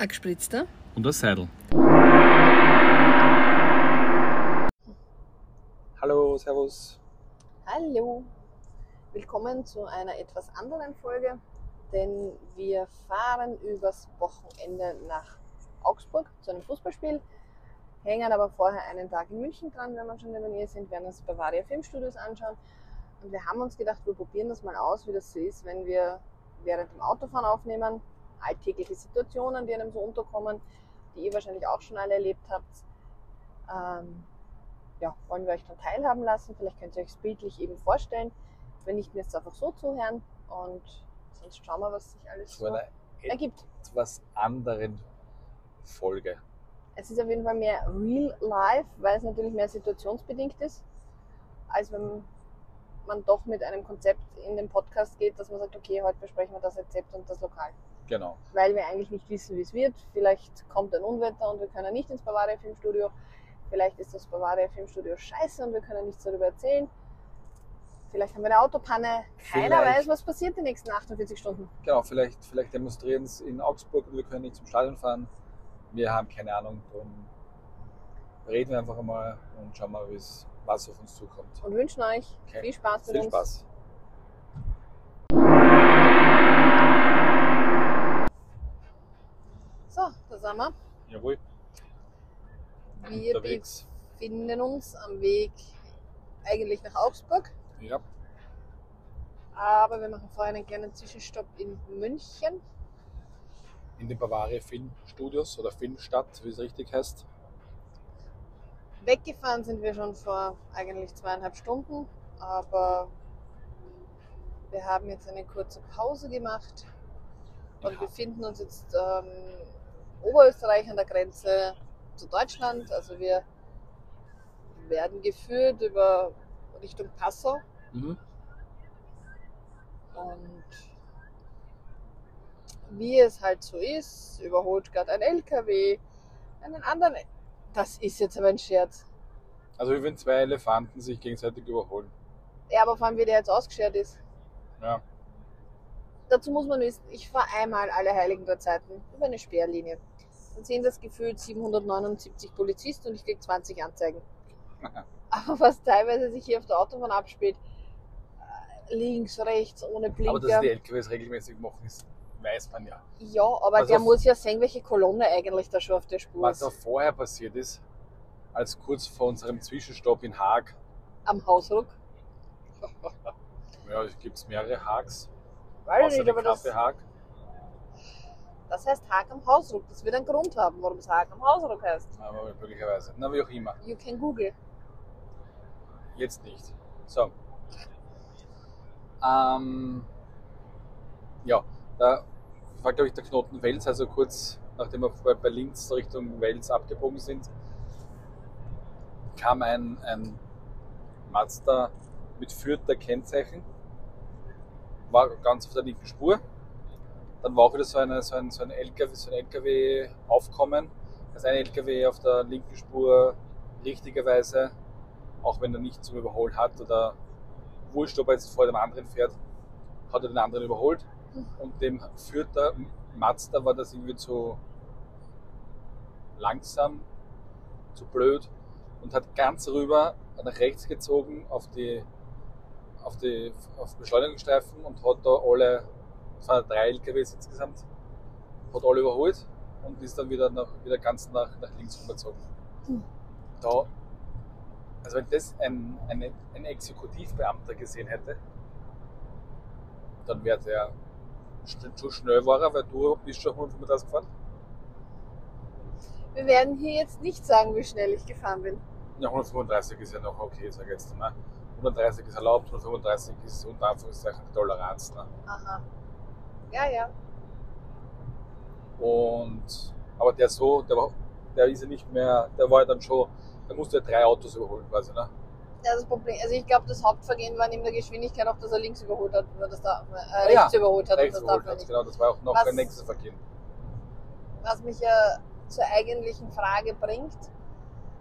Ein gespritzter. Und ein Seidel. Hallo, Servus. Hallo. Willkommen zu einer etwas anderen Folge, denn wir fahren übers Wochenende nach Augsburg zu einem Fußballspiel, hängen aber vorher einen Tag in München dran, wenn wir schon in der Nähe sind, werden uns Bavaria Filmstudios anschauen. Und wir haben uns gedacht, wir probieren das mal aus, wie das so ist, wenn wir während dem Autofahren aufnehmen, alltägliche Situationen, die einem so unterkommen, die ihr wahrscheinlich auch schon alle erlebt habt. Ähm, ja, wollen wir euch dann teilhaben lassen. Vielleicht könnt ihr euch es bildlich eben vorstellen. Wenn nicht, müsst ihr einfach so zuhören und sonst schauen wir, was sich alles so ergibt. etwas anderen Folge. Es ist auf jeden Fall mehr real life, weil es natürlich mehr situationsbedingt ist, als wenn man doch mit einem Konzept in den Podcast geht, dass man sagt, okay, heute besprechen wir das Rezept und das Lokal. Genau. Weil wir eigentlich nicht wissen, wie es wird. Vielleicht kommt ein Unwetter und wir können nicht ins Bavaria Filmstudio. Vielleicht ist das Bavaria Filmstudio scheiße und wir können nichts darüber erzählen. Vielleicht haben wir eine Autopanne. Keiner Vielleicht- weiß, was passiert die nächsten 48 Stunden. Genau, vielleicht, vielleicht demonstrieren sie in Augsburg und wir können nicht zum Stadion fahren. Wir haben keine Ahnung, darum reden wir einfach einmal und schauen mal, was auf uns zukommt. Und wünschen euch Okay. viel Spaß mit Viel uns. Spaß. So, da sind wir. Jawohl. Wir Unterwegs. befinden uns am Weg eigentlich nach Augsburg, Ja. aber wir machen vorher einen kleinen Zwischenstopp in München. In den Bavaria Filmstudios oder Filmstadt, wie es richtig heißt. Weggefahren sind wir schon vor eigentlich zweieinhalb Stunden, aber wir haben jetzt eine kurze Pause gemacht und Ja. befinden uns jetzt ähm, Oberösterreich an der Grenze zu Deutschland. Also wir werden geführt über Richtung Passau Mhm. und wie es halt so ist, überholt gerade ein LKW einen anderen. Das ist jetzt aber ein Scherz. Also wie wenn zwei Elefanten sich gegenseitig überholen. Ja, aber vor allem, wie der jetzt ausgeschert ist. Ja. Dazu muss man wissen, ich fahre einmal alle Heiligen der Zeiten über eine Sperrlinie. Sind das gefühlt 779 Polizisten und ich krieg 20 Anzeigen. Aber was teilweise sich hier auf der Autobahn abspielt, äh, links, rechts, ohne Blinker. Aber dass die LKWs regelmäßig machen, ist, weiß man ja. ja, aber Was der auf- muss ja sehen, welche Kolonne eigentlich da schon auf der Spur Was ist. auch vorher passiert ist, als kurz vor unserem Zwischenstopp in Haag, Am Hausruck. ja, es gibt mehrere Haags, Weiß ich nicht, aber das, Haag. Das heißt Haag am Hausruck. Das wird einen Grund haben, warum es Haag am Hausruck heißt. Aber möglicherweise. Na, wie auch immer. You can Google. Jetzt nicht. So. Ähm, ja, da war, glaube ich, der Knoten Wels, also kurz nachdem wir bei, bei links Richtung Wels abgebogen sind, kam ein, ein Mazda mit Fürther Kennzeichen, war ganz auf der linken Spur. Dann war auch wieder so, eine, so ein, so ein LKW, so ein LKW aufkommen. Also ein LKW auf der linken Spur richtigerweise auch wenn er nicht zum Überholen hat oder wurscht, ob er jetzt vor dem anderen fährt, hat er den anderen überholt. Und dem führt der Mazda war das irgendwie zu langsam, zu blöd und hat ganz rüber nach rechts gezogen auf die auf die auf Beschleunigungsstreifen und hat da alle, es waren drei LKWs insgesamt, hat alle überholt und ist dann wieder, nach, wieder ganz nach, nach links rübergezogen. Hm. Da also wenn das ein, ein, ein Exekutivbeamter gesehen hätte, dann wäre der zu schnell war er, weil du bist schon 135 gefahren. Wir werden hier jetzt nicht sagen, wie schnell ich gefahren bin. Ja, 135 ist ja noch okay, sag ich jetzt mal. 130 ist erlaubt, 135 ist unter Anführungszeichen die Toleranz. Ne? Aha. Ja, ja. Und, aber der so, der, war, der ist ja nicht mehr, der war ja dann schon, da musste er drei Autos überholen quasi. Ne? Ja, das Problem, also ich glaube, das Hauptvergehen war neben der Geschwindigkeit auch, dass er links überholt hat, oder das da, äh, Ja, rechts überholt hat. Rechts und das überholt man hat, nicht. genau, das war auch noch Was- ein nächstes Verkehr. Was mich ja zur eigentlichen Frage bringt.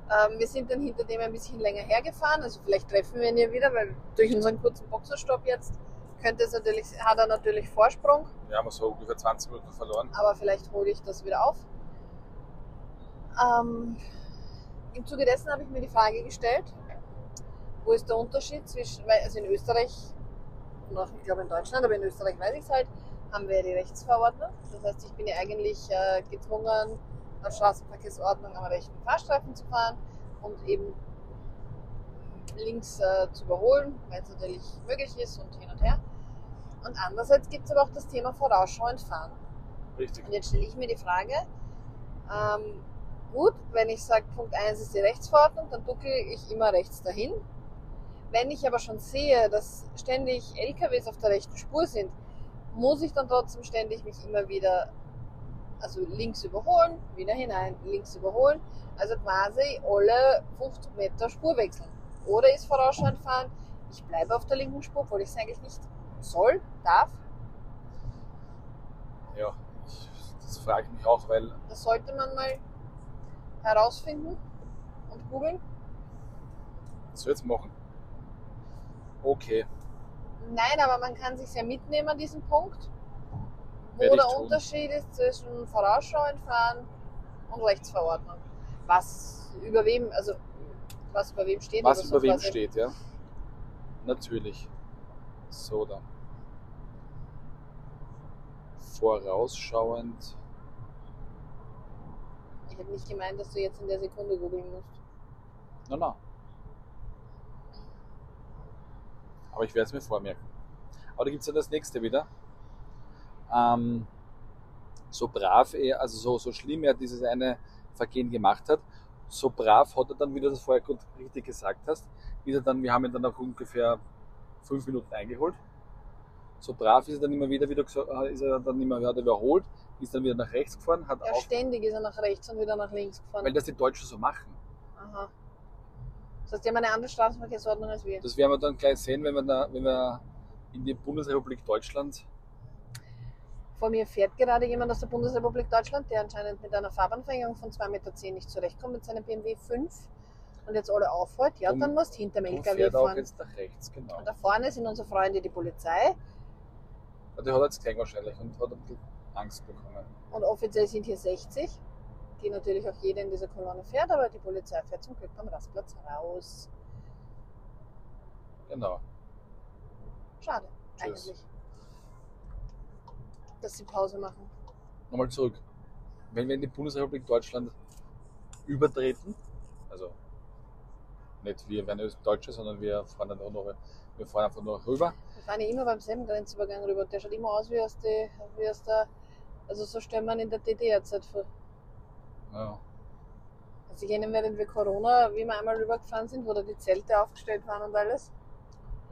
Ähm, wir sind dann hinter dem ein bisschen länger hergefahren, also vielleicht treffen wir ihn ja wieder, weil durch unseren kurzen Boxerstopp jetzt könnte es natürlich, hat er natürlich Vorsprung, Wir haben so ungefähr 20 Minuten verloren. aber vielleicht hole ich das wieder auf. Ähm, Im Zuge dessen habe ich mir die Frage gestellt, wo ist der Unterschied zwischen, also in Österreich und auch ich glaube in Deutschland, aber in Österreich weiß ich es halt, haben wir ja die Rechtsverordnung. Das heißt, ich bin ja eigentlich äh, gezwungen, nach Straßenverkehrsordnung am rechten Fahrstreifen zu fahren und eben links äh, zu überholen, wenn es natürlich möglich ist und hin und her. Und andererseits gibt es aber auch das Thema vorausschauend fahren. Richtig. Und jetzt stelle ich mir die Frage, ähm, gut, wenn ich sage, Punkt 1 ist die Rechtsverordnung, dann duckel ich immer rechts dahin. Wenn ich aber schon sehe, dass ständig LKWs auf der rechten Spur sind, muss ich dann trotzdem ständig mich immer wieder, also links überholen, wieder hinein, links überholen. Also quasi alle 50 Meter Spur wechseln. Oder ist vorausschauend fahren, ich bleibe auf der linken Spur, obwohl ich es eigentlich nicht soll, darf. Ja, ich, das frage ich mich auch, weil Das sollte man mal herausfinden und googeln. was ich jetzt machen? Okay, Nein, aber man kann sich ja mitnehmen an diesem Punkt, wo der. Unterschied ist zwischen vorausschauend fahren und Rechtsverordnung. Was über wem, also was über wem steht. was über so wem steht, ja? Natürlich. So dann. Vorausschauend. Ich habe nicht gemeint, dass du jetzt in der Sekunde googeln musst. Na, na. Aber ich werde es mir vormerken. Aber da gibt es ja das nächste wieder. Ähm, so brav er, also so, so schlimm er dieses eine Vergehen gemacht hat, so brav hat er dann, wie du das vorher gut richtig gesagt hast, ist er dann, wir haben ihn dann nach ungefähr fünf Minuten eingeholt. So brav ist er dann immer wieder, wieder gesagt, äh, ist er dann immer, hat er überholt, ist dann wieder nach rechts gefahren, hat Ja, auch, ständig ist er nach rechts und wieder nach links gefahren. weil das die Deutschen so machen. Aha. Das heißt, die haben eine andere Straßenverkehrsordnung als wir. Das werden wir dann gleich sehen, wenn wir, da, wenn wir in die Bundesrepublik Deutschland. Vor mir fährt gerade jemand aus der Bundesrepublik Deutschland, der anscheinend mit einer Fahrbahnverringerung von 2,10 Meter nicht zurechtkommt mit seinem BMW 5 und jetzt alle aufhört. Ja, Drum- dann musst du hinter dem Und LKW fährt auch fahren. jetzt nach rechts, genau. Und da vorne sind unsere Freunde die Polizei Der hat jetzt gesehen wahrscheinlich und hat ein bisschen Angst bekommen. und offiziell sind hier 60, die natürlich auch jeder in dieser Kolonne fährt, aber die Polizei fährt zum Glück beim Rastplatz raus. Genau. Schade, Tschüss. eigentlich. Dass sie Pause machen. Nochmal zurück. Wenn wir in die Bundesrepublik Deutschland übertreten, also nicht wir Öst- Deutsche, sondern wir fahren dann auch noch, wir fahren einfach nur rüber. Wir fahren ja immer beim selben Grenzübergang rüber. Der schaut immer aus wie aus, die, wie aus der. Also so stellen man in der DDR-Zeit vor. Ja. Also ich erinnere, während wir Corona, wie wir einmal rübergefahren sind, wo da die Zelte aufgestellt waren und alles,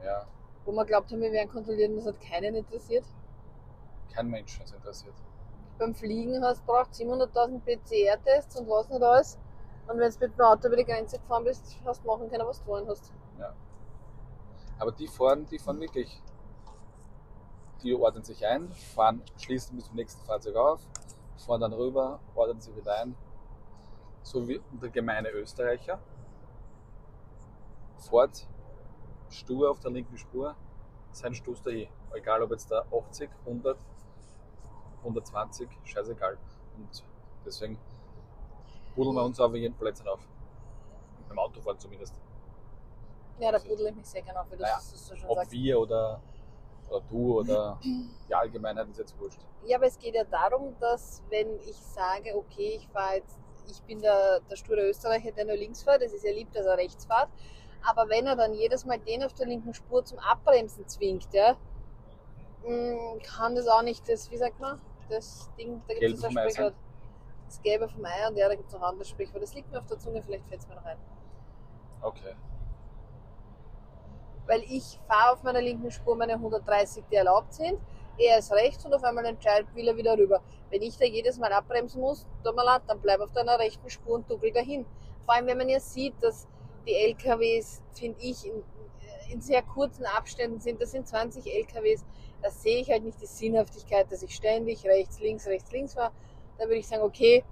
ja. wo wir glaubt haben, wir werden kontrolliert und das hat keinen interessiert. Kein Mensch ist interessiert. Beim Fliegen hast du braucht 700.000 PCR-Tests und was nicht alles. Und wenn du mit dem Auto über die Grenze gefahren bist, hast du machen können, was du wollen hast. Aber die fahren, die fahren wirklich. Die ordnen sich ein, fahren, schließen bis zum nächsten Fahrzeug auf, fahren dann rüber, ordnen sich wieder ein. So wie der gemeine Österreicher. Fährt stur auf der linken Spur, sein Stoß dahin. Egal ob jetzt da 80, 100, 120, scheißegal. Und deswegen buddeln wir uns auf jeden Plätzen auf. Beim Autofahren zumindest. Ja, da pudel ich mich sehr gerne auf, wie du Naja, so schon Ob sagst. wir oder, oder du oder die Allgemeinheit ist jetzt wurscht. Ja, aber es geht ja darum, dass wenn ich sage, okay, ich fahre jetzt, ich bin der, der sture Österreicher, der nur links fährt, das ist ja lieb, dass er rechts fährt, aber wenn er dann jedes Mal den auf der linken Spur zum Abbremsen zwingt, ja, mh, kann das auch nicht das, wie sagt man, das Ding, da gibt es Ei Sprichwort, das Gelbe vom Ei und ja, da gibt es noch ein anderes Sprichwort, das liegt mir auf der Zunge, vielleicht fällt es mir noch ein. Okay. weil ich fahre auf meiner linken Spur meine 130, die erlaubt sind. Er ist rechts und auf einmal entscheidet, will er wieder rüber. Wenn ich da jedes Mal abbremsen muss, tut mir leid, dann bleib auf deiner rechten Spur und duckel dahin. Vor allem, wenn man ja sieht, dass die LKWs, finde ich, in, in sehr kurzen Abständen sind. Das sind 20 LKWs. Da sehe ich halt nicht die Sinnhaftigkeit, dass ich ständig rechts, links, rechts, links fahre. Da würde ich sagen, okay,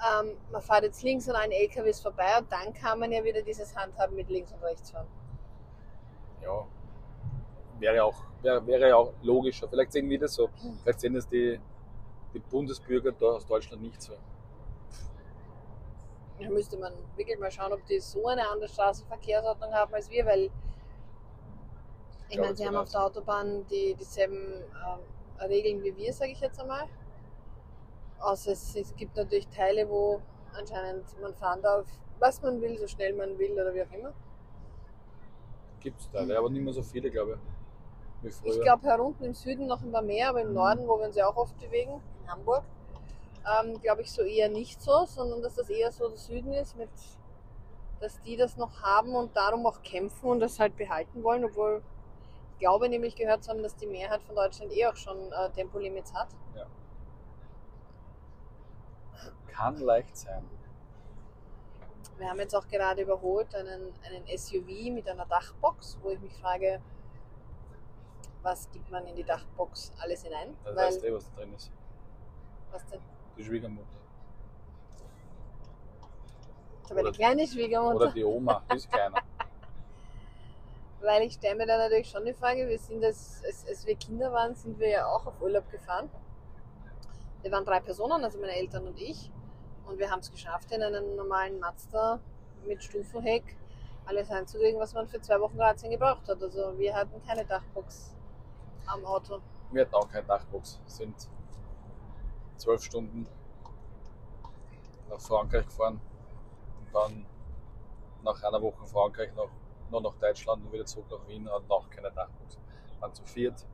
ähm, man fährt jetzt links an allen LKWs vorbei und dann kann man ja wieder dieses Handhaben mit links und rechts fahren. Ja. wäre auch, wäre, wäre auch logischer. Vielleicht sehen wir das so. Vielleicht sehen das die, die Bundesbürger aus Deutschland nicht so. Da müsste man wirklich mal schauen, ob die so eine andere Straßenverkehrsordnung haben als wir, weil ich meine, sie haben auf der Autobahn die, dieselben ähm, Regeln wie wir, sage ich jetzt einmal. Außer es, es gibt natürlich Teile, wo anscheinend man fahren darf, was man will, so schnell man will oder wie auch immer. Gibt es Teile, aber nicht mehr so viele, glaube ich. Wie früher. Ich glaube, herunten im Süden noch ein paar mehr, aber im Mhm. Norden, wo wir uns ja auch oft bewegen, in Hamburg, ähm, glaube ich so eher nicht so, sondern dass das eher so der Süden ist, mit, dass die das noch haben und darum auch kämpfen und das halt behalten wollen, obwohl glaube nämlich gehört zu haben, dass die Mehrheit von Deutschland eh auch schon äh, Tempolimits hat. Kann leicht sein. Wir haben jetzt auch gerade überholt einen, einen SUV mit einer Dachbox, wo ich mich frage, was gibt man in die Dachbox alles hinein? Das Weil, weißt du eh, was da drin ist. was denn? Die Schwiegermutter. Eine Oder- kleine Schwiegermutter. Oder die Oma, die ist kleiner. Weil ich stelle mir da natürlich schon die Frage, wir sind als, als, als wir Kinder waren, sind wir ja auch auf Urlaub gefahren. Wir waren drei Personen, also meine Eltern und ich. Und wir haben es geschafft, in einen normalen Mazda mit Stufenheck alles einzukriegen, was man für zwei Wochen Grazien gebraucht hat. Also wir hatten keine Dachbox am Auto. Wir hatten auch keine Dachbox. Sind zwölf Stunden nach Frankreich gefahren und dann nach einer Woche in Frankreich noch, noch nach Deutschland und wieder zurück nach Wien und auch keine Dachbox. Waren zu viert,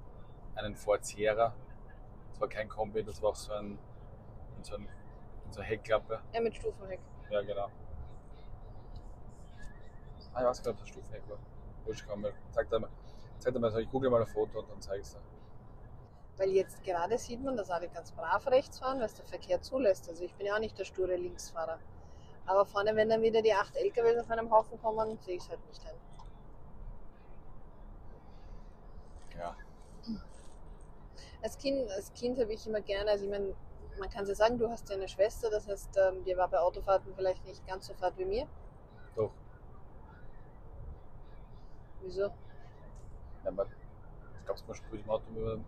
einen Ford Sierra. Das war kein Kombi, das war auch so ein, so ein so eine Heckklappe. Ja, mit Stufenheck. Ja, genau. Ah, ich weiß gar nicht, ob das Stufenheck war. Wurscht, komm. Zeig dir mal, zeig dir mal, ich google mal ein Foto und dann zeig ich es dir. Weil jetzt gerade sieht man, dass alle ganz brav rechts fahren, weil es der Verkehr zulässt. Also ich bin ja auch nicht der sture Linksfahrer. Aber vorne, wenn dann wieder die acht LKWs auf einem Haufen kommen, sehe ich es halt nicht ein. Ja. Als Kind, als kind habe ich immer gerne, also ich meine, man kann ja sagen, du hast ja eine Schwester, das heißt, ähm, dir war bei Autofahrten vielleicht nicht ganz so fad wie mir. Doch. Wieso? Ja, man, ich glaube, man spielt im Auto. Man,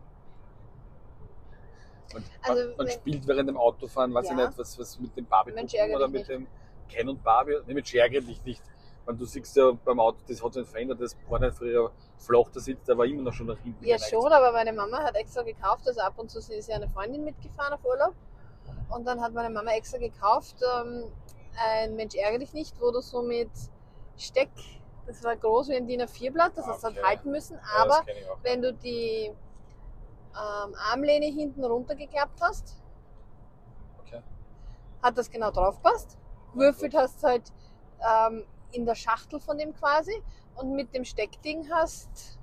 Also, man, man wenn- spielt während dem Autofahren, weiß ich Ja. nicht, was, was mit dem Barbie oder mit dem Ken und Barbie. Nee, mit ärgere dich nicht. Weil du siehst ja beim Auto, das hat sich verändert, das vorne früher flach da sitzt, der war immer noch schon nach hinten. Ja, schon, aber meine Mama hat extra gekauft, also ab und zu ist ja eine Freundin mitgefahren auf Urlaub. Und dann hat meine Mama extra gekauft, ähm, ein Mensch ärgere dich nicht, wo du so mit Steck, das war groß wie ein DIN A4-Blatt, das hast du Okay. halt halten müssen, Ja, aber auch. wenn du die ähm, Armlehne hinten runtergeklappt hast, Okay. hat das genau drauf passt. Würfelt hast du halt ähm, in der Schachtel von dem quasi und mit dem Steckding hast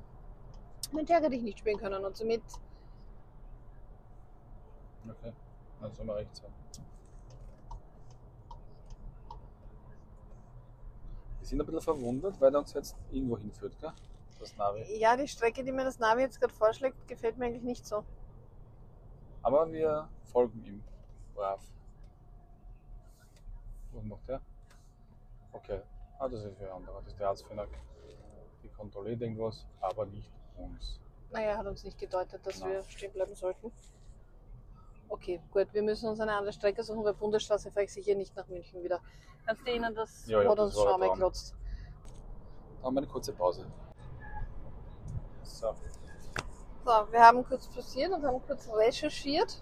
Mensch ärgere dich nicht spielen können und somit Okay. Dann soll man rechts haben. Wir sind ein bisschen verwundert, weil er uns jetzt irgendwo hinführt, gell? Das Navi. Ja, die Strecke, die mir das Navi jetzt gerade vorschlägt, gefällt mir eigentlich nicht so. Aber wir folgen ihm. Brav. Was macht der? Okay. Ah, das ist wer anderer. Das ist der Arztfinak. Die kontrolliert irgendwas, aber nicht uns. Naja, hat uns nicht gedeutet, dass Nein. wir stehen bleiben sollten. Okay, gut, wir müssen uns eine andere Strecke suchen, weil Bundesstraße fahre ich sicher nicht nach München wieder. Kannst du ihnen das Ja, ja, uns der schon Traum. wegglotzt. Da haben wir eine kurze Pause. So. So, wir haben kurz passiert und haben kurz recherchiert.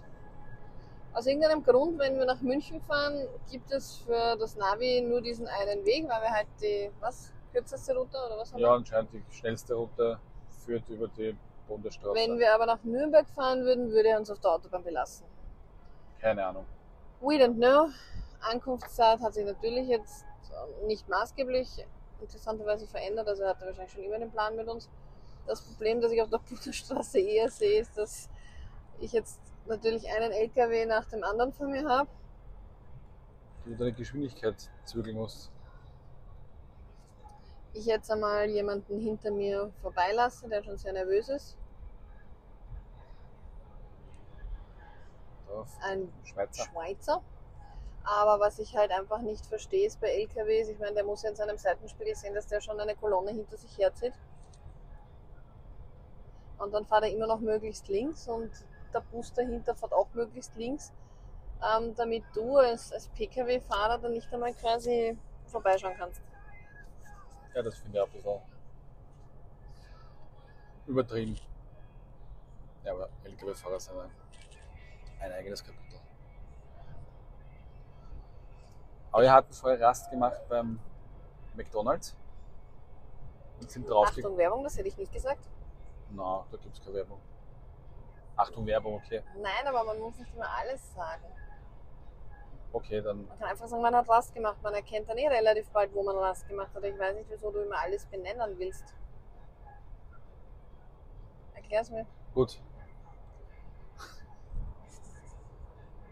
Aus irgendeinem Grund, wenn wir nach München fahren, gibt es für das Navi nur diesen einen Weg, weil wir halt die, was, kürzeste Route oder was haben Ja, wir? anscheinend die schnellste Route führt über die Bundesstraße. Wenn wir aber nach Nürnberg fahren würden, würde er uns auf der Autobahn belassen. Keine Ahnung. We don't know. Ankunftszeit hat sich natürlich jetzt nicht maßgeblich interessanterweise verändert. Also er hatte wahrscheinlich schon immer den Plan mit uns. Das Problem, das ich auf der Bundesstraße eher sehe, ist, dass ich jetzt natürlich einen LKW nach dem anderen vor mir habe. Du deine Geschwindigkeit zügeln musst. Ich jetzt einmal jemanden hinter mir vorbeilasse, der schon sehr nervös ist. Da, Ein Schweizer. Schweizer. Aber was ich halt einfach nicht verstehe, ist bei LKWs, ich meine, der muss ja in seinem Seitenspiegel sehen, dass der schon eine Kolonne hinter sich herzieht. Und dann fahrt er immer noch möglichst links und der Bus dahinter fährt auch möglichst links, ähm, damit du als, als Pkw-Fahrer dann nicht einmal quasi vorbeischauen kannst. Ja, das finde ich auch ein bisschen übertrieben. Ja, aber LKW-Fahrer sind ein, eigenes Kapitel. Aber wir hatten vorher Rast gemacht beim McDonalds und sind draufgekommen. Achtung, Werbung, das hätte ich nicht gesagt. Na, da gibt es keine Werbung. Achtung, Werbung, okay. Nein, aber man muss nicht immer alles sagen. Okay, dann. Man kann einfach sagen, man hat Rast gemacht. Man erkennt dann eh relativ bald, wo man Rast gemacht hat. Ich weiß nicht, wieso du immer alles benennen willst. Erklär's mir. Gut.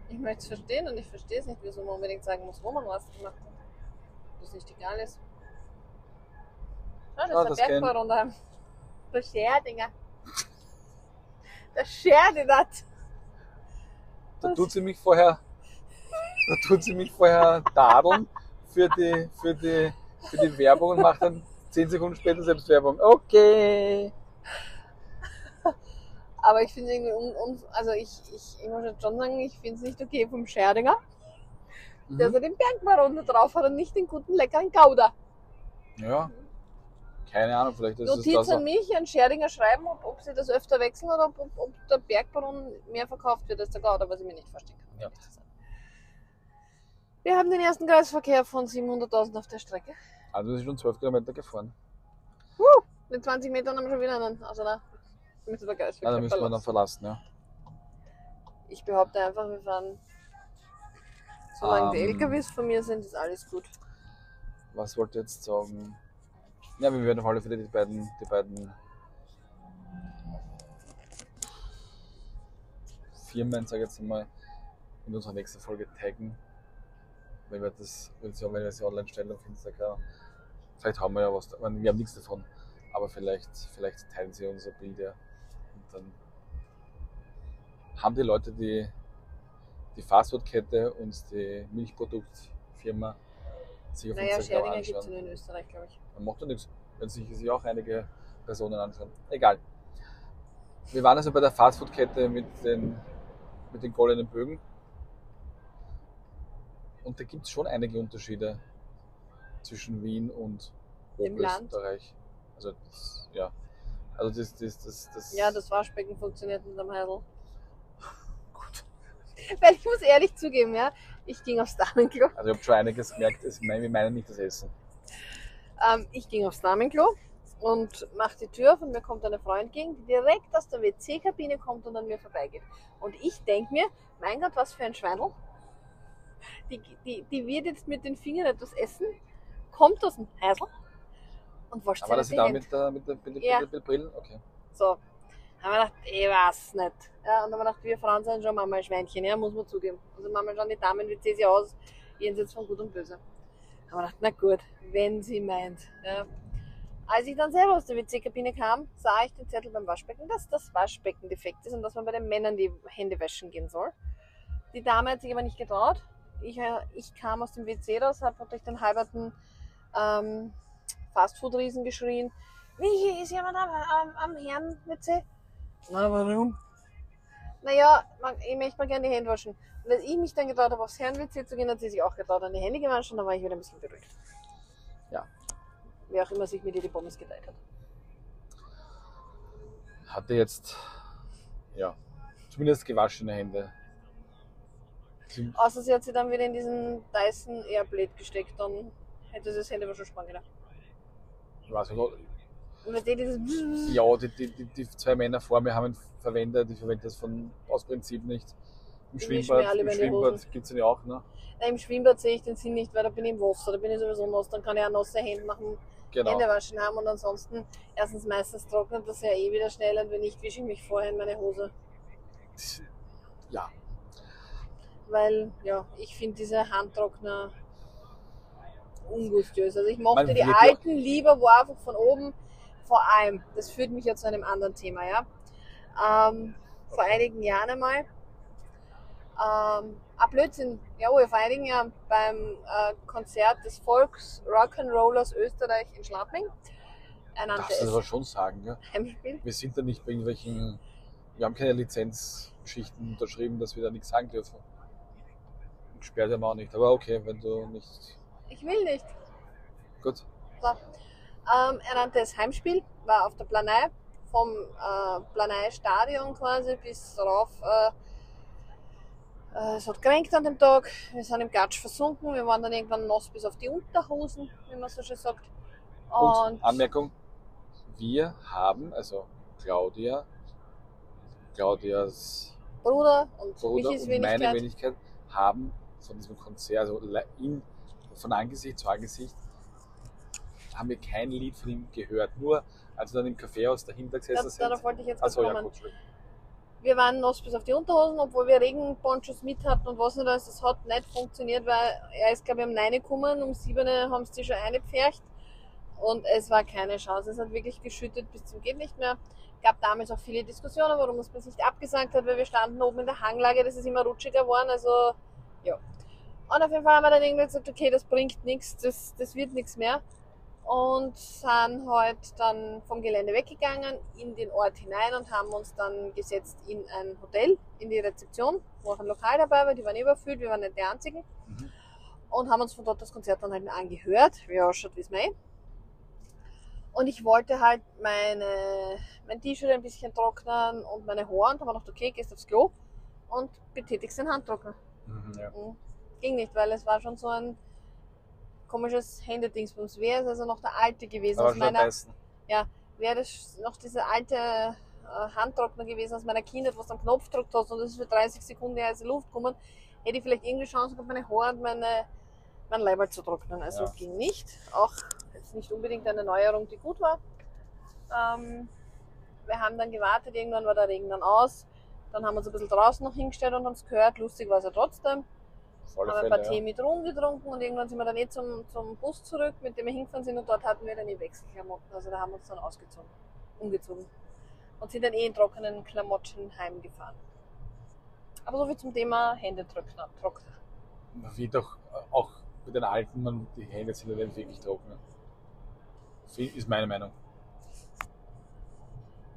Ich möchte es verstehen und ich verstehe es nicht, wieso man unbedingt sagen muss, wo man Rast gemacht hat. Das nicht egal ist. Ah, das Ah, ist das der Bergbau runter. Der Scherdinger. Der Scherdinat. Da tut sie mich vorher, da tut sie mich vorher tadeln für die, für die, für die Werbung und macht dann 10 Sekunden später selbst Werbung. Okay. Aber ich finde irgendwie, un, un, also ich, ich, ich muss jetzt schon sagen, ich finde es nicht okay vom Scherdinger, der Mhm. so den Bergbaron drauf hat und nicht den guten, leckeren Gouda. Ja. Keine Ahnung, vielleicht ist Notiz es das. an mich, an Scherdinger schreiben, ob, ob sie das öfter wechseln oder ob, ob, der Bergbaron mehr verkauft wird als der Gouda, was ich mir nicht vorstellen kann. Ja. Wir haben den ersten Kreisverkehr von 700.000 auf der Strecke. Also wir sind schon 12 Kilometer gefahren. Mit 20 Metern haben wir schon wieder einen. Also na, müssen wir Kreisverkehr Also müssen wir dann verlassen. ja. Ich behaupte einfach, wir fahren. Solange die Ähm. LKWs von mir sind, ist alles gut. Was wollte ich jetzt sagen? Ja, wir werden auf alle Fälle die beiden, die beiden Firmen, sag ich jetzt mal, in unserer nächsten Folge taggen. Wenn wir das, wenn wir sie online stellen auf Instagram. Vielleicht haben wir ja was, wir haben nichts davon, aber vielleicht, vielleicht teilen sie unser Bild ja. Und dann haben die Leute, die die Fastfood-Kette und die Milchproduktfirma sich auf Naja, Instagram Scherdinger gibt es in Österreich, glaube ich. Man macht ja nichts, wenn sich auch einige Personen anschauen. Egal. Wir waren also bei der Fastfood-Kette mit den, mit den goldenen Bögen. Und da gibt es schon einige Unterschiede zwischen Wien und Dem Land? Oberösterreich. Also, das, ja. Also, das, das, das, das. Ja, das Waschbecken funktioniert mit einem Heidel. Gut. Weil ich muss ehrlich zugeben, ja, ich ging aufs Damenklo. Also, ich habe schon einiges gemerkt, wir meinen nicht das Essen. Ähm, ich ging aufs Damenklo und mache die Tür auf und mir kommt eine Frau entgegen, die direkt aus der WC-Kabine kommt und an mir vorbeigeht. Und ich denke mir, mein Gott, was für ein Schweinel. Die, die, die wird jetzt mit den Fingern etwas essen, kommt aus dem Heidel und wascht Aber das die da mit der, mit der, mit der, Ja. mit der Brillen? Okay. So. Haben wir gedacht, ich weiß nicht. Ja, und dann haben wir gedacht, wir Frauen sind schon manchmal Schweinchen, ja, muss man zugeben. Also manchmal schauen die Damen wie sie aus, jenseits von Gut und Böse. Haben wir gedacht, na gut, wenn sie meint. Ja. Als ich dann selber aus der WC-Kabine kam, sah ich den Zettel beim Waschbecken, dass das Waschbecken defekt ist und dass man bei den Männern die Hände waschen gehen soll. Die Dame hat sich aber nicht getraut. Ich, äh, ich kam aus dem WC raus, habe durch den halberten ähm, Fastfood-Riesen geschrien, wie ist jemand am, am, am Herren-WC? Na, warum? Naja, man, ich möchte mal gerne die Hände waschen. Und als ich mich dann getraut habe, aufs Herren-WC zu gehen, hat sie sich auch getraut, an die Hände gewaschen und dann war ich wieder ein bisschen beruhigt. Ja. Wer auch immer sich mit ihr die Pommes geteilt hat. Hatte jetzt, ja, zumindest gewaschene Hände. Sie- Außer sie hat sie dann wieder in diesen Dyson Airblade gesteckt, dann hätte sie das Händewaschen sparen können. Ich weiß nicht, mit dir dieses Ja, die, die, die, die zwei Männer vor mir haben ihn verwendet. Ich verwende das von, aus Prinzip nicht. Im Schwimmbad, im Schwimmbad gibt es ja auch. Ne? Nein, Im Schwimmbad sehe ich den Sinn nicht, weil da bin ich im Wasser, da bin ich sowieso nass, dann kann ich auch nasse Hände machen, Genau. Hände waschen haben und ansonsten erstens meistens trocknet das ja eh wieder schnell und wenn nicht, wische ich mich vorher in meine Hose. Ja, Weil, ja, ich finde diese Handtrockner ungustiös. Also ich mochte die alten lieber, wo einfach von oben, vor allem, das führt mich ja zu einem anderen Thema, ja. Ähm, vor einigen Jahren einmal, ähm, ah Blödsinn, jawohl, vor einigen Jahren beim äh, Konzert des Volks Rock'n'Rollers Österreich in Schladming das es aber schon sagen, ja? Heimspiel. Wir sind da nicht bei irgendwelchen, wir haben keine Lizenzgeschichten unterschrieben, dass wir da nichts sagen dürfen. Haben wir auch nicht, aber okay, wenn du nicht. Ich will nicht. Gut. So. Ähm, er nannte es Heimspiel, war auf der Planei, vom äh, Planei-Stadion quasi bis rauf. Äh, es hat geregnet an dem Tag, wir sind im Gatsch versunken, wir waren dann irgendwann nass bis auf die Unterhosen, wie man so schön sagt. Und, Anmerkung, wir haben, also Claudia, Claudias Bruder und Bruder und meine Wenigkeit. Wenigkeit haben von diesem Konzert, also in, von Angesicht zu Angesicht, haben wir kein Lied von ihm gehört. Nur als wir dann im Kaffeehaus dahinter gesessen sind. darauf wollte ich jetzt ja, kommen. gut. Wir waren nass bis auf die Unterhosen, obwohl wir Regenponchos mit hatten und was nicht alles. Das hat nicht funktioniert, weil er ist, glaube ich, um 9 Uhr gekommen, um 7 Uhr haben sie schon eingepfercht und es war keine Chance. Es hat wirklich geschüttet bis zum geht nicht mehr. gab damals auch viele Diskussionen, warum es nicht abgesagt hat, weil wir standen oben in der Hanglage, das ist immer rutschiger geworden, also ja. Und auf jeden Fall haben wir dann irgendwie gesagt, okay, das bringt nichts, das, das wird nichts mehr. Und sind halt dann vom Gelände weggegangen in den Ort hinein und haben uns dann gesetzt in ein Hotel, in die Rezeption, wo auch ein Lokal dabei war, die waren überfüllt, wir waren nicht die einzigen. Mhm. Und haben uns von dort das Konzert dann halt angehört, wie ausschaut, wie es mir Und ich wollte halt meine, mein T-Shirt ein bisschen trocknen und meine Haare und haben gedacht, okay, gehst aufs Klo und betätigst den Handtrockner. Mhm, ja. Mhm. Ging nicht, weil es war schon so ein komisches Händedingsbums. Wäre es also noch der alte gewesen Aber aus meiner, Dyson. wäre das noch dieser alte äh, Handtrockner gewesen aus meiner Kindheit, was du am Knopf gedrückt hast und das ist für 30 Sekunden heiße Luft gekommen, hätte ich vielleicht irgendwie Chance gehabt, meine Haare und meine, mein Leiberl zu trocknen. Also Ja. ging nicht. Auch jetzt nicht unbedingt eine Neuerung, die gut war. Ähm, wir haben dann gewartet, irgendwann war der Regen dann aus. Dann haben wir uns ein bisschen draußen noch hingestellt und haben es gehört. Lustig war es ja trotzdem Alle haben ein paar Fälle, Tee ja. mit rumgetrunken und irgendwann sind wir dann eh zum, zum Bus zurück, mit dem wir hingefahren sind und dort hatten wir dann die Wechselklamotten. Also da haben wir uns dann ausgezogen, umgezogen und sind dann eh in trockenen Klamotten heimgefahren. Aber so viel zum Thema Händetrockner. Trockner. Man wird doch auch mit den Alten, man, die Hände sind ja nicht wirklich trocken. Ist meine Meinung.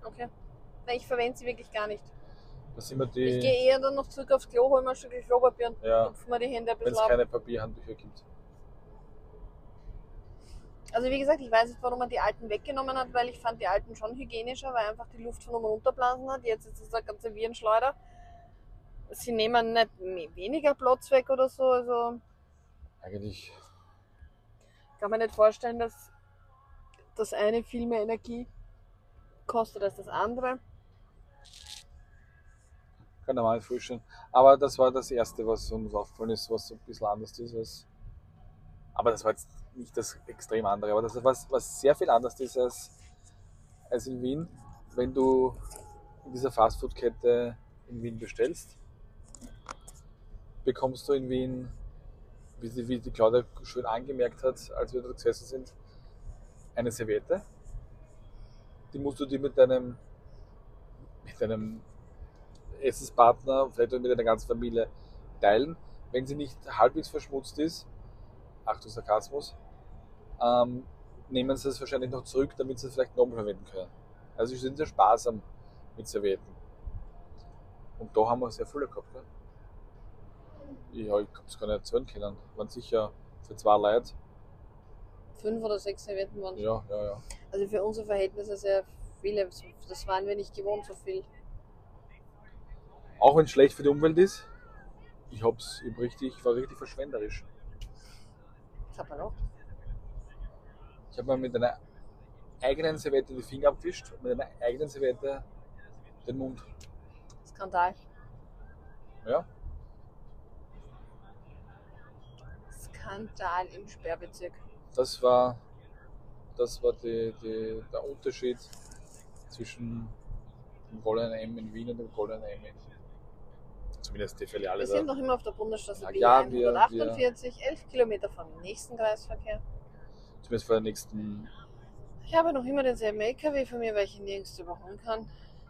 Okay. Nein, ich verwende sie wirklich gar nicht. Da sind wir Ich die, gehe eher dann noch zurück aufs Klo, hol mir ein Stück Klopapier und ja, tupfe mir die Hände ein wenn es bisschen ab. keine Papierhandtücher gibt. Also wie gesagt, ich weiß nicht, warum man die alten weggenommen hat, weil ich fand die alten schon hygienischer, weil einfach die Luft von oben runterblasen hat. Jetzt ist das ganze Virenschleuder. Sie nehmen nicht weniger Platz weg oder so. Also Eigentlich, kann man nicht vorstellen, dass das eine viel mehr Energie kostet als das andere. Kann normal frühstücken. Aber das war das Erste, was uns aufgefallen ist, was so ein bisschen anders ist. Als, aber das war jetzt nicht das extrem andere. Aber das ist was, was sehr viel anders ist als, als in Wien, wenn du in dieser Fastfood-Kette in Wien bestellst, bekommst du in Wien, wie die, wie die Claudia schön angemerkt hat, als wir dort gesessen sind, eine Serviette. Die musst du dir mit deinem, mit deinem Essenspartner, vielleicht auch mit deiner ganzen Familie teilen. Wenn sie nicht halbwegs verschmutzt ist, Achtung Sarkasmus, ähm, nehmen sie es wahrscheinlich noch zurück, damit sie es vielleicht nochmal verwenden können. Also sie sind sehr sparsam mit Servietten. Und da haben wir sehr viele gehabt. Gell? Ja, ich habe es gar nicht erzählen können. Waren sicher für zwei Leute. Fünf oder sechs Servietten waren Ja, ja, ja. Also für unsere Verhältnisse sehr viele. Das waren wir nicht gewohnt, so viel. Auch wenn es schlecht für die Umwelt ist, ich hab's hab richtig, ich war richtig verschwenderisch. Das hat man auch. Ich habe mir mit einer eigenen Serviette die Finger abgewischt und mit einer eigenen Serviette den Mund. Skandal. Ja, Skandal im Sperrbezirk. das war, das war die, die, der Unterschied zwischen dem Goldenen M in Wien und dem Goldenen M in zumindest die Filiale Wir sind noch immer auf der Bundesstraße Ja, B ja, wir- 148, 11 Kilometer vom nächsten Kreisverkehr. Zumindest vor der nächsten. Ich habe noch immer denselben LKW von mir, weil ich ihn nirgends überholen kann.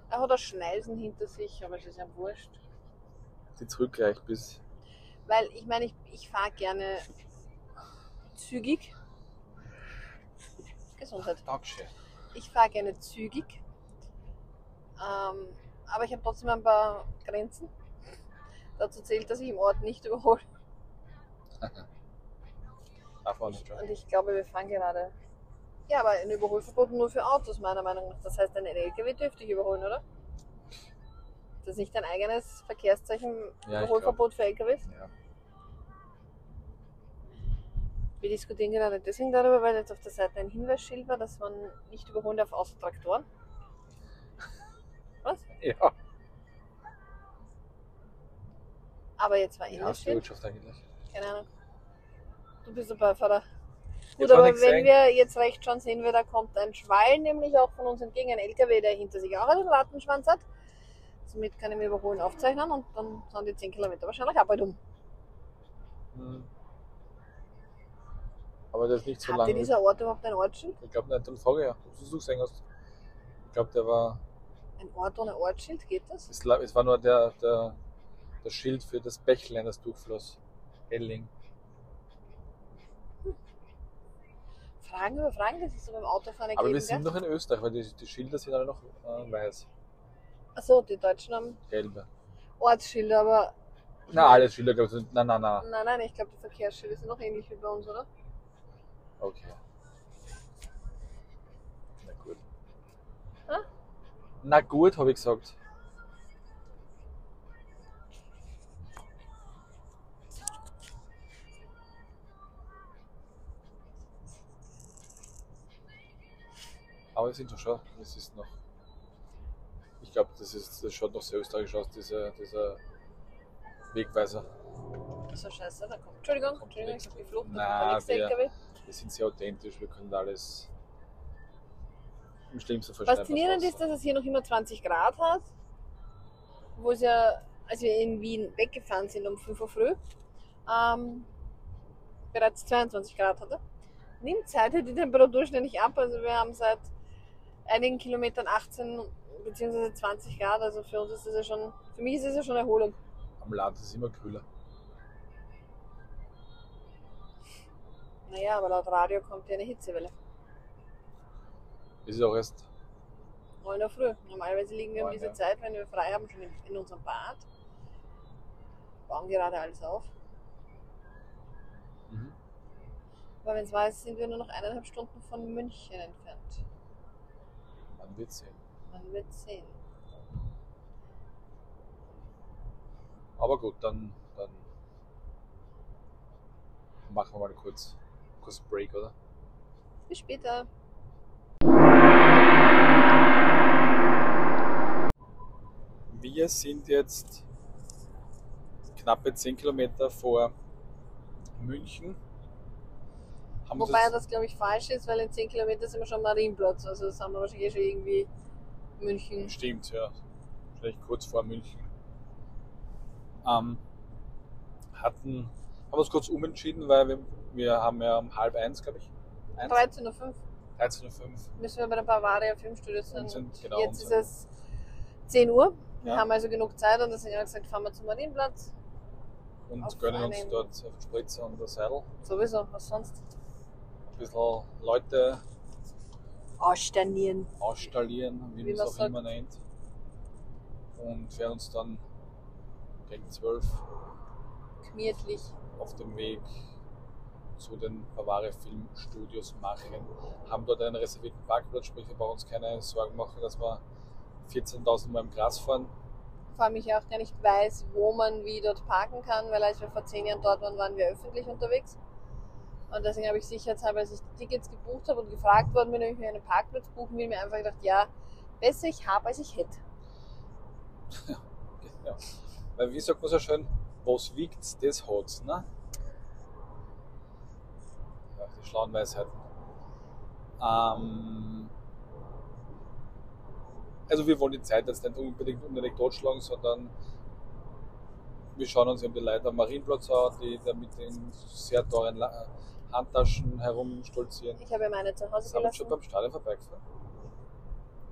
Er hat auch Schneisen hinter sich, aber es ist ja wurscht. Die zurückreicht bis. Weil ich meine, ich, ich fahre gerne zügig. Gesundheit. Dankeschön. Ich fahre gerne zügig. Ähm, aber ich habe trotzdem ein paar Grenzen. Dazu zählt, dass ich im Ort nicht überhole. Darf man nicht. Und ich glaube, wir fahren gerade. Ja, aber ein Überholverbot nur für Autos, meiner Meinung nach. Das heißt, ein LKW dürfte ich überholen, oder? Das ist nicht ein eigenes Verkehrszeichen, Ja, Überholverbot für LKWs? Ja. Wir diskutieren gerade deswegen darüber, weil jetzt auf der Seite ein Hinweisschild war, dass man nicht überholen darf außer Traktoren. Was? ja. Aber jetzt war Ja, Hinweisschild. Stewardship eigentlich. Keine Ahnung. Du bist ein Beifahrer. Gut, aber wenn sein. wir jetzt recht schauen, sehen wir, da kommt ein Schwall, nämlich auch von uns entgegen, ein LKW, der hinter sich auch einen Rattenschwanz hat. Somit kann ich mir überholen aufzeichnen und dann sind die 10 Kilometer wahrscheinlich auch bald um. Hm. Aber das ist nicht so Hatte lange. dieser Ort überhaupt ein Ortsschild? Ich glaube nicht, dann frage ja, ob du es gesehen hast. Ich glaube, der war. Ein Ort ohne Ortsschild, geht das? Es war nur der, der, das Schild für das Bächlein, das durchfloss. Elling. Fragen über Fragen, das ist so beim Autofahren Aber wir sind gell? noch in Österreich, weil die, die Schilder sind alle noch äh, weiß, Achso, die Deutschen haben gelbe. Ortsschilder, aber Na, alle Schilder, glaube ich, sind. Nein, nein, nein. nein, nein, ich glaube, die Verkehrsschilder sind noch ähnlich wie bei uns, oder? Okay. Na gut. Hä? Na gut, habe ich gesagt. Aber wir sind doch schon, es ist noch. Ich glaube, das, ist, das schaut noch sehr österreichisch aus, dieser, dieser Wegweiser. So scheiße, da kommt. Entschuldigung, Kommt Entschuldigung, ich habe geflucht, da kommt der wir- LKW. Wir sind sehr authentisch, wir können alles im schlimmsten Fall Faszinierend ist, dass es hier noch immer 20 Grad hat. Wo es ja, als wir in Wien weggefahren sind um 5 Uhr früh, ähm, bereits 22 Grad hatte. Nimmt seither die Temperatur ständig ab. Also wir haben seit einigen Kilometern 18 bzw. 20 Grad. Also für uns ist das ja schon, für mich ist es ja schon Erholung. Am Land ist es immer kühler. Naja, aber laut Radio kommt ja eine Hitzewelle. Es ist auch erst 9 Uhr früh. Normalerweise liegen wir um diese ja. Zeit, wenn wir frei haben, schon in, unserem Bad. Bauen gerade alles auf. mhm. Aber wenn es ist, sind wir nur noch eineinhalb Stunden von München entfernt. Man wird sehen. Man wird sehen. Aber gut, dann, dann machen wir mal kurz, kurz Break, oder? Bis später. Wir sind jetzt knappe 10 Kilometer vor München. Haben Wobei jetzt- das, glaube ich, falsch ist, weil in 10 Kilometern sind wir schon am Marienplatz. Also das haben wir wahrscheinlich eh schon irgendwie München. Stimmt, ja. Vielleicht kurz vor München. Ähm, hatten, haben uns kurz umentschieden, weil wir, wir haben ja um halb eins, glaube ich. Eins? 13.05 Uhr 13.05 Uhr. müssen wir bei der Bavaria Filmstudio sein. Sind- genau, jetzt ist es 10 Uhr. Wir Ja. haben also genug Zeit und deswegen haben wir gesagt, fahren wir zum Marienplatz. Und Auf gönnen uns dort einen Spritzer und ein Seidel. Sowieso, was sonst? Bisschen Leute Aussternieren. ausstallieren, wie Wie man es auch sagt. immer nennt. Und werden uns dann gegen 12 Gemütlich. auf dem Weg zu den Bavaria Filmstudios machen. Haben dort einen reservierten Parkplatz, sprich wir brauchen uns keine Sorgen machen, dass wir 14.000 Mal im Gras fahren. Vor allem ich auch gar nicht weiß, wo man wie dort parken kann, weil als wir vor zehn Jahren dort waren, waren wir öffentlich unterwegs. Und deswegen habe ich sicherheitshalber, als ich die Tickets gebucht habe und gefragt worden bin, ob ich mir einen Parkplatz buchen will, mir einfach gedacht, ja, besser ich habe, als ich hätte. Ja. Weil wie sagt man so schön, was wiegt, das hat's, ne? Ja, die schlauen Weisheiten. Ähm, also wir wollen die Zeit jetzt nicht unbedingt unbedingt totschlagen, sondern wir schauen uns eben die Leute am Marienplatz an, die da mit den sehr teuren Handtaschen herumstolzieren. Ich habe ja meine zu Hause Sind wir schon gelassen. beim Stadion vorbeigefahren?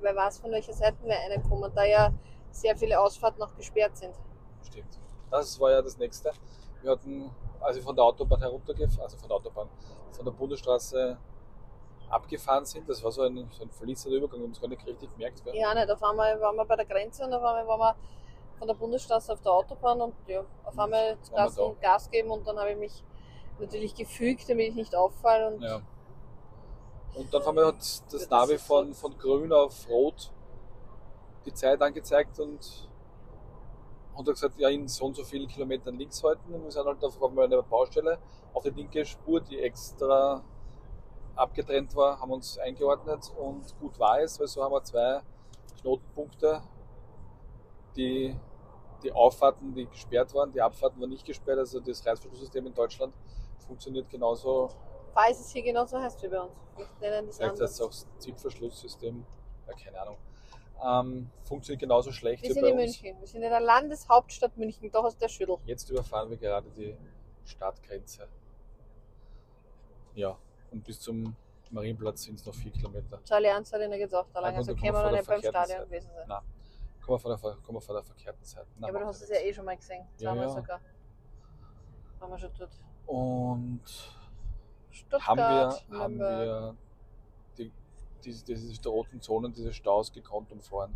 Wer weiß, von welcher Seite wir eine kommen, da ja sehr viele Ausfahrten noch gesperrt sind. Stimmt. Das war ja das nächste. Wir hatten, als ich von der Autobahn heruntergefahren, also von der Autobahn, von der Bundesstraße abgefahren sind. Das war so ein, so ein fließender Übergang, wir haben es gar nicht richtig gemerkt. Gell? Ja, nicht. Auf einmal waren wir bei der Grenze und auf einmal waren wir von der Bundesstraße auf der Autobahn und ja, auf einmal wir Gas, Gas geben und dann habe ich mich natürlich gefügt, damit ich nicht auffalle. Und Ja. Und dann haben wir hat das Navi von, von grün auf rot die Zeit angezeigt und hat er gesagt, ja, in so und so vielen Kilometern links halten. Und wir sind halt auf einmal eine Baustelle auf die linke Spur, die extra abgetrennt war, haben uns eingeordnet und gut war es, weil so haben wir zwei Knotenpunkte, die, die Auffahrten, die gesperrt waren, die Abfahrten waren nicht gesperrt, also das Reißverschlusssystem in Deutschland funktioniert genauso falls es hier genauso heißt wie bei uns. Vielleicht heißt es auch Zipverschlusssystem. Ja, keine Ahnung. Ähm, funktioniert genauso schlecht Wir wie sind bei in uns. München. Wir sind in der Landeshauptstadt München, doch aus der Schüttel. Jetzt überfahren wir gerade die Stadtgrenze. Ja, und bis zum Marienplatz sind es noch vier Kilometer. Zur Allianz Arena geht es auch da lang. Ja, Also können wir noch wir nicht beim Stadion Seite. gewesen sein. Nein, kommen wir von der, ver- kommen wir von der verkehrten Seite. Nein, Ja, aber du hast es ja eh schon mal gesehen. Ja, Zweimal ja. sogar. Waren wir schon dort. Und Stuttgart, haben wir, haben wir die, diese, diese roten Zonen, diese Staus gekonnt umfahren.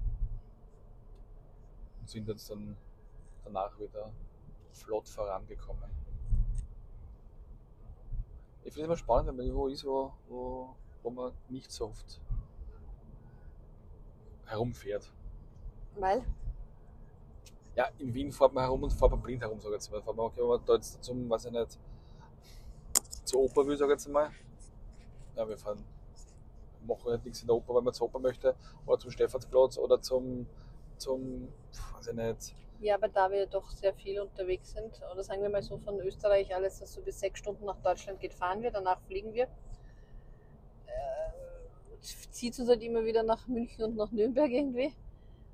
Und sind jetzt dann danach wieder flott vorangekommen. Ich finde es immer spannend, wenn man irgendwo ist, wo, wo, wo man nicht so oft herumfährt. Weil? Ja, in Wien fährt man herum und fährt man blind herum, sag ich jetzt mal. Fährt man, okay, wenn man da jetzt zum, weiß ich nicht, zur Oper will, sag ich jetzt mal. Ja, wir fahren, machen halt nichts in der Oper, weil man zur Oper möchte, oder zum Stephansplatz oder zum, zum, weiß ich nicht, Ja, aber da wir doch sehr viel unterwegs sind, oder sagen wir mal so von Österreich, alles, was so bis sechs Stunden nach Deutschland geht, fahren wir, danach fliegen wir. Äh, zieht uns halt immer wieder nach München und nach Nürnberg irgendwie.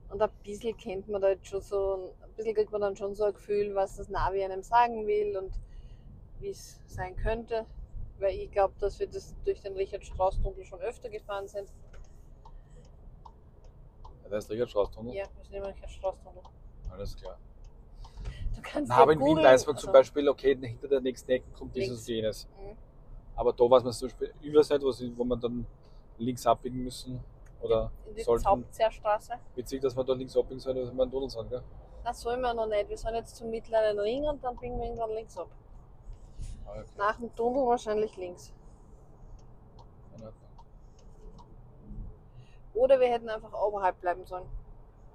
Und ein bisschen kennt man da jetzt schon so, ein bisschen kriegt man dann schon so ein Gefühl, was das Navi einem sagen will und wie es sein könnte. Weil ich glaube, dass wir das durch den Richard-Strauss-Tunnel schon öfter gefahren sind. ja, da ist Richard Strauß-Tunnel. Ja, wir sind immer Richard-Strauss-Tunnel. Alles klar. Du kannst Na, aber in Wien googeln, weiß man zum also- Beispiel, okay, hinter der nächsten Ecke kommt dieses Links. und jenes. Mhm. Aber da weiß man zum Beispiel nicht, wo, sie- wo man dann links abbiegen müssen. Oder in die sollten. Hauptzehrstraße. Witzig, dass wir da links abbiegen sollen, dass wir einen Tunnel sind, gell? Das sollen wir noch nicht. Wir sollen jetzt zum mittleren Ring und dann biegen wir irgendwann links ab. Okay. Nach dem Tunnel wahrscheinlich links. Oder wir hätten einfach oberhalb bleiben sollen.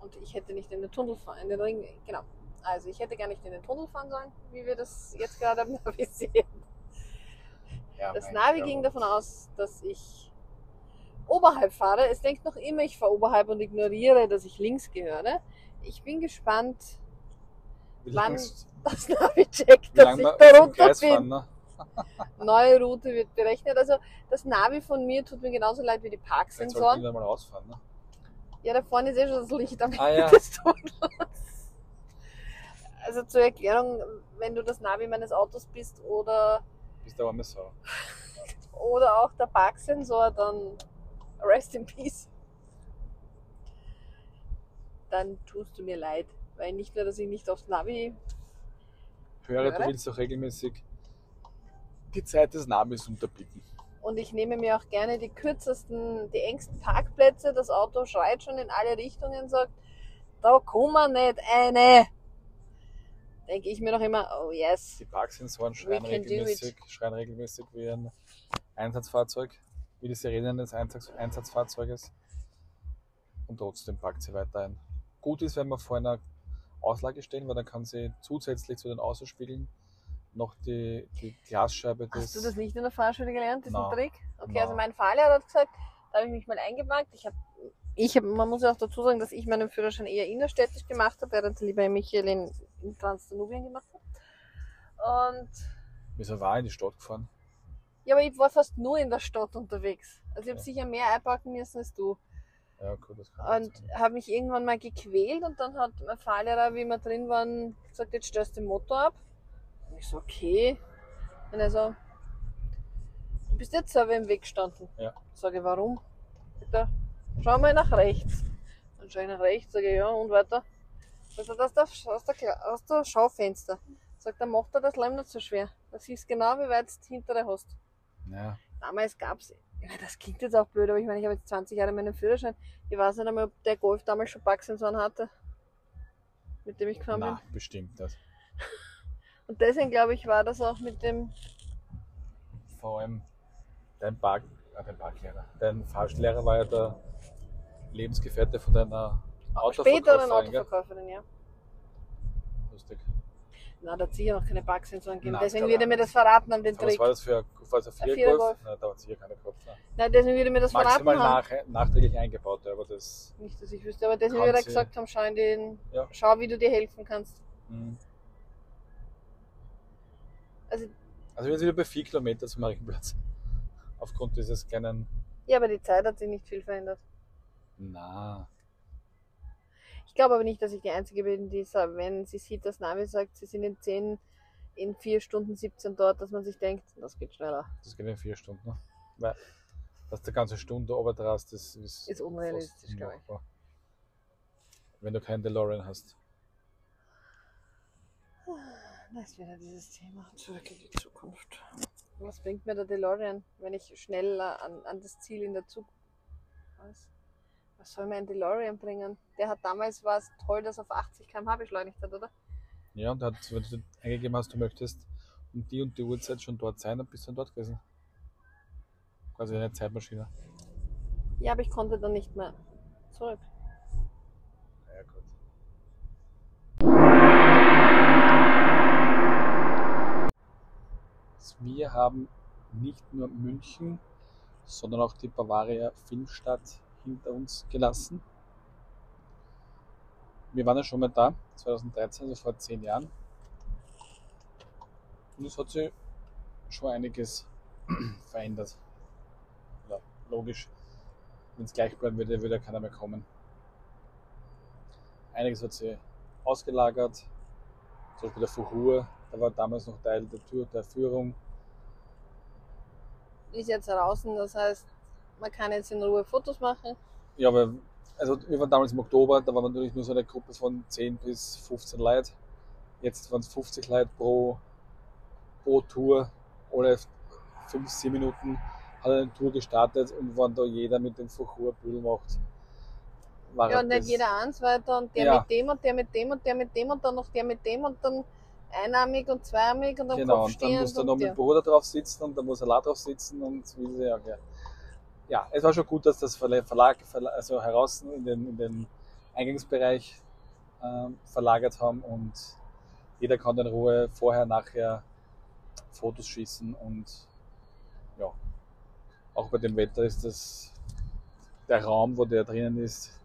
Und ich hätte nicht in den Tunnel fahren, in den Ring, genau. Also ich hätte gar nicht in den Tunnel fahren sollen, wie wir das jetzt gerade am Navi sehen. Ja, Das Navi ging davon aus, dass ich oberhalb fahre. Es denkt noch immer, ich fahre oberhalb und ignoriere, dass ich links gehöre. Ich bin gespannt, Wie wann das Navi checkt, dass ich da runter bin. fahren, ne? Neue Route wird berechnet. Also das Navi von mir tut mir genauso leid wie die Jetzt Parksensoren. wir mal rausfahren, ne? Ja, da vorne ist eh schon das Licht am Ah, Ende ja. des Tunnels. Also zur Erklärung, wenn du das Navi meines Autos bist oder, Bis der arme Sau. oder auch der Parksensor, dann rest in peace. Dann tust du mir leid. Weil nicht nur, dass ich nicht aufs Navi. Höre, du willst auch regelmäßig die Zeit des Navis unterbieten. Und ich nehme mir auch gerne die kürzesten, die engsten Parkplätze. Das Auto schreit schon in alle Richtungen, sagt, da kommen wir nicht eine. Denke ich mir noch immer, oh yes. Die Parksensoren schreien regelmäßig, schreien regelmäßig wie ein Einsatzfahrzeug, wie die Sirene eines Einsatz Einsatzfahrzeuges. Und trotzdem packt sie weiter ein. Gut ist, wenn wir vor einer Auslage stehen, weil dann kann sie zusätzlich zu den Außenspiegeln noch die, die Glasscheibe des. Hast du das nicht in der Fahrschule gelernt, diesen Nein. Trick? Okay, Nein. also mein Fahrlehrer hat gesagt, da habe ich mich mal eingepackt. Ich habe, ich hab, man muss ja auch dazu sagen, dass ich meinen Führerschein eher innerstädtisch gemacht habe, während der liebe Michael in, in Transdanubien gemacht hat. Und Wieso war er in die Stadt gefahren? ja, aber ich war fast nur in der Stadt unterwegs. Also ich habe Okay. sicher mehr einpacken müssen als du. Ja, gut, das kann Und habe mich irgendwann mal gequält und dann hat mein Fahrlehrer, wie wir drin waren, gesagt, jetzt du den Motor ab. Und ich so, okay. Und er so, du bist jetzt selber im Weg gestanden. Ja. Sage ich, warum? Sagt er, schau mal nach rechts. Dann schaue ich nach rechts, sage ich, ja, und weiter. Sagt er, das ist aus der, Kla- aus der Schaufenster. Sagt er, macht er das Leim nicht so schwer. Da siehst du genau, wie weit du das hintere hast. Ja, Damals gab es das klingt jetzt auch blöd, aber ich meine, ich habe jetzt 20 Jahre meinen Führerschein. Ich weiß nicht einmal, ob der Golf damals schon Parksensoren hatte, mit dem ich gefahren Na, bin. bestimmt das. Und deswegen glaube ich, war das auch mit dem. Vor allem dein Park, äh, dein Parklehrer, dein Fahrschullehrer war ja der Lebensgefährte von deiner Später eine Autoverkäuferin, gell? Autoverkäuferin, ja. Na, da hat sicher noch keine Parksensoren gegeben. Na, deswegen würde mir das verraten an den Aber was Trick. war das für das ein Vierergolf? Nein, da hat sicher keiner gehabt. Ne? Nein, deswegen würde mir das verraten Maximal haben. nach, nachträglich eingebaut, aber das. Nicht, dass ich wüsste, aber deswegen würde er gesagt haben, schau in den. Ja. Schau, wie du dir helfen kannst. Hm. Also, Also wir sind wieder bei 4 Kilometer zum Marienplatz. Aufgrund dieses kleinen. ja, aber die Zeit hat sich nicht viel verändert. Na. Ich glaube aber nicht, dass ich die Einzige bin, die sagt, wenn sie sieht, dass Navi sagt, sie sind in 10, in 4 Stunden 17 dort, dass man sich denkt, das geht schneller. Das geht in vier Stunden. Ne? Weil, dass du eine ganze Stunde obertraust, das ist, Ist unrealistisch, glaube ich. Wenn du keinen DeLorean hast. Das ist wieder dieses Thema. Zurück in die Zukunft. Was bringt mir der DeLorean, wenn ich schneller an, an das Ziel in der Zukunft. Was? Was soll mir ein DeLorean bringen? Der hat damals war es toll, dass er auf 80 km/h beschleunigt hat, oder? Ja, und hat, wenn du eingegeben hast, du möchtest um die und die Uhrzeit schon dort sein, dann bist du dann dort gewesen. Quasi eine Zeitmaschine. Ja, aber ich konnte dann nicht mehr zurück. Ja, gut. Wir haben nicht nur München, sondern auch die Bavaria Filmstadt hinter uns gelassen. Wir waren ja schon mal da, 2013, also vor zehn Jahren. Und es hat sich schon einiges verändert. Ja, logisch. Wenn es gleich bleiben würde, würde ja keiner mehr kommen. Einiges hat sich ausgelagert. Zum Beispiel der Fuhur, der war damals noch Teil der Tour, der Führung. Ist jetzt draußen, das heißt, man kann jetzt in Ruhe Fotos machen. Ja, aber also wir waren damals im Oktober, da war natürlich nur so eine Gruppe von 10 bis 15 Leute. Jetzt waren es 50 Leute pro, pro Tour. Alle 5, 7 Minuten hat eine Tour gestartet und wenn da jeder mit dem Fuchur Büdel macht, war Ja, und nicht jeder eins weiter und der Ja. mit dem und der mit dem und der mit dem und dann noch der mit dem und dann einarmig und zweiarmig und am Genau, und dann muss da noch mit dem Bruder drauf sitzen und da muss er auch drauf sitzen und wie sie ja, ja. Ja, es war schon gut, dass das Verla- Verlag, Verla- also heraus in den, in den Eingangsbereich ähm, verlagert haben und jeder kann in Ruhe vorher, nachher Fotos schießen und ja, auch bei dem Wetter ist das der Raum, wo der drinnen ist,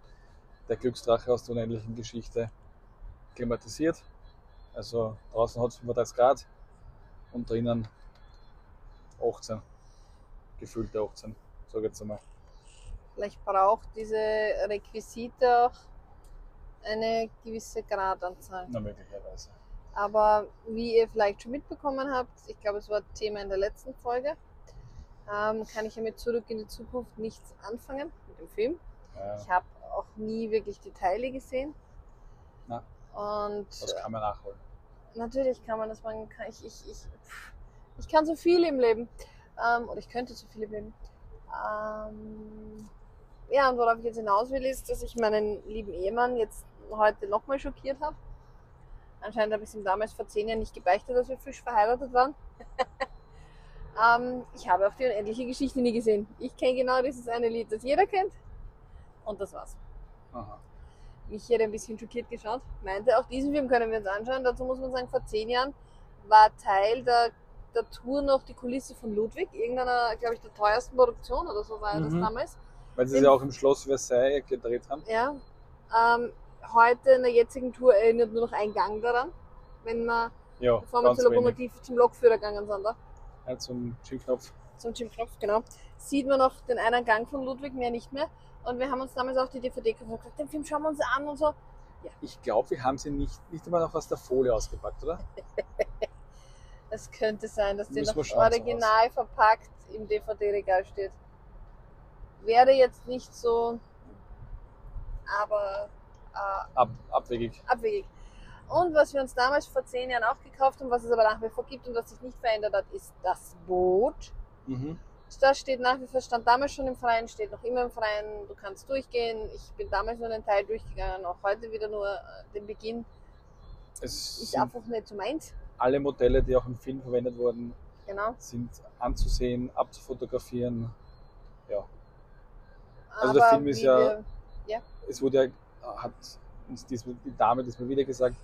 der Glücksdrache aus der unendlichen Geschichte klimatisiert. Also draußen hat es 35 Grad und drinnen 18. Gefühlte 18, einmal. Vielleicht braucht diese Requisite auch eine gewisse Gradanzahl. Na, möglicherweise. Aber wie ihr vielleicht schon mitbekommen habt, ich glaube, es war Thema in der letzten Folge, ähm, kann ich ja mit Zurück in die Zukunft nichts anfangen mit dem Film. Ja, Ich habe auch nie wirklich die Teile gesehen. Na. Und das kann man nachholen. natürlich kann man das, man kann, ich, ich, ich, ich kann so viel im Leben. Ähm, oder ich könnte so viel im Leben. Ähm, ja, und worauf ich jetzt hinaus will, ist, dass ich meinen lieben Ehemann jetzt heute nochmal schockiert habe. Anscheinend habe ich es ihm damals vor zehn Jahren nicht gebeichtet, dass wir frisch verheiratet waren. ähm, ich habe auch die unendliche Geschichte nie gesehen. Ich kenne genau dieses eine Lied, das jeder kennt. Und das war's. Aha. Michi hat ein bisschen schockiert geschaut. Meinte, auch diesen Film können wir uns anschauen. Dazu muss man sagen, vor zehn Jahren war Teil der, der Tour noch die Kulisse von Ludwig, irgendeiner, glaube ich, der teuersten Produktion oder so war das Mhm. damals. Weil sie es ja auch im Schloss Versailles gedreht haben. Ja. Ähm, heute in der jetzigen Tour erinnert nur noch ein Gang daran, wenn wir, Ja, bevor wir zur wenig. Lokomotive zum Lokführer gegangen sind. Da. Ja, zum Schiffknopf. zum Jim Knopf, genau, sieht man noch den einen Gang von Ludwig, mehr nicht mehr. Und wir haben uns damals auch die DVD gekauft gesagt, den Film schauen wir uns an und so. Ich glaube, wir haben sie nicht, nicht einmal noch aus der Folie ausgepackt, oder? Es könnte sein, dass wir noch original verpackt im DVD-Regal steht. Wäre jetzt nicht so, aber äh, Ab, abwegig. abwegig. Und was wir uns damals vor zehn Jahren auch gekauft haben, was es aber nach wie vor gibt und was sich nicht verändert hat, ist das Boot. Mhm. Das steht nach wie vor, stand damals schon im Freien, steht noch immer im Freien. Du kannst durchgehen. Ich bin damals nur einen Teil durchgegangen, auch heute wieder nur äh, den Beginn. Es Ist einfach nicht so meins. Alle Modelle, die auch im Film verwendet wurden, Genau. sind anzusehen, abzufotografieren. Ja, Also der Aber Film ist ja- wir- es wurde ja, hat uns diesmal, die Dame diesmal wieder gesagt,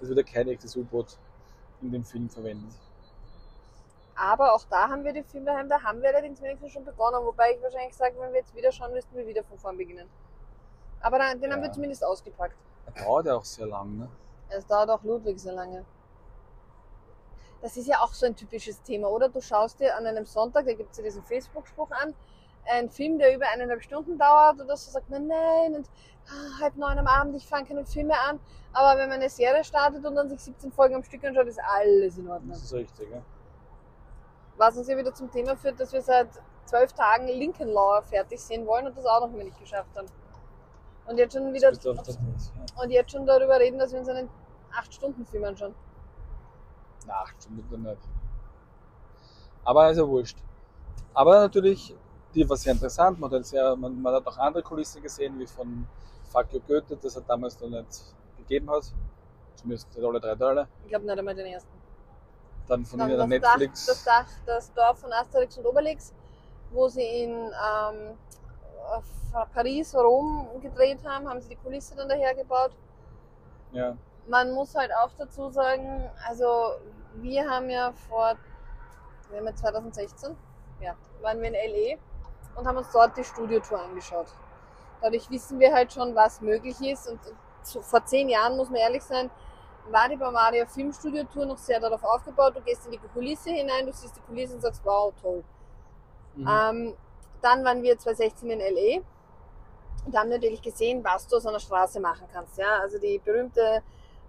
es wurde kein echtes U-Boot in dem Film verwendet. Aber auch da haben wir den Film daheim, da haben wir allerdings wenigstens schon begonnen, wobei ich wahrscheinlich sage, wenn wir jetzt wieder schauen, müssten wir wieder von vorn beginnen. Aber dann, den haben Ja. wir zumindest ausgepackt. Er dauert ja auch sehr lang, ne? Es dauert auch Ludwig so lange. Das ist ja auch so ein typisches Thema, oder? Du schaust dir an einem Sonntag, da gibt es ja diesen Facebook-Spruch an, einen Film, der über eineinhalb Stunden dauert, oder so sagt man, nein, und ah, halb neun am Abend, ich fange keine Filme an. Aber wenn man eine Serie startet und dann sich 17 Folgen am Stück anschaut, ist alles in Ordnung. Das ist richtig, ja. Was uns ja wieder zum Thema führt, dass wir seit zwölf Tagen Lincoln Law fertig sehen wollen und das auch noch immer nicht geschafft haben. Und jetzt schon wieder und jetzt schon darüber reden, dass wir uns einen 8-Stunden-Film anschauen. Na, acht Stunden dann nicht. Aber ist ja wurscht. Aber natürlich, die war sehr interessant. Man hat, sehr, man, man hat auch andere Kulissen gesehen, wie von Fuck You Goethe, das hat damals noch nicht gegeben hat. Zumindest nicht alle drei Teile. Ich glaube nicht einmal den ersten. Dann von Dann das, Netflix. Dach, das Dach, das Dorf von Asterix und Obelix, wo sie in ähm, Paris, Rom gedreht haben, haben sie die Kulisse dann daher gebaut. Ja, Man muss halt auch dazu sagen, also wir haben ja vor, wir haben ja 2016, ja, waren wir in LE und haben uns dort die Studiotour angeschaut. Dadurch wissen wir halt schon, was möglich ist und vor zehn Jahren, muss man ehrlich sein, war die Bavaria Filmstudio-Tour noch sehr darauf aufgebaut. Du gehst in die Kulisse hinein, du siehst die Kulisse und sagst, wow, toll. mhm. Ähm, dann waren wir 2016 in LA und haben natürlich gesehen, was du aus einer Straße machen kannst. Ja? Also die berühmte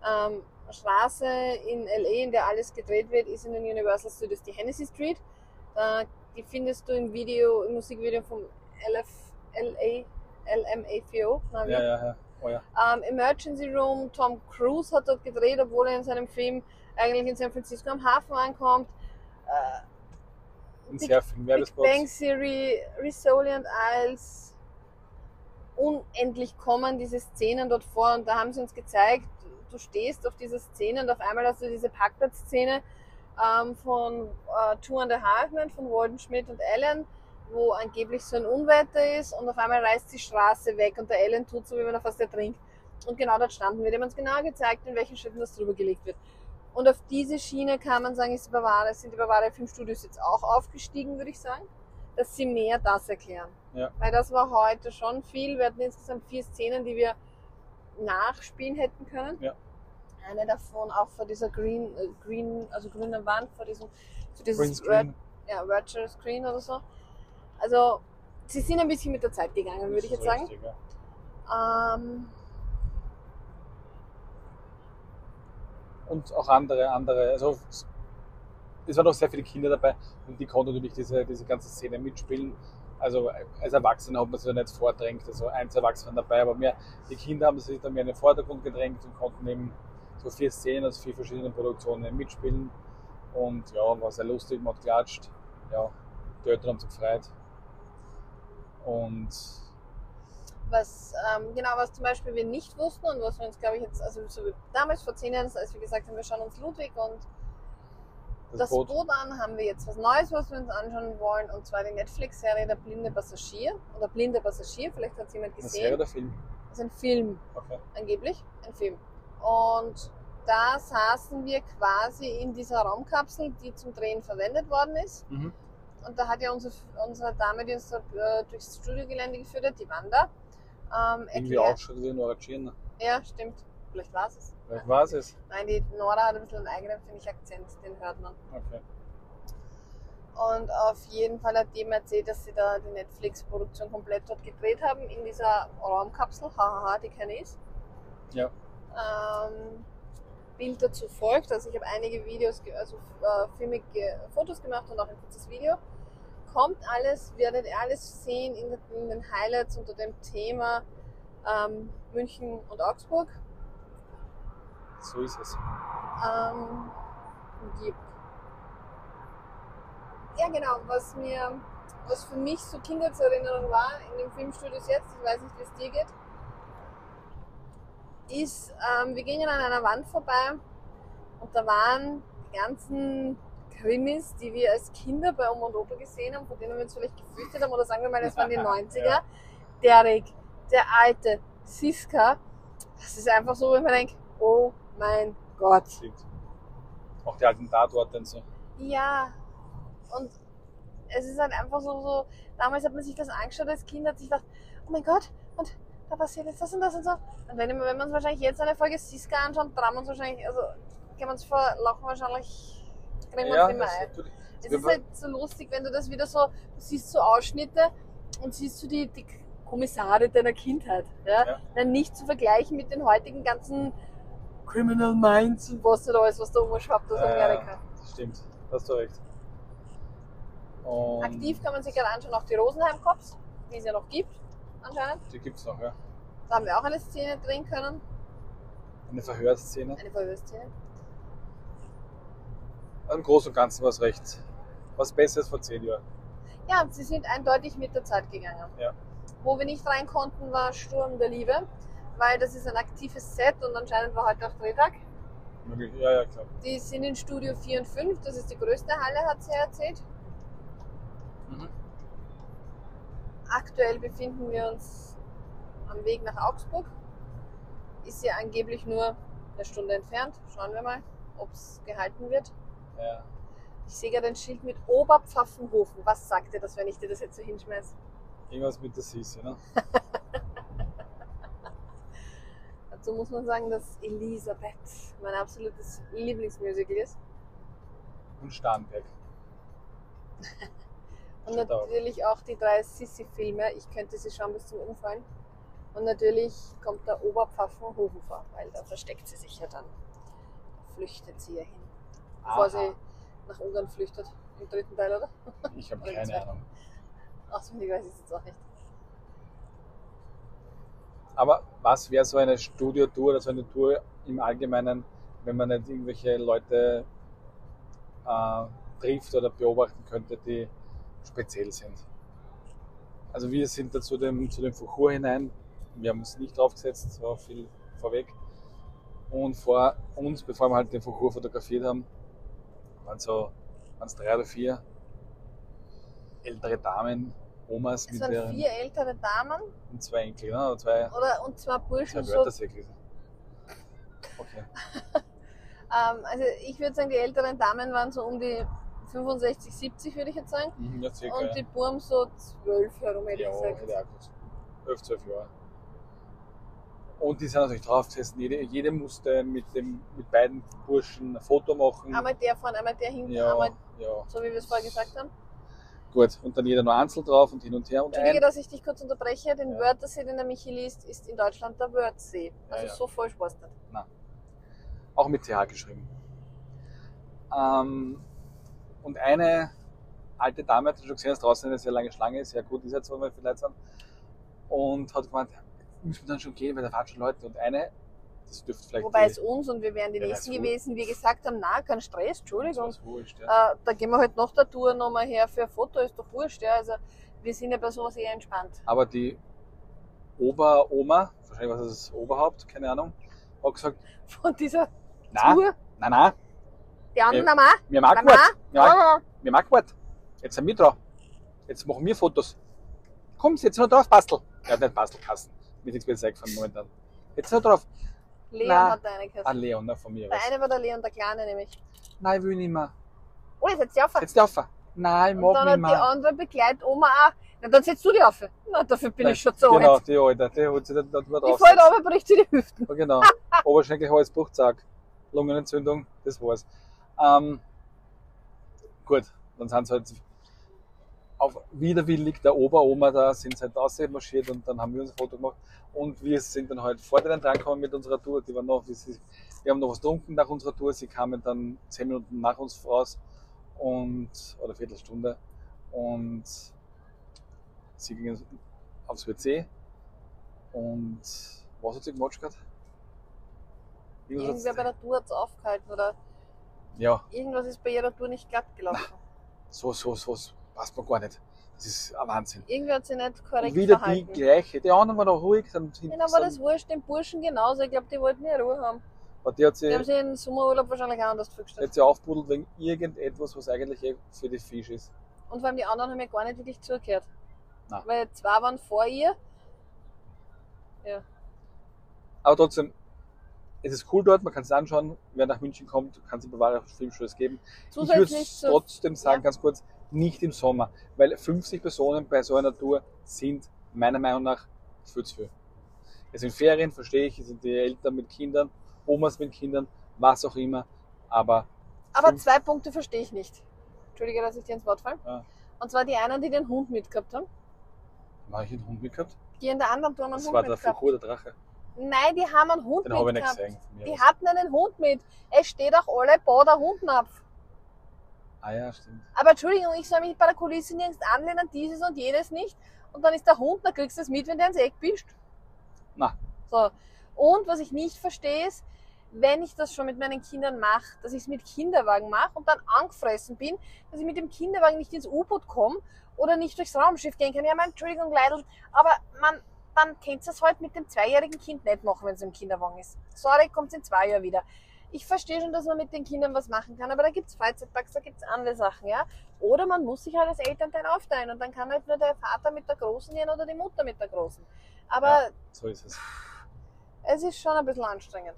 ähm, Straße in LA, in der alles gedreht wird, ist in den Universal Studios die Hennessy Street. Äh, die findest du im Video, im Musikvideo vom LF, LA, wie? ja, ja, ja. Oh, ja. Ähm, Emergency Room, Tom Cruise hat dort gedreht, obwohl er in seinem Film eigentlich in San Francisco am Hafen ankommt. Äh, In Big- sehr vielen Big Werbespots. Bang Theory, Resilient als unendlich kommen diese Szenen dort vor und da haben sie uns gezeigt, du stehst auf dieser Szene und auf einmal hast du diese Parkplatzszene ähm, von äh, Two and a Half Men von Walden Schmidt und Ellen, wo angeblich so ein Unwetter ist und auf einmal reißt die Straße weg und der Ellen tut so, wie wenn er fast ertrinkt. Und genau dort standen wir. Die haben uns genau gezeigt, in welchen Schritten das drüber gelegt wird. Und auf diese Schiene kann man sagen, ist die Bavaria, sind die Bavaria Filmstudios jetzt auch aufgestiegen, würde ich sagen, dass sie mehr das erklären. Ja. Weil das war heute schon viel. Wir hatten insgesamt vier Szenen, die wir nachspielen hätten können. Ja. Eine davon auch vor dieser Green, äh, Green, also grünen Wand, vor diesem, so dieses Greenscreen. ja, Virtual Screen oder so. Also, sie sind ein bisschen mit der Zeit gegangen, würde ich jetzt sagen. richtig, ja. Ähm, und auch andere, andere, also es waren auch sehr viele Kinder dabei und die konnten natürlich diese, diese ganze Szene mitspielen. Also als Erwachsener hat man sich nicht vordrängt, also eins Erwachsene dabei, aber mehr, die Kinder haben sich dann mehr in den Vordergrund gedrängt und konnten eben so vier Szenen aus vier verschiedenen Produktionen mitspielen. Und ja, war sehr lustig, man hat geklatscht. Ja, die Eltern haben sich gefreut. Und was, ähm, genau, was zum Beispiel wir nicht wussten und was wir uns, glaube ich, jetzt, also so damals vor zehn Jahren, als wir gesagt haben, wir schauen uns Ludwig und das, das Boot, Boot an, haben wir jetzt was Neues, was wir uns anschauen wollen, und zwar die Netflix-Serie Der blinde Passagier oder Blinde Passagier, vielleicht hat es jemand eine Serie gesehen. oder Film? Das ist ein Film, Okay. angeblich, ein Film. Und da saßen wir quasi in dieser Raumkapsel, die zum Drehen verwendet worden ist. Mhm. Und da hat ja unsere, unsere Dame, die uns äh, durchs Studiogelände geführt hat, die Wanda, ähm, Irgendwie erklärt. ausschaut wie Nora Tschirner. Ja, stimmt. Vielleicht war es es. Vielleicht war es. Nein, die Nora hat ein bisschen einen eigenen, finde ich, Akzent, den hört man. Okay. Und auf jeden Fall hat die ihm erzählt, dass sie da die Netflix-Produktion komplett dort gedreht haben, in dieser Raumkapsel, hahaha, die keine ist. Ja. Ähm, Bild dazu folgt, also ich habe einige Videos, also äh, Filme, Fotos gemacht und auch ein kurzes Video. Kommt alles, werdet ihr alles sehen in, den- in den Highlights unter dem Thema ähm, München und Augsburg. So ist es. Ähm, die ja, genau, was mir was für mich so Kindheitserinnerung war in den Filmstudios jetzt, ich weiß nicht, wie es dir geht, ist, ähm, wir gingen an einer Wand vorbei und da waren die ganzen Krimis, die wir als Kinder bei Oma und Opa gesehen haben, von denen wir uns vielleicht gefürchtet haben, oder sagen wir mal, das waren die 90er. Ja. Derek, der alte, Siska. Das ist einfach so, wenn man denkt, oh mein Gott. Auch die alten Tatorte und so. Ja, und es ist halt einfach so, so, damals hat man sich das angeschaut als Kind, hat sich gedacht, oh mein Gott, und da passiert jetzt das und das und so. Und wenn, wenn wir uns wahrscheinlich jetzt eine Folge Siska anschauen, trauen wir uns wahrscheinlich, also können wir uns vor Lachen wahrscheinlich, kriegen wir Ja, uns nicht mehr ein. Es ist halt so lustig, wenn du das wieder so, du siehst so Ausschnitte und siehst du die, die Kommissare deiner Kindheit. Ja? Ja. Dann nicht zu vergleichen mit den heutigen ganzen Criminal Minds und was da alles, was da umschwappt aus Amerika. das stimmt, hast du recht. Und Aktiv kann man sich gerade anschauen, auch die Rosenheim Cops, die es ja noch gibt, anscheinend. Die gibt es noch, ja. Da haben wir auch eine Szene drehen können, Eine Verhörszene. eine Verhörszene. Im Großen und Ganzen war es recht. Was Besseres vor zehn Jahren. Ja, und sie sind eindeutig mit der Zeit gegangen. Ja. Wo wir nicht rein konnten, war Sturm der Liebe, weil das ist ein aktives Set und anscheinend war heute auch Drehtag. Möglich. Ja, ja, klar. Die sind in Studio 4 und 5, das ist die größte Halle, hat sie erzählt. Mhm. Aktuell befinden wir uns am Weg nach Augsburg. Ist ja angeblich nur eine Stunde entfernt. Schauen wir mal, ob es gehalten wird. Ja. Ich sehe gerade ein Schild mit Oberpfaffenhofen. Was sagt dir das, wenn ich dir das jetzt so hinschmeiße? Irgendwas mit der Sisi, ne? Dazu muss man sagen, dass Elisabeth mein absolutes Lieblingsmusical ist. Und Starnberg. Und natürlich auch die drei Sissi-Filme. Ich könnte sie schauen bis zum Umfallen. Und natürlich kommt der Oberpfaffenhofen vor, weil da versteckt sie sich ja dann. Flüchtet sie ja hin. Bevor Aha. sie nach Ungarn flüchtet. Im dritten Teil, oder? Ich habe keine. Ahnung. Auswendig weiß ich es jetzt auch nicht. Aber was wäre so eine Studiotour oder so eine Tour im Allgemeinen, wenn man nicht irgendwelche Leute äh, trifft oder beobachten könnte, die speziell sind? Also wir sind da zu dem, zu dem Fuchur hinein. Wir haben uns nicht draufgesetzt, so viel vorweg. Und vor uns, bevor wir halt den Fuchur fotografiert haben, waren so waren es drei oder vier ältere Damen, Omas Es mit waren vier ältere Damen und zwei Enkel, ne? oder zwei, oder, und zwei Burschen. zwei So, Wörtersäckchen. Okay. ähm, also ich würde sagen, die älteren Damen waren so um die 65, 70, würde ich jetzt sagen. Mhm, ja, circa. Und die Burm so 12 herum, hätte ja, ich gesagt. gewusst. 11, 12 Jahre. Und die sind natürlich draufgesessen. Jede, jede musste mit, dem, mit beiden Burschen ein Foto machen. Einmal der vorne, einmal der hinten, ja, einmal ja. so wie wir es vorher gesagt haben. Gut. Und dann jeder nur einzeln drauf und hin und her. Und Entschuldige, dass ich dich kurz unterbreche. Den Ja. Wörthersee, den der Michi liest, ist in Deutschland der Wörthsee. Also Ja, ja. so falsch war es nicht. auch mit TH geschrieben. Ähm, und eine alte Dame, hat schon gesehen, dass draußen eine sehr lange Schlange ist, sehr gut ist jetzt, wenn wir vielleicht sind. Und hat gemeint, müssen wir dann schon gehen, weil da fahren schon Leute. Und eine, das dürfte vielleicht Wobei es uns und wir wären die Ja, Nächsten gewesen, wir gesagt haben, na, kein Stress, Entschuldigung. wurscht, ja. Äh, da gehen wir halt nach der Tour nochmal her für ein Foto, ist doch wurscht. Ja. Also wir sind ja bei sowas eher entspannt. Aber die Oberoma, wahrscheinlich was ist das Oberhaupt, keine Ahnung, hat gesagt, Von dieser na, Tour, na, na, die anderen Ja. Mama, wir machen Mama, was. Wir ja. wir machen was. Jetzt sind wir dran. Jetzt machen wir Fotos. Kommt, jetzt noch drauf, Bastel. Ja, nicht Bastelkassen. Mir ist nichts mehr eingefallen momentan. Jetzt noch drauf. Leon Na. hat eine Ah, gehabt. Leon, ne, von mir Der aus. eine war der Leon, der Kleine nämlich. Nein, ich will nicht mehr. Oh, jetzt setzt sie auf. Setz dich auf. Nein, ich Und mag dann nicht hat die mehr. andere Begleitoma auch. Na, dann setzt du die auf. Na, dafür bin Nein, ich schon zu Genau, alt. die Alte, die hat sich nicht mehr Die fällt aber bricht sie die Hüften. Ja, genau. Oberschenkel, Halsbruch, zack. Lungenentzündung, das war's. Ähm, gut, dann sind sie halt auf widerwillig der Oberoma da, sind sie halt rausmarschiert und dann haben wir uns ein Foto gemacht. Und wir sind dann halt vor denen drangekommen mit unserer Tour. Die waren noch, wir, haben noch was getrunken nach unserer Tour. Sie kamen dann zehn Minuten nach uns raus und, oder Viertelstunde. Und sie gingen aufs WC. Und was hat sie gemacht gerade? Irgendwer bei der Tour hat es aufgehalten oder Ja, irgendwas ist bei ihrer Tour nicht glatt gelaufen. so, so, so, was passt mir gar nicht. Das ist ein Wahnsinn. Irgendwie hat sie nicht korrekt Und wieder verhalten. die gleiche. Die anderen waren auch ruhig. Sind hinten Ihnen war das wurscht, den Burschen genauso. Ich glaube, die wollten ja Ruhe haben. aber die hat Die haben sie, sich in den Sommerurlaub wahrscheinlich auch anders hat vorgestellt. sie aufpudelt wegen irgendetwas, was eigentlich eh für die Fisch ist. Und vor allem die anderen haben ja gar nicht wirklich zugehört. Nein. Weil zwei waren vor ihr. Aber trotzdem, es ist cool dort, man kann es anschauen. Wer nach München kommt, kann sich Bavaria Filmstudios geben. Ich würde Zusätzlich zu. trotzdem sagen, ja. ganz kurz, nicht im Sommer. Weil 50 Personen bei so einer Tour sind meiner Meinung nach viel zu viel. Es sind Ferien, verstehe ich, es sind die Eltern mit Kindern, Omas mit Kindern, was auch immer. Aber Aber zwei Punkte verstehe ich nicht. Entschuldige, dass ich dir ins Wort falle. Ja. Und zwar die einen, die den Hund mitgehabt haben. habe ich einen Hund mitgehabt? Die in der anderen Tour einen Das Hund war der mitgehabt. Fuku, der Drache. Nein, die haben einen Hund Den habe ich nicht mitgehabt. gesehen. Die hatten einen Hund mit. Es steht auch alle Bau der Hundnapf. Ah ja, stimmt. Aber Entschuldigung, ich soll mich bei der Kulisse nirgends anlehnen, dieses und jenes nicht. Und dann ist der Hund, dann kriegst du es mit, wenn der ins Eck bist. Na. So. Und was ich nicht verstehe ist, wenn ich das schon mit meinen Kindern mache, dass ich es mit Kinderwagen mache und dann angefressen bin, dass ich mit dem Kinderwagen nicht ins U-Boot komme oder nicht durchs Raumschiff gehen kann. Ja, mein, Entschuldigung, Leidl, aber man, dann könnt ihr es halt mit dem zweijährigen Kind nicht machen, wenn es im Kinderwagen ist. Sorry, kommt in zwei Jahren wieder. Ich verstehe schon, dass man mit den Kindern was machen kann, aber da gibt's Freizeitparks, da gibt's andere Sachen, ja. Oder man muss sich halt als Elternteil aufteilen und dann kann halt nur der Vater mit der Großen gehen oder die Mutter mit der Großen. Aber So ist es. es ist schon ein bisschen anstrengend.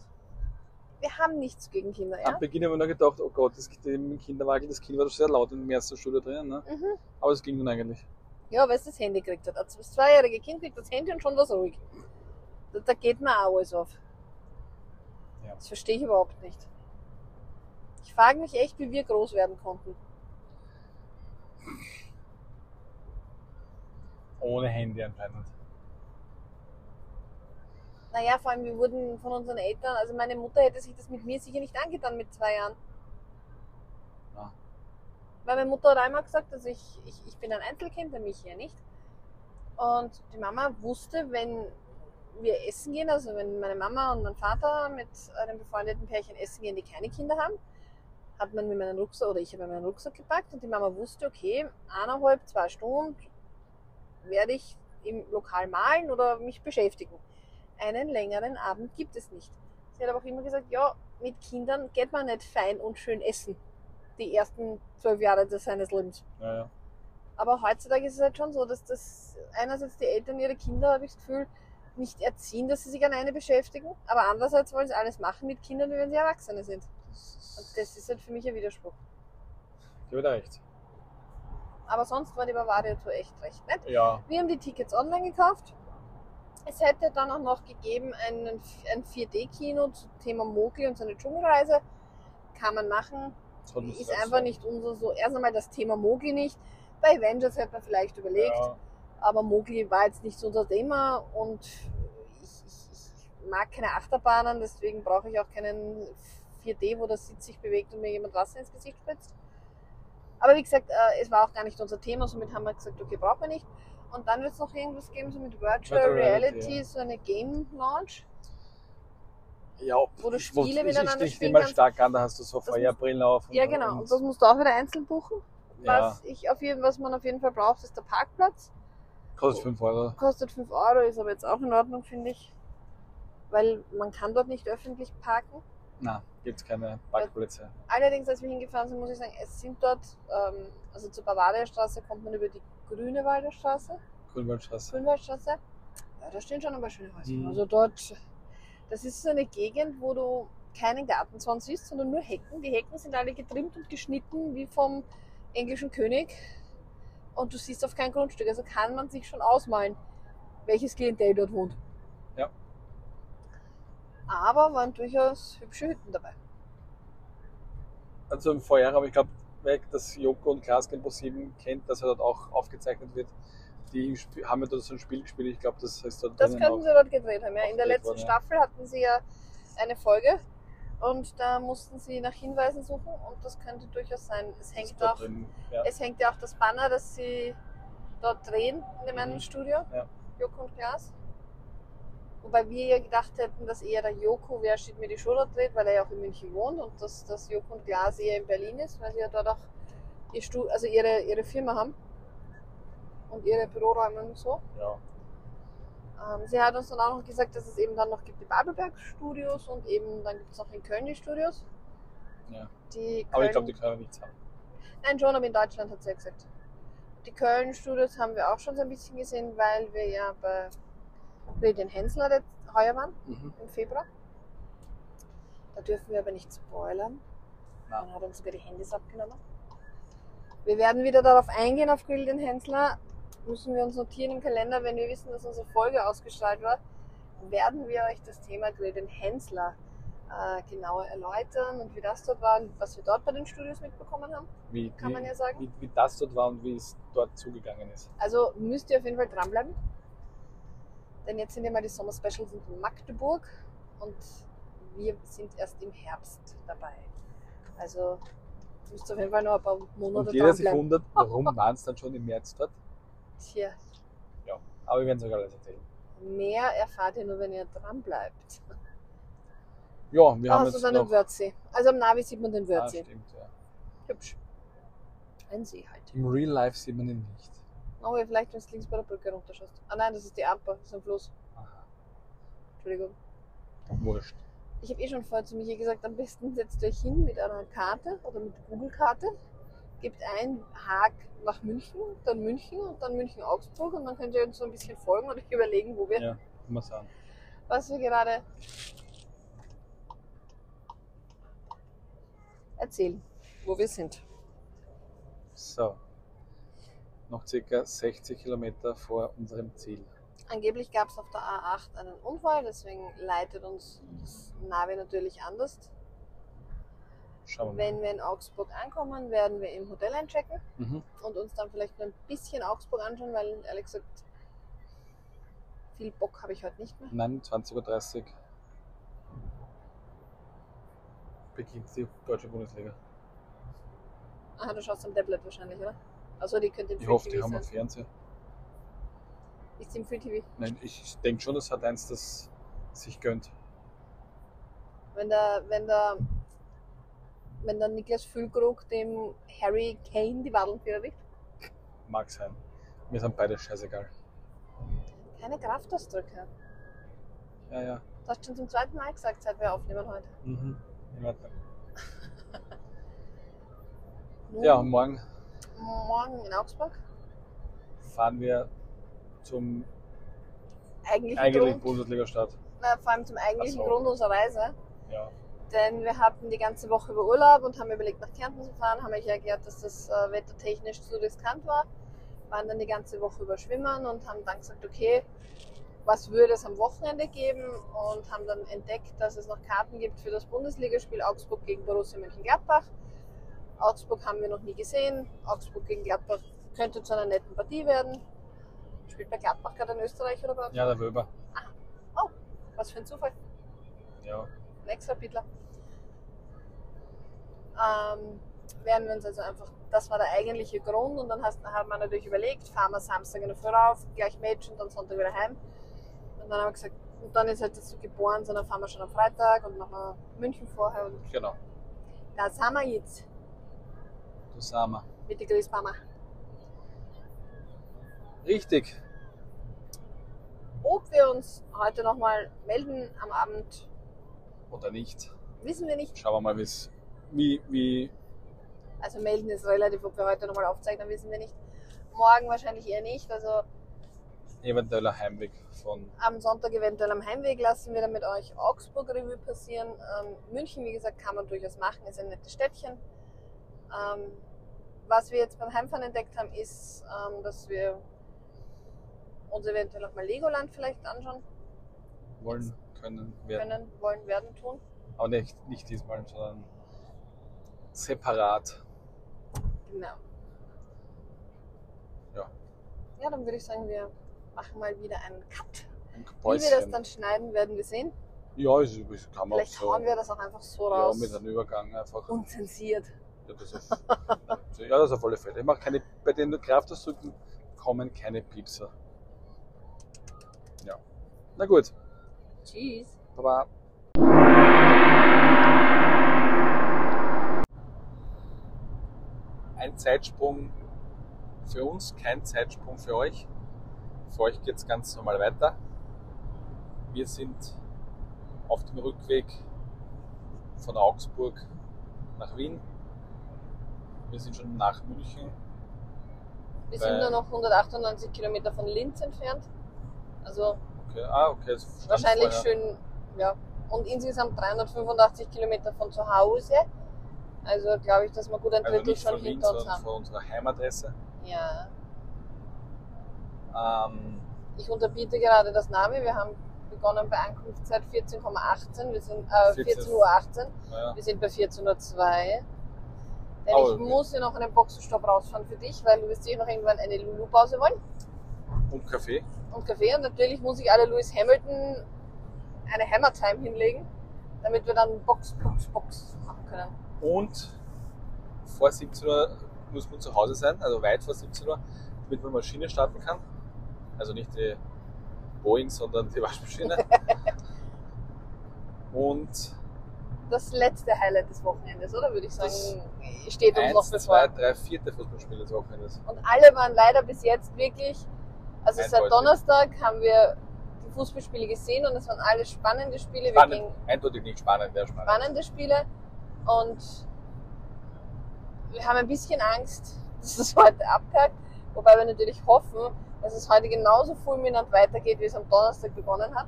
Wir haben nichts gegen Kinder, ja. Am Beginn habe ich noch gedacht, oh Gott, das, im Kinderwagen, das Kind war doch sehr laut im ersten Studio drin, ne? Mhm. Aber es ging dann eigentlich. Ja, weil es das Handy kriegt hat. Das zweijährige Kind kriegt das Handy und schon was ruhig. Da, da geht mir auch alles auf. Ja. Das verstehe ich überhaupt nicht. Ich frage mich echt, wie wir groß werden konnten. Ohne Handy anscheinend. Naja, vor allem, wir wurden von unseren Eltern, also meine Mutter hätte sich das mit mir sicher nicht angetan mit zwei Jahren. Ja. Weil meine Mutter hat einmal gesagt, also ich, ich, ich bin ein Einzelkind, der mich ja nicht. Und die Mama wusste, wenn wir essen gehen, also wenn meine Mama und mein Vater mit einem befreundeten Pärchen essen gehen, die keine Kinder haben, hat man mir meinen Rucksack oder ich habe mir meinen Rucksack gepackt und die Mama wusste, okay, eineinhalb, zwei Stunden werde ich im Lokal malen oder mich beschäftigen. Einen längeren Abend gibt es nicht. Sie hat aber auch immer gesagt, ja, mit Kindern geht man nicht fein und schön essen. Die ersten zwölf Jahre des seines Lebens. Ja, ja. Aber heutzutage ist es halt schon so, dass das einerseits die Eltern ihre Kinder, habe ich das Gefühl, nicht erziehen, dass sie sich alleine beschäftigen, aber andererseits wollen sie alles machen mit Kindern, wie wenn sie Erwachsene sind. Und das ist halt für mich ein Widerspruch. ich habe recht. Aber sonst war die Bavaria Tour echt recht nett. Ja, Wir haben die Tickets online gekauft. Es hätte dann auch noch gegeben einen, ein 4D-Kino zum Thema Mowgli und seine Dschungelreise. Kann man machen. Ist einfach so- nicht unser so. Erst einmal das Thema Mowgli nicht. Bei Avengers hätte man vielleicht überlegt. Ja, aber Mowgli war jetzt nicht so unser Thema und ich, ich, ich mag keine Achterbahnen, deswegen brauche ich auch keinen 4D, wo der Sitz sich bewegt und mir jemand Wasser ins Gesicht spritzt. Aber wie gesagt, äh, es war auch gar nicht unser Thema, somit haben wir gesagt, okay, brauchen wir nicht. Und dann wird es noch irgendwas geben, so mit Virtual, Virtual Reality, ja. so eine Game Launch. ja Wo du Spiele ich- miteinander Ich spielen immer kannst. stark an, da hast du so Feuerbrillen auf. Ja, genau. und- Und das musst du auch wieder einzeln buchen. ja, Was, ich auf jeden, was man auf jeden Fall braucht, ist der Parkplatz. Kostet 5 Euro. Kostet 5 Euro, ist aber jetzt auch in Ordnung, finde ich. Weil man kann dort nicht öffentlich parken. Nein, gibt es keine Parkplätze. Allerdings, als wir hingefahren sind, muss ich sagen, es sind dort, ähm, also zur Bavaria-Straße kommt man über die Grünewalder Straße, Grünwaldstraße. Grünwaldstraße. Ja, da stehen schon ein paar schöne Häuser. Mhm. Also dort, das ist so eine Gegend, wo du keinen Gartenzaun siehst, sondern nur Hecken. Die Hecken sind alle getrimmt und geschnitten wie vom englischen König. Und du siehst auf kein Grundstück. Also kann man sich schon ausmalen, welches Klientel dort wohnt. Ja. Aber waren durchaus hübsche Hütten dabei. Also im Vorjahr, aber ich glaube, weg, dass Joko und Klaas Game 7 kennt, dass er dort auch aufgezeichnet wird. Die haben ja dort so ein Spiel gespielt. Ich glaube, das ist dort Das könnten sie dort gedreht haben. Ja. In der letzten worden. Staffel hatten sie ja eine Folge und da mussten sie nach Hinweisen suchen und das könnte durchaus sein. Es hängt auch, drin, ja. es hängt ja auch das Banner, dass sie dort drehen in dem einen Mhm. Studio, Ja. Joko und Klaas. Wobei wir ja gedacht hätten, dass eher der Joko, wer steht mir die Show dort dreht, weil er ja auch in München wohnt und dass das Joko und Klaas eher in Berlin ist, weil sie ja dort auch ihr Stu also ihre, ihre Firma haben. und ihre Büroräume und so. Ja. Ähm, sie hat uns dann auch noch gesagt, dass es eben dann noch gibt die Babelberg-Studios und eben dann gibt es noch in Köln die Studios. Ja. Die Aber Köln- ich glaube, die können wir nichts haben. Nein, schon, aber in Deutschland hat sie ja gesagt. Die Köln-Studios haben wir auch schon so ein bisschen gesehen, weil wir ja bei Redin Hensler heuer waren, Mhm. im Februar. Da dürfen wir aber nicht spoilern. Nein. Man hat uns sogar die Handys abgenommen. Wir werden wieder darauf eingehen, auf Grill den Hensler. Müssen wir uns notieren im Kalender, wenn wir wissen, dass unsere Folge ausgestrahlt war, werden wir euch das Thema Grill den Hensler äh, genauer erläutern und wie das dort war und was wir dort bei den Studios mitbekommen haben. Wie, Kann wie, man ja sagen. Wie, wie das dort war und wie es dort zugegangen ist. Also müsst ihr auf jeden Fall dranbleiben. Denn jetzt sind ja mal die Sommer-Specials in Magdeburg und wir sind erst im Herbst dabei. Also müsst ihr auf jeden Fall noch ein paar Monate Und jeder sich wundert, warum waren es dann schon im März dort. Tja, Aber wir werden es euch alles erzählen. mehr erfahrt ihr nur, wenn ihr dranbleibt. Ja, wir Da haben hast du jetzt dann noch... den Wörthsee. Also am Navi sieht man den ah, Wörthsee. stimmt, ja. Hübsch. Ein See halt. Im Real Life sieht man ihn nicht. Aber vielleicht, wenn du links bei der Brücke runterschaust. Ah nein, das ist die Amper, das ist ein Fluss. Aha. Entschuldigung. Wurscht. Ich habe eh schon vorher zu Michi gesagt, am besten setzt euch hin mit einer Karte oder mit Google-Karte, gebt ein Haag nach München, dann München und dann München-Augsburg und dann könnt ihr uns so ein bisschen folgen und euch überlegen, wo wir, Ja, was wir gerade erzählen, wo wir sind. So. Noch circa 60 Kilometer vor unserem Ziel. Angeblich gab es auf der A8 einen Unfall, deswegen leitet uns das Navi natürlich anders. Schauen wir. Wenn wir in Augsburg ankommen, werden wir im Hotel einchecken. Mhm. und uns dann vielleicht nur ein bisschen Augsburg anschauen, weil ehrlich gesagt, viel Bock habe ich heute nicht mehr. Nein, 20.30 Uhr beginnt die deutsche Bundesliga. Aha, du schaust am Tablet wahrscheinlich, oder? Also die könnte im Ich Free hoffe, die TV haben sein. einen Fernseher. Ist die im Free TV? Nein, ich denke schon, das hat eins, das sich gönnt. Wenn der, wenn der, wenn der Niklas Füllkrug dem Harry Kane die Wadeln kriegt. Mag sein. Mir sind beide scheißegal. Keine Kraftausdrücke. Ja, ja. Du hast schon zum zweiten Mal gesagt, seit wir aufnehmen heute. Mhm. In Ordnung. Nun, Ja, morgen Morgen in Augsburg. fahren wir zum Eigentlich, eigentlichen Bundesliga-Start. na, vor allem zum eigentlichen so. Grund unserer Reise. Ja. Denn wir hatten die ganze Woche über Urlaub und haben überlegt, nach Kärnten zu fahren. Haben euch erklärt, dass das äh, wettertechnisch zu riskant war. Waren dann die ganze Woche über Schwimmen und haben dann gesagt, okay, was würde es am Wochenende geben? Und haben dann entdeckt, dass es noch Karten gibt für das Bundesligaspiel Augsburg gegen Borussia Mönchengladbach. Augsburg haben wir noch nie gesehen. Augsburg gegen Gladbach könnte zu einer netten Partie werden. Spielt bei Gladbach gerade in Österreich oder was? ja, der Wöber. Was für ein Zufall. Ja. Pittler. Ähm, werden wir uns also einfach, das war der eigentliche Grund und dann hast, haben wir natürlich überlegt, fahren wir Samstag in der Früh rauf, gleich Match und dann Sonntag wieder heim. Und dann haben wir gesagt, und dann ist halt das so geboren, sondern fahren wir schon am Freitag und machen wir München vorher und Genau. da sind wir jetzt Du Sama. mit der Grießbammer. Richtig. Ob wir uns heute nochmal melden am Abend, Oder nicht. wissen wir nicht. Schauen wir mal, wie, wie. Also melden ist relativ, ob wir heute nochmal aufzeichnen, wissen wir nicht. Morgen wahrscheinlich eher nicht. Also eventueller Heimweg von. am Sonntag eventuell am Heimweg lassen wir dann mit euch Augsburg Revue passieren. Ähm, München, wie gesagt, kann man durchaus machen, ist ein nettes Städtchen. Ähm, was wir jetzt beim Heimfahren entdeckt haben, ist, ähm, dass wir uns eventuell auch mal Legoland vielleicht anschauen wollen, können, werden. können, wollen, werden, tun. Aber nicht, nicht diesmal, sondern separat. Genau. Ja. Ja, dann würde ich sagen, wir machen mal wieder einen Cut. Ein Wie wir das dann schneiden, werden wir sehen. Ja, es es kann man auch Vielleicht so. hauen wir das auch einfach so ja, raus. mit einem Übergang einfach. Unzensiert. Ja, das auf, ja, das auf alle Fälle. Ich mache keine, bei den Kraftausdrücken kommen keine Piepser. Ja. Na gut. Tschüss. Baba. Ein Zeitsprung für uns kein Zeitsprung für euch. Für euch geht es ganz normal weiter. Wir sind auf dem Rückweg von Augsburg nach Wien. Wir sind schon nach München. Wir sind nur noch 198 Kilometer von Linz entfernt. Also Okay. Ah, okay. wahrscheinlich vorher. schön, ja. Und insgesamt 385 Kilometer von zu Hause. Also glaube ich, dass wir gut ein Also Drittel nicht schon hinter uns haben. von unserer Heimadresse. Ja. Ähm, Ich unterbiete gerade das Navi. Wir haben begonnen bei Ankunftszeit 14,18. Wir sind äh, 14. 14.18 Uhr. 18. naja, Wir sind bei 14.02 Uhr. Denn Oh, ich okay. muss ja noch einen Boxenstopp rausfahren für dich, weil du wirst sicher noch irgendwann eine Lulu-Pause wollen und Kaffee. und Kaffee. Und natürlich muss ich alle Lewis Hamilton eine Hammer Time hinlegen, damit wir dann Box, Box, Box machen können. Und vor 17 Uhr muss man zu Hause sein, also weit vor 17 Uhr, damit man Maschine starten kann. Also nicht die Boeing, sondern die Waschmaschine. Und Das letzte Highlight des Wochenendes, oder würde ich sagen, steht uns noch eins, bevor. zwei, drei, vierte Fußballspiele des Wochenendes. Und alle waren leider bis jetzt wirklich, also seit Eindeutig. Donnerstag haben wir die Fußballspiele gesehen und es waren alle spannende Spiele, Spannend, eindeutig nicht spannend, sehr spannend. spannende Spiele und wir haben ein bisschen Angst, dass es heute abkackt, wobei wir natürlich hoffen, dass es heute genauso fulminant weitergeht, wie es am Donnerstag begonnen hat.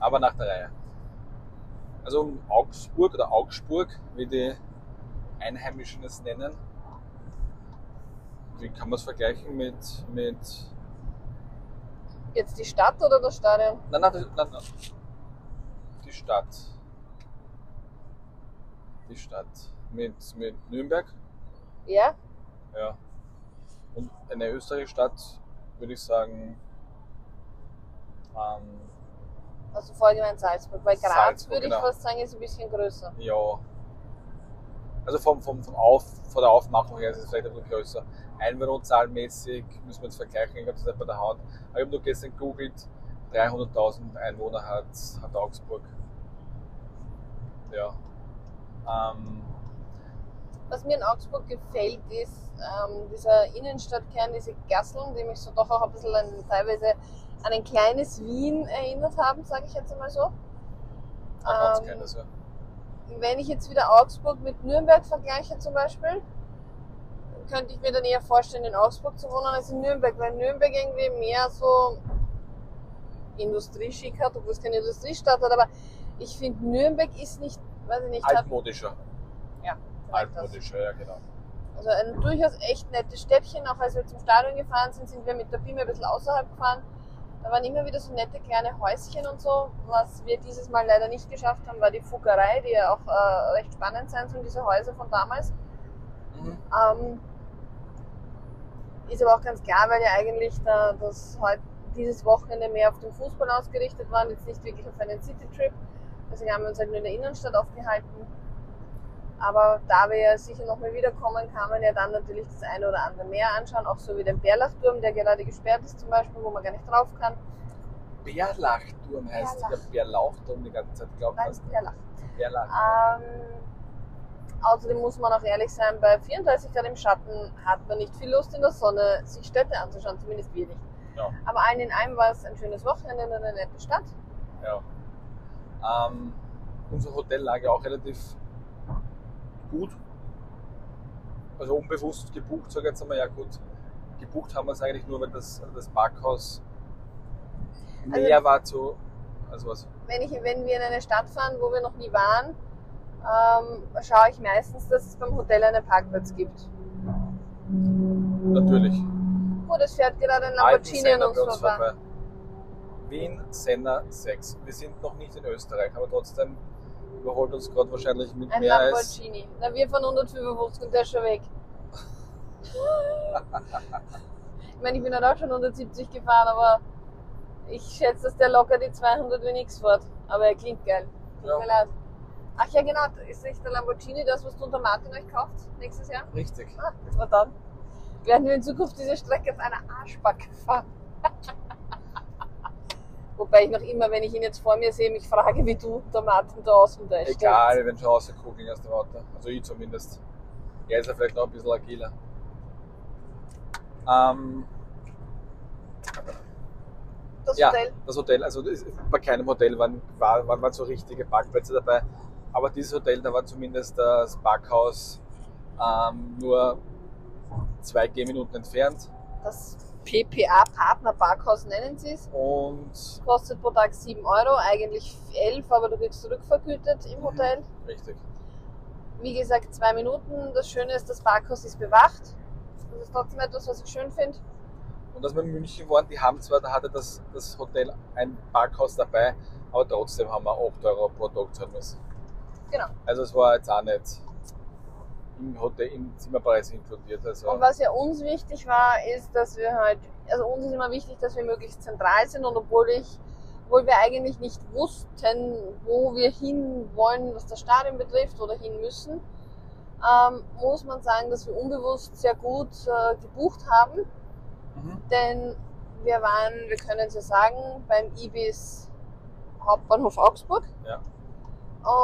Aber nach der Reihe. Also um Augsburg oder Augsburg, wie die Einheimischen es nennen. Wie kann man es vergleichen mit, mit Jetzt die Stadt oder das Stadion? Nein, nein, das- nein, nein. Die Stadt. Die Stadt. Mit, mit Nürnberg, Ja, ja. Und eine österreichische Stadt, würde ich sagen, ähm, also vorher gemeint Salzburg, weil Graz Salzburg, würde ich genau. fast sagen, ist ein bisschen größer. ja. Also vom, vom, vom Auf, von der Aufmachung her ist es vielleicht ein bisschen größer. Einwohnerzahlmäßig müssen wir jetzt vergleichen, ich habe das nicht bei der Hand. Aber ich habe nur gestern gegoogelt, 300.000 Einwohner hat, hat Augsburg. Ja. Ähm, Was mir in Augsburg gefällt, ist ähm, dieser Innenstadtkern, diese Gasseln, die mich so doch auch ein bisschen an, teilweise an ein kleines Wien erinnert haben, sage ich jetzt einmal so. ein ganz Ähm, kleines, ja. Wenn ich jetzt wieder Augsburg mit Nürnberg vergleiche zum Beispiel, könnte ich mir dann eher vorstellen, in Augsburg zu wohnen als in Nürnberg, weil Nürnberg irgendwie mehr so Industrieschick hat, obwohl es keine Industriestadt hat, aber ich finde Nürnberg ist nicht, weiß ich nicht, hat Altmodischer. ja, das. Altmodischer, ja genau. Also ein durchaus echt nettes Städtchen. Auch als wir zum Stadion gefahren sind, sind wir mit der Bime ein bisschen außerhalb gefahren. Da waren immer wieder so nette kleine Häuschen und so. Was wir dieses Mal leider nicht geschafft haben, war die Fuggerei, die ja auch äh, recht spannend sein soll, diese Häuser von damals. Mhm. Ähm, ist aber auch ganz klar, weil ja eigentlich da, das heute dieses Wochenende mehr auf den Fußball ausgerichtet war und jetzt nicht wirklich auf einen City-Trip. Deswegen haben wir uns halt nur in der Innenstadt aufgehalten. Aber da wir ja sicher nochmal wiederkommen, kann man ja dann natürlich das eine oder andere mehr anschauen, auch so wie den Bärlachturm, der gerade gesperrt ist zum Beispiel, wo man gar nicht drauf kann. Bärlachturm heißt Bärlach. ja Bärlauchturm die ganze Zeit, glaubt Nein, hast. Bärlach. Bärlach. Ähm, außerdem muss man auch ehrlich sein, bei 34 Grad im Schatten hat man nicht viel Lust in der Sonne, sich Städte anzuschauen, zumindest wir nicht. Ja. Aber allen in allem war es ein schönes Wochenende in einer netten Stadt. Ja. Ähm, unser Hotel lag ja auch relativ gut. Also unbewusst gebucht, sage ich jetzt einmal, ja gut. Gebucht haben wir es eigentlich nur, weil das, das Parkhaus Also- näher war zu. Also was? Wenn, ich, wenn wir in eine Stadt fahren, wo wir noch nie waren, ähm, schaue ich meistens, dass es beim Hotel einen Parkplatz gibt. Natürlich. Oh, das fährt gerade ein Lamborghini an uns bei uns vorbei. vorbei. Wien Senna 6. Wir sind noch nicht in Österreich, aber trotzdem überholt uns gerade wahrscheinlich mit Ein mehr als. Lamborghini. Na, wir von 155 und der ist schon weg. ich meine, ich bin halt auch schon 170 gefahren, aber ich schätze, dass der locker die 200 wie fährt. Aber er klingt geil. Tut Ja. mir leid. Ach ja, genau. Ist nicht der Lamborghini das, was du unter Martin euch kauft nächstes Jahr? Richtig. Ah, na dann. Werden wir in Zukunft diese Strecke auf einer Arschbacke fahren. Wobei ich noch immer, wenn ich ihn jetzt vor mir sehe, mich frage, wie du der Martin da außen da steht. Egal, werden schon rausgucken aus dem Auto. Also ich zumindest. Er ist ja vielleicht noch ein bisschen agiler. Ähm, Das ja, Hotel. das Hotel, also bei keinem Hotel waren, war, waren, waren so richtige Parkplätze dabei. Aber dieses Hotel, da war zumindest das Parkhaus ähm, nur zwei Gehminuten entfernt. Das PPA Partner Parkhaus nennen sie es. Und Kostet pro Tag 7 Euro, eigentlich 11, aber du kriegst zurückvergütet im Mhm. Hotel. richtig. Wie gesagt, zwei Minuten. Das Schöne ist, das Parkhaus ist bewacht. Das ist trotzdem etwas, was ich schön finde. Und als wir in München waren, die haben zwar, da hatte das, das Hotel ein Parkhaus dabei, aber trotzdem haben wir 8 Euro pro Tag zahlen müssen. Genau. Also es war jetzt auch nicht im Hotel, im Zimmerpreis inkludiert. Also Und was ja uns wichtig war, ist, dass wir halt, also uns ist immer wichtig, dass wir möglichst zentral sind und obwohl ich, obwohl wir eigentlich nicht wussten, wo wir hin wollen, was das Stadion betrifft oder hin müssen, ähm, muss man sagen, dass wir unbewusst sehr gut äh, gebucht haben, mhm. denn wir waren, wir können es ja sagen, beim Ibis Hauptbahnhof Augsburg. Ja.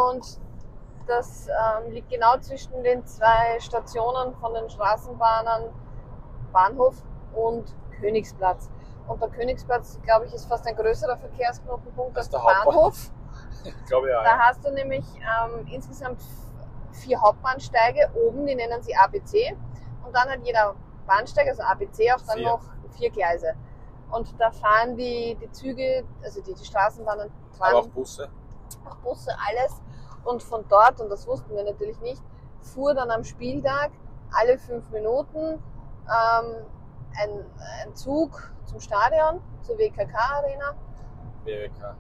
Und das ähm, liegt genau zwischen den zwei Stationen von den Straßenbahnen Bahnhof und Königsplatz. Und der Königsplatz, glaube ich, ist fast ein größerer Verkehrsknotenpunkt als der Bahnhof. ich glaube ja. Da hast du nämlich ähm, insgesamt vier Hauptbahnsteige oben, die nennen sie ABC. Und dann hat jeder Bahnsteig, also ABC, auch dann Vier. noch vier Gleise. Und da fahren die, die Züge, also die, die Straßenbahnen, aber auch Busse. auch Busse, alles. Und von dort, und das wussten wir natürlich nicht, fuhr dann am Spieltag alle fünf Minuten ähm, ein, ein Zug zum Stadion, zur WKK-Arena. WWK.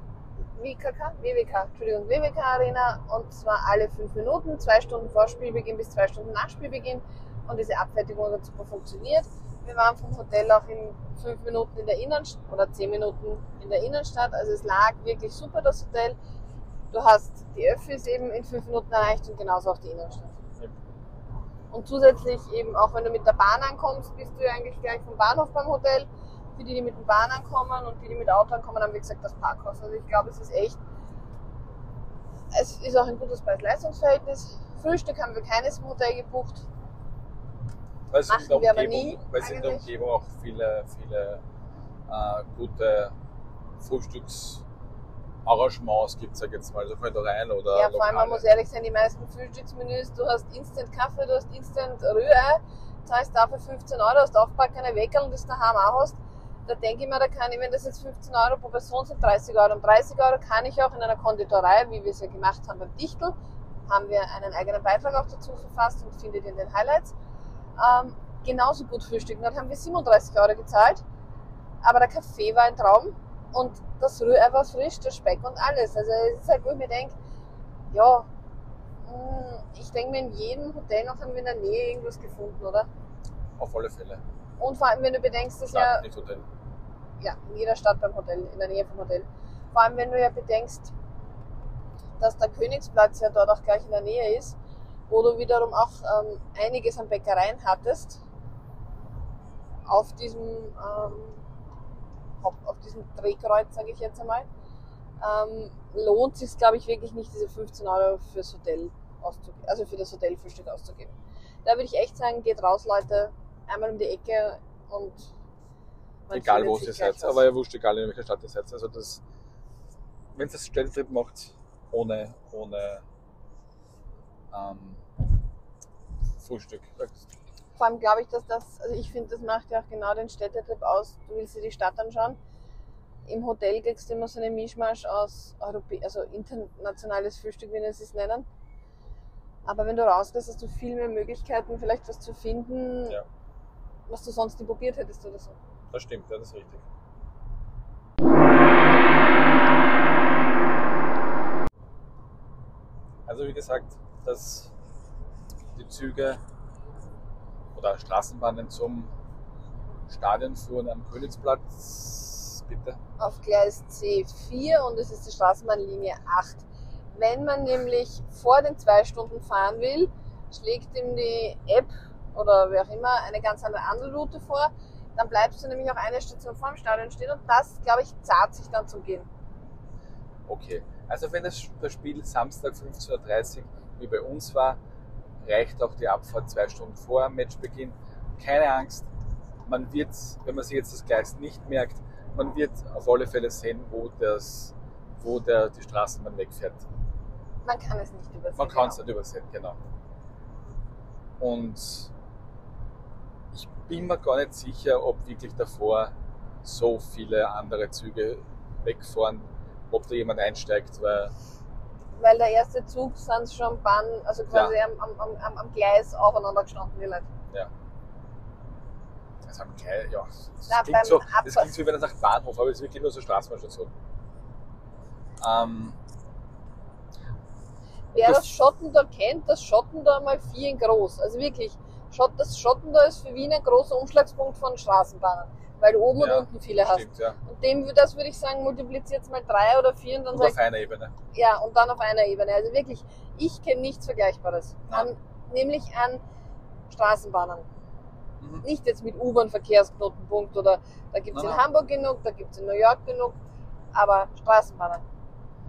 WKK, WWK, Entschuldigung, WWK Arena und zwar alle fünf Minuten, zwei Stunden vor Spielbeginn bis zwei Stunden nach Spielbeginn und diese Abfertigung hat super funktioniert. Wir waren vom Hotel auch in fünf Minuten in der Innenstadt oder zehn Minuten in der Innenstadt, also es lag wirklich super das Hotel. Du hast die Öffis eben in fünf Minuten erreicht und genauso auch die Innenstadt. Ja. Und zusätzlich eben, auch wenn du mit der Bahn ankommst, bist du ja eigentlich gleich vom Bahnhof beim Hotel. Für die, die mit der Bahn ankommen und die, die mit Auto ankommen, haben wie gesagt das Parkhaus. Also ich glaube, es ist echt, es ist auch ein gutes Preis-Leistungs-Verhältnis. Frühstück haben wir keines im Hotel gebucht. Weil es in der Umgebung, weil es in der. Umgebung auch viele, viele äh, gute Frühstücksarrangements gibt, sag ich jetzt mal, so von da rein oder Ja, vor allem, man Lokale. muss ehrlich sein, die meisten Frühstücksmenüs, du hast Instant Kaffee, du hast Instant Rührei, zahlst dafür 15 Euro, hast aufpackene Weckerl und das daheim auch hast. Da denke ich mir, da kann ich, wenn das jetzt 15 Euro pro Person sind, 30 Euro. Und 30 Euro kann ich auch in einer Konditorei, wie wir es ja gemacht haben beim Dichtel, haben wir einen eigenen Beitrag auch dazu verfasst und findet in den Highlights, ähm, genauso gut frühstücken. Dort haben wir 37 Euro gezahlt, aber der Kaffee war ein Traum und das Rührei war frisch, der Speck und alles. Also es ist halt, wo ich mir denke, ja, mh, ich denke mir, in jedem Hotel noch haben wir in der Nähe irgendwas gefunden, oder? Auf alle Fälle. Und vor allem, wenn du bedenkst, dass Stadt, ja, nicht Hotel. ja, in jeder Stadt beim Hotel, in der Nähe vom Hotel. Vor allem, wenn du ja bedenkst, dass der Königsplatz ja dort auch gleich in der Nähe ist, wo du wiederum auch ähm, einiges an Bäckereien hattest. Auf diesem, ähm, Haupt- auf diesem Drehkreuz, sage ich jetzt einmal, ähm, lohnt sich glaube ich wirklich nicht, diese 15 Euro fürs Hotel auszugeben, also für das Hotelfrühstück auszugeben. Da würde ich echt sagen, geht raus, Leute, einmal um die Ecke und man Egal wo ihr seid, aber ja wurscht, egal in welcher Stadt ihr seid. Also das, wenn ihr das Städtetrip macht, ohne, ohne ähm, Frühstück. Vor allem glaube ich, dass das, also ich finde, das macht ja auch genau den Städtetrip aus. Du willst dir die Stadt anschauen. Im Hotel kriegst du immer so eine Mischmasch aus Europä also internationales Frühstück, wie wir es nennen. Aber wenn du rausgehst, hast du viel mehr Möglichkeiten, vielleicht was zu finden, Ja. was du sonst nie probiert hättest oder so. Das stimmt, ja, das ist richtig. Also wie gesagt, dass die Züge oder Straßenbahnen zum Stadion fuhren am Königsplatz, bitte. Auf Gleis C4 und es ist die Straßenbahnlinie 8. Wenn man nämlich vor den zwei Stunden fahren will, schlägt ihm die App oder wer auch immer eine ganz andere andere Route vor. Dann bleibst du nämlich auch eine Station vor dem Stadion stehen und das, glaube ich, zahlt sich dann zum Gehen. Okay, also wenn das, das Spiel Samstag 15.30 Uhr wie bei uns war, reicht auch die Abfahrt zwei Stunden vor Matchbeginn. Keine Angst, man wird, wenn man sich jetzt das Gleis nicht merkt, man wird auf alle Fälle sehen, wo, das, wo der, die Straßenbahn wegfährt. Man kann es nicht übersehen. Man kann es genau. nicht übersehen, genau. Und ich bin mir gar nicht sicher, ob wirklich davor so viele andere Züge wegfahren, ob da jemand einsteigt, weil Weil der erste Zug sind schon Bahn, also quasi am, am, am- am, am Gleis aufeinander gestanden, die Leute. also am Gleis, ja, das, Na, klingt so, das klingt so, wie wenn er sagt Bahnhof, aber es ist wirklich nur so Straßenbahnstation. Ähm, Wer Das- das Schottendor kennt, das Schottendor mal vier in groß. Also wirklich, das Schottendor ist für Wien ein großer Umschlagspunkt von Straßenbahnen, weil du oben Ja, und unten viele hast. stimmt, ja. Und dem, das würde ich sagen, multipliziert mal drei oder vier und dann Und auf einer Ebene. ja, und dann auf einer Ebene. Also wirklich, ich kenne nichts Vergleichbares. An, nämlich an Straßenbahnen. Mhm. Nicht jetzt mit U-Bahn-Verkehrsknotenpunkt oder da gibt es in. Hamburg genug, da gibt es in New York genug, aber Straßenbahnen.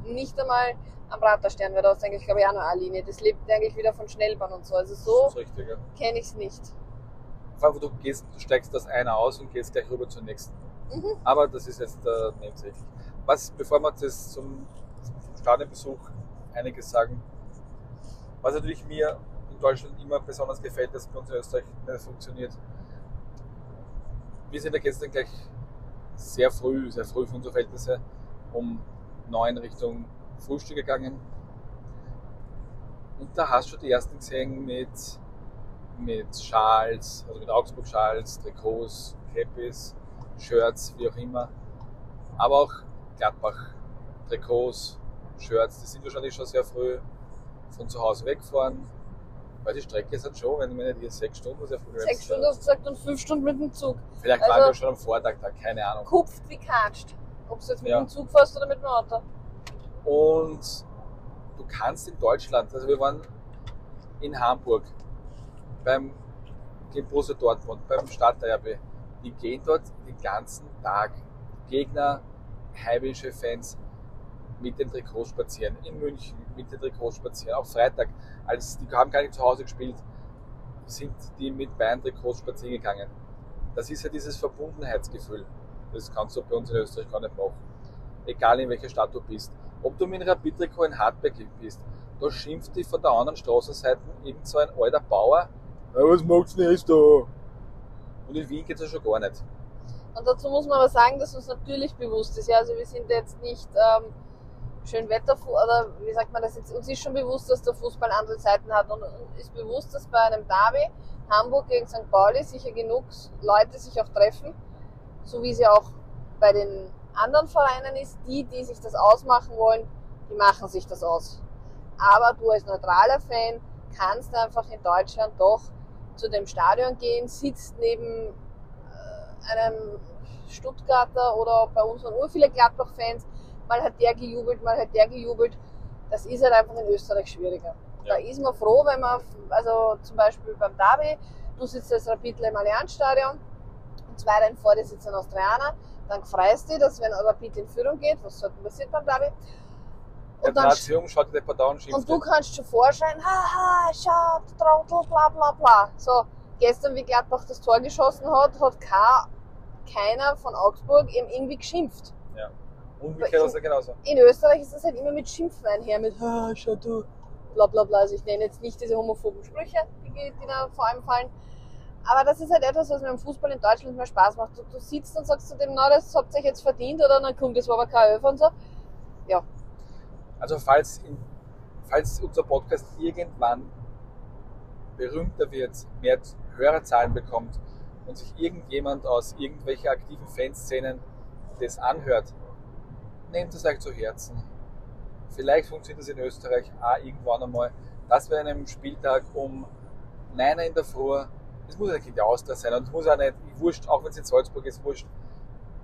Nicht einmal am Praterstern, weil da ist eigentlich, glaube ich, auch noch eine Linie. Das lebt eigentlich wieder von Schnellbahn und so. Also so richtig, ja. kenne ich es nicht. Wo du gehst, du steigst aus einer aus und gehst gleich rüber zur nächsten. Mhm. Aber das ist jetzt äh, nebensächlich. Was, bevor wir das zum, zum Stadionbesuch einiges sagen, was natürlich mir in Deutschland immer besonders gefällt, dass bei uns in Österreich nicht funktioniert. Wir sind ja gestern gleich sehr früh, sehr früh für unsere Verhältnisse, um neun Richtung Frühstück gegangen. Und da hast du die ersten gesehen mit, mit Schals, also mit Augsburg-Schals, Trikots, Cappies, Shirts, wie auch immer. Aber auch Gladbach-Trikots, Shirts, die sind wahrscheinlich schon sehr früh von zu Hause weggefahren. Weil die Strecke ist halt schon, wenn wir nicht hier sechs Stunden sehr früh Sechs Stunden hast du gesagt und fünf Stunden mit dem Zug. Vielleicht Also- waren wir schon am Vortag da, keine Ahnung. Kupft wie katscht. Ob du jetzt mit Ja. dem Zug fährst oder mit dem Auto. Und du kannst in Deutschland, also wir waren in Hamburg beim gegen Borussia Dortmund, beim Stadtderby, die gehen dort den ganzen Tag Gegner, heimische Fans mit den Trikots spazieren. In München mit den Trikots spazieren. Auch Freitag, als die haben gar nicht zu Hause gespielt, sind die mit Bayern-Trikots spazieren gegangen. Das ist ja dieses Verbundenheitsgefühl. Das kannst du bei uns in Österreich gar nicht machen. Egal in welcher Stadt du bist. Ob du mit einem Rapid-Trikot in Hartberg bist, da schimpft dich von der anderen Straßenseite irgend so ein alter Bauer. Ja, was macht's denn jetzt da? Und in Wien geht's ja schon gar nicht. Und dazu muss man aber sagen, dass uns natürlich bewusst ist. Ja, also wir sind jetzt nicht ähm, schön Wetter oder wie sagt man das jetzt? Uns ist schon bewusst, dass der Fußball andere Seiten hat und uns ist bewusst, dass bei einem Derby Hamburg gegen St. Pauli sicher genug Leute sich auch treffen, so wie sie auch bei den anderen Vereinen ist. Die, die sich das ausmachen wollen, die machen sich das aus. Aber du als neutraler Fan kannst einfach in Deutschland doch zu dem Stadion gehen, sitzt neben äh, einem Stuttgarter oder bei uns waren ur viele Gladbach-Fans. Mal hat der gejubelt, mal hat der gejubelt. Das ist halt einfach in Österreich schwieriger. Ja. Da ist man froh, wenn man, also zum Beispiel beim Derby, du sitzt als Rapidler im Allianzstadion und zwei rein vor dir sitzen Austrianer, dann freust du dich, dass wenn Rapid in Führung geht, was sollte passiert beim Derby, Der und dann Nation schaut der Partei und und du kannst schon vorschreien, haha, schau, du Trottel, bla bla bla. So, gestern, wie Gladbach das Tor geschossen hat, hat kein, keiner von Augsburg eben irgendwie geschimpft. Umgekehrt ist er genauso. In Österreich ist das halt immer mit Schimpfen einher, mit, ah, schau du, bla bla bla. Also ich nenne jetzt nicht diese homophoben Sprüche, die, die da vor allem fallen. Aber das ist halt etwas, was mir am Fußball in Deutschland mehr Spaß macht. Du, du sitzt und sagst zu dem, na, das habt ihr euch jetzt verdient, oder dann kommt, das war aber kein Öfer und so. Also falls, in, falls unser Podcast irgendwann berühmter wird, mehr Hörerzahlen bekommt und sich irgendjemand aus irgendwelchen aktiven Fanszenen das anhört, nehmt es euch zu Herzen. Vielleicht funktioniert das in Österreich auch irgendwann einmal, dass wir an einem Spieltag um 9 Uhr in der Früh, es muss nicht der Austria sein und es muss auch nicht, wurscht, auch wenn es in Salzburg ist, wurscht,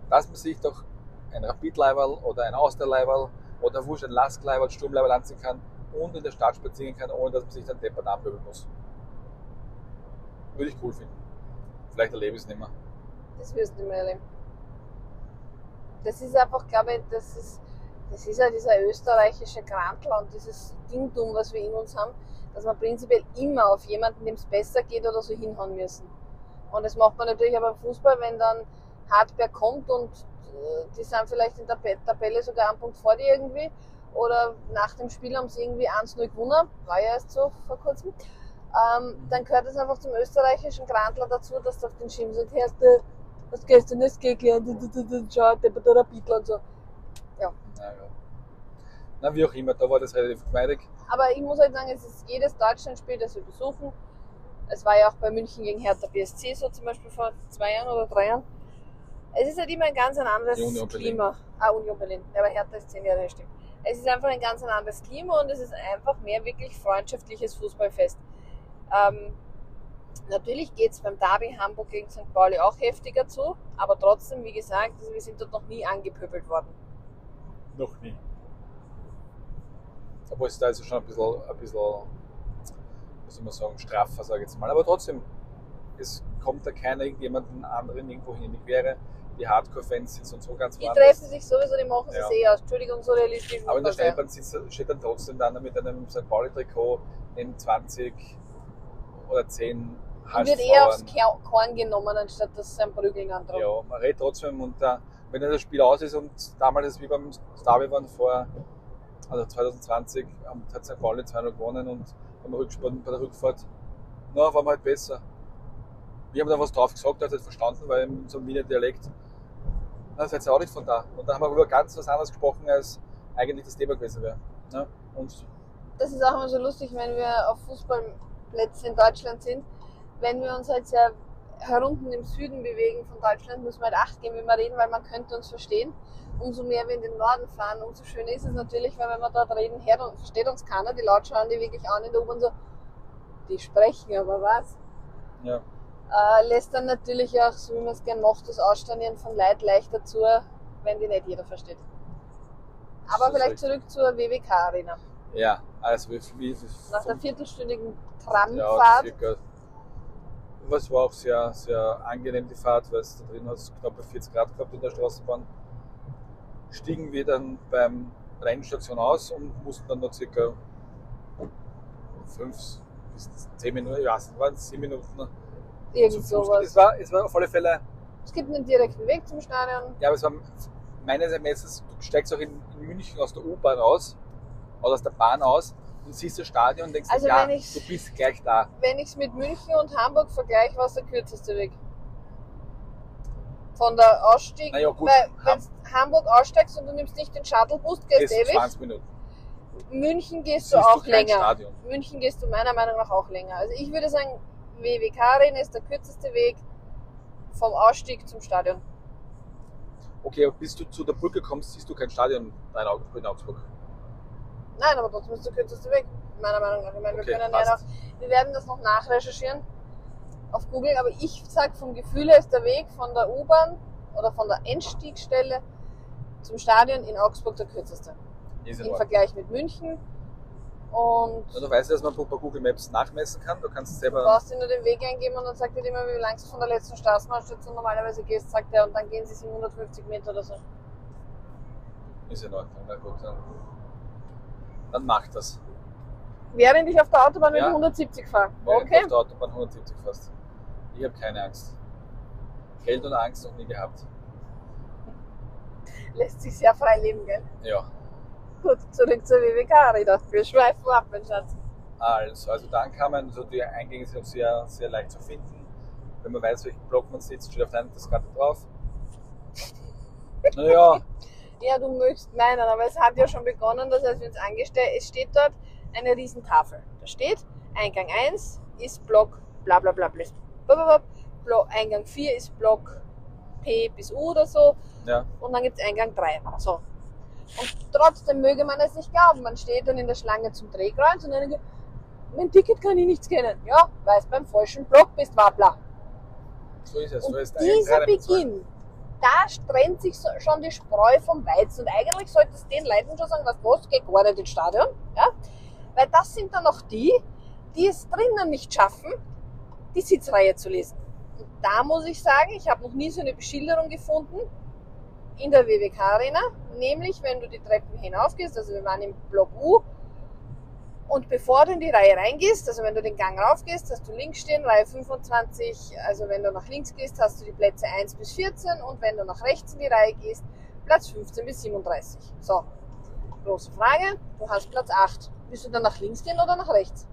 dass man sich doch ein Rapid-Leiberl oder ein Austria-Leiberl oder wurscht ein Lask-Leiberl, Sturm-Leiberl anziehen kann und in der Stadt spazieren kann, ohne dass man sich dann deppert anpöbeln muss. Würde ich cool finden. Vielleicht erlebe ich es nicht mehr. Das wirst du nicht mehr erleben. Das ist einfach, glaube ich, das ist, das ist ja dieser österreichische Krantl und dieses Dingtum, was wir in uns haben, dass wir prinzipiell immer auf jemanden, dem es besser geht oder so hinhauen müssen. Und das macht man natürlich auch beim Fußball, wenn dann Hartberg kommt und die sind vielleicht in der Tabelle sogar einen Punkt vor dir irgendwie. Oder nach dem Spiel haben sie irgendwie 1-0 gewonnen, war ja erst so vor kurzem. Ähm, dann gehört es einfach zum österreichischen Grantler dazu, dass du auf den Schirm sagst, hast du hast gestern nicht geklärt, schau, der Rapidler und so. Na, ja. Na, wie auch immer, da war das relativ geschmeidig. Aber ich muss halt sagen, es ist jedes Deutschlandspiel, das wir besuchen. Es war ja auch bei München gegen Hertha BSC so zum Beispiel vor zwei Jahren oder drei Jahren. Es ist halt immer ein ganz ein anderes. Klima. Ah, Union Berlin. Ja, aber Hertha ist zehn Jahre her, stimmt. Es ist einfach ein ganz ein anderes Klima und es ist einfach mehr wirklich freundschaftliches Fußballfest. Ähm, natürlich geht es beim Derby Hamburg gegen St. Pauli auch heftiger zu, aber trotzdem, wie gesagt, also wir sind dort noch nie angepöbelt worden. Noch nie. Obwohl es da ist schon ein bisschen, ein bisschen, wie soll man sagen, straffer, sage ich jetzt mal. Aber trotzdem, es kommt da keiner irgendjemanden anderen irgendwo hin. Ich wäre, die Hardcore-Fans sind sonst so ganz Die treffen sich sowieso, die machen es Ja. eh aus. Entschuldigung, so realistisch. Aber in der sitzt, steht dann trotzdem dann mit einem St. Pauli-Trikot neben 20 oder 10 Und wird eher aufs Korn genommen, anstatt dass sie ein Prügeln androhen. Ja, man redet trotzdem und äh, wenn dann das Spiel aus ist und damals ist wie beim Derby waren vor, also 2020, ähm, hat St. Pauli 2-0 gewonnen und beim Rücksport, bei der Rückfahrt, na, waren wir halt besser. Wir haben da was drauf gesagt, er hat es verstanden, weil in so einem Wiener Dialekt, na, seid ihr auch nicht von da. Und da haben wir über ganz was anderes gesprochen, als eigentlich das Thema gewesen wäre. Ne? Und Das ist auch immer so lustig, wenn wir auf Fußballplätzen in Deutschland sind. Wenn wir uns halt sehr herunten im Süden bewegen von Deutschland, müssen wir halt Acht geben, wie wir reden, weil man könnte uns verstehen. Umso mehr wir in den Norden fahren, umso schöner ist es natürlich, weil wenn wir dort reden, und versteht uns keiner. Die Leute schauen die wirklich an in der U-Bahn so, die sprechen aber was. ja, Äh, lässt dann natürlich auch, so wie man es gern macht, das Ausstanieren von Leid leichter zu, wenn die nicht jeder versteht. Aber vielleicht zurück zur WWK-Arena. ja, also wie, wie, wie Nach der vom- viertelstündigen ja, Tramfahrt. circa. Aber es war auch sehr, sehr angenehm die Fahrt, weil es da drin hat es knapp 40 Grad gehabt in der Straßenbahn. Stiegen wir dann beim Endstation aus und mussten dann noch circa 5 bis 10 Minuten, ja, es waren 10 Minuten Irgend Fuß. Es sowas. war, es war auf alle Fälle, Es gibt einen direkten Weg zum Stadion. ja, aber es war meines Erachtens, du steigst auch in, in München aus der U-Bahn aus oder aus der Bahn aus und siehst das Stadion und denkst, Also ja, du bist gleich da. Wenn ich es mit München und Hamburg vergleiche, war es der kürzeste Weg. Von der Ausstieg, Na ja, gut, weil Ham- wenn du Hamburg aussteigst und du nimmst nicht den Shuttlebus, gehst ewig. 20 Minuten. München gehst du Siehst auch kein länger. Stadion. München gehst du meiner Meinung nach auch länger. Also ich würde sagen, WWK Arena ist der kürzeste Weg vom Ausstieg zum Stadion. Okay, aber bis du zu der Brücke kommst, siehst du kein Stadion in Augsburg. In Augsburg. Nein, aber trotzdem ist der kürzeste Weg, meiner Meinung nach. Ich meine, wir Okay, können ja noch, passt. wir werden das noch nachrecherchieren auf Google, aber ich sag vom Gefühl her ist der Weg von der U-Bahn oder von der Endstiegstelle zum Stadion in Augsburg der kürzeste. Im. Vergleich mit München. Und Ja, du weißt, dass man bei Google Maps nachmessen kann. Du kannst du selber. brauchst dir nur den Weg eingeben und dann sagt er dir immer, wie lang du von der letzten Straßenbahnstation normalerweise gehst, sagt er, und dann gehen sie 750 Meter oder so. Ist in Ordnung. Na gut, dann, dann mach das. Während ich auf der Autobahn mit Ja. 170 fahre. Während du Okay. auf der Autobahn 170 fährst. Ich habe keine Angst. Geld und Angst noch nie gehabt. Lässt sich sehr frei leben, gell? Ja. Gut, zurück zur WWK. Wir schweifen ab, mein Schatz. Also, also dann kann man, also die Eingänge sind auch sehr, sehr leicht zu finden. Wenn man weiß, welchen Block man sitzt, steht auf der einen Karte drauf. Naja, Ja, du möchtest meinen, aber es hat ja schon begonnen, das heißt, wir uns angestellt, es steht dort eine Riesentafel. Da steht, Eingang 1 ist Block bla bla bla bla. Blablabla. Blo- Eingang 4 ist Block P bis U oder so ja. und dann gibt es Eingang 3. So. Und trotzdem möge man es nicht glauben. Man steht dann in der Schlange zum Drehkreuz und dann mein Ticket kann ich nicht scannen. Ja, weil es beim falschen Block bist, war bla. So ist es. Und So ist dieser. Beginn, da trennt sich schon die Spreu vom Weizen. Und eigentlich sollte es den Leuten schon sagen, was was, geht gar nicht ins Stadion. Ja? Weil das sind dann auch die, die es drinnen nicht schaffen, die Sitzreihe zu lesen. Und da muss ich sagen, ich habe noch nie so eine Beschilderung gefunden in der WWK Arena. Nämlich, wenn du die Treppen hinaufgehst, also wir waren im Block U, Und bevor du in die Reihe reingehst, also wenn du den Gang raufgehst, hast du links stehen, Reihe 25. Also wenn du nach links gehst, hast du die Plätze 1 bis 14 und wenn du nach rechts in die Reihe gehst, Platz 15 bis 37. So, große Frage, du hast Platz 8. Willst du dann nach links gehen oder nach rechts?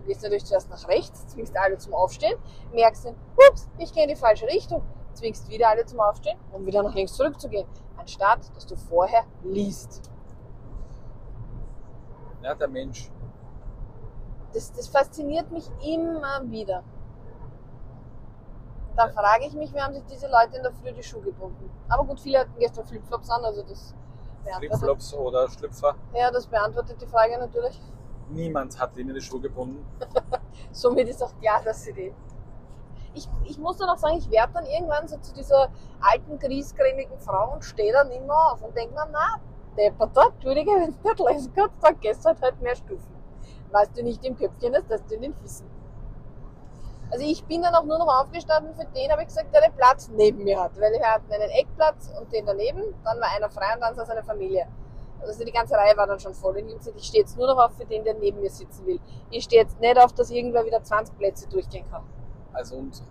Du gehst natürlich zuerst nach rechts, zwingst alle zum Aufstehen, merkst dann, ups, ich gehe in die falsche Richtung, zwingst wieder alle zum Aufstehen, um wieder nach links zurückzugehen, anstatt dass du vorher liest. Ja, der Mensch. Das, das fasziniert mich immer wieder. Dann frage ich mich, wie haben sich diese Leute in der Früh die Schuhe gebunden? Aber gut, viele hatten gestern Flipflops an, also das beantwortet, Flipflops oder Schlüpfer. ja, das beantwortet die Frage natürlich. Niemand hat ihnen die Schuhe gebunden. Somit ist auch klar, dass sie die. Ich, ich muss dann auch sagen, ich werde dann irgendwann so zu dieser alten, griesgrämigen Frau und stehe dann immer auf und denke mir, na, Depperter, Entschuldige, wenn du nicht lesen kannst, dann gehst du halt, halt mehr Stufen. Was du nicht im Köpfchen hast, dass du in den Füßen. Also ich bin dann auch nur noch aufgestanden, für den habe ich gesagt, der den Platz neben mir hat. Weil wir hatten einen Eckplatz und den daneben, dann war einer frei und dann saß eine Familie. Also die ganze Reihe war dann schon voll. Und ich habe gesagt, ich stehe jetzt nur noch auf für den, der neben mir sitzen will. Ich stehe jetzt nicht auf, dass irgendwer wieder 20 Plätze durchgehen kann. Also und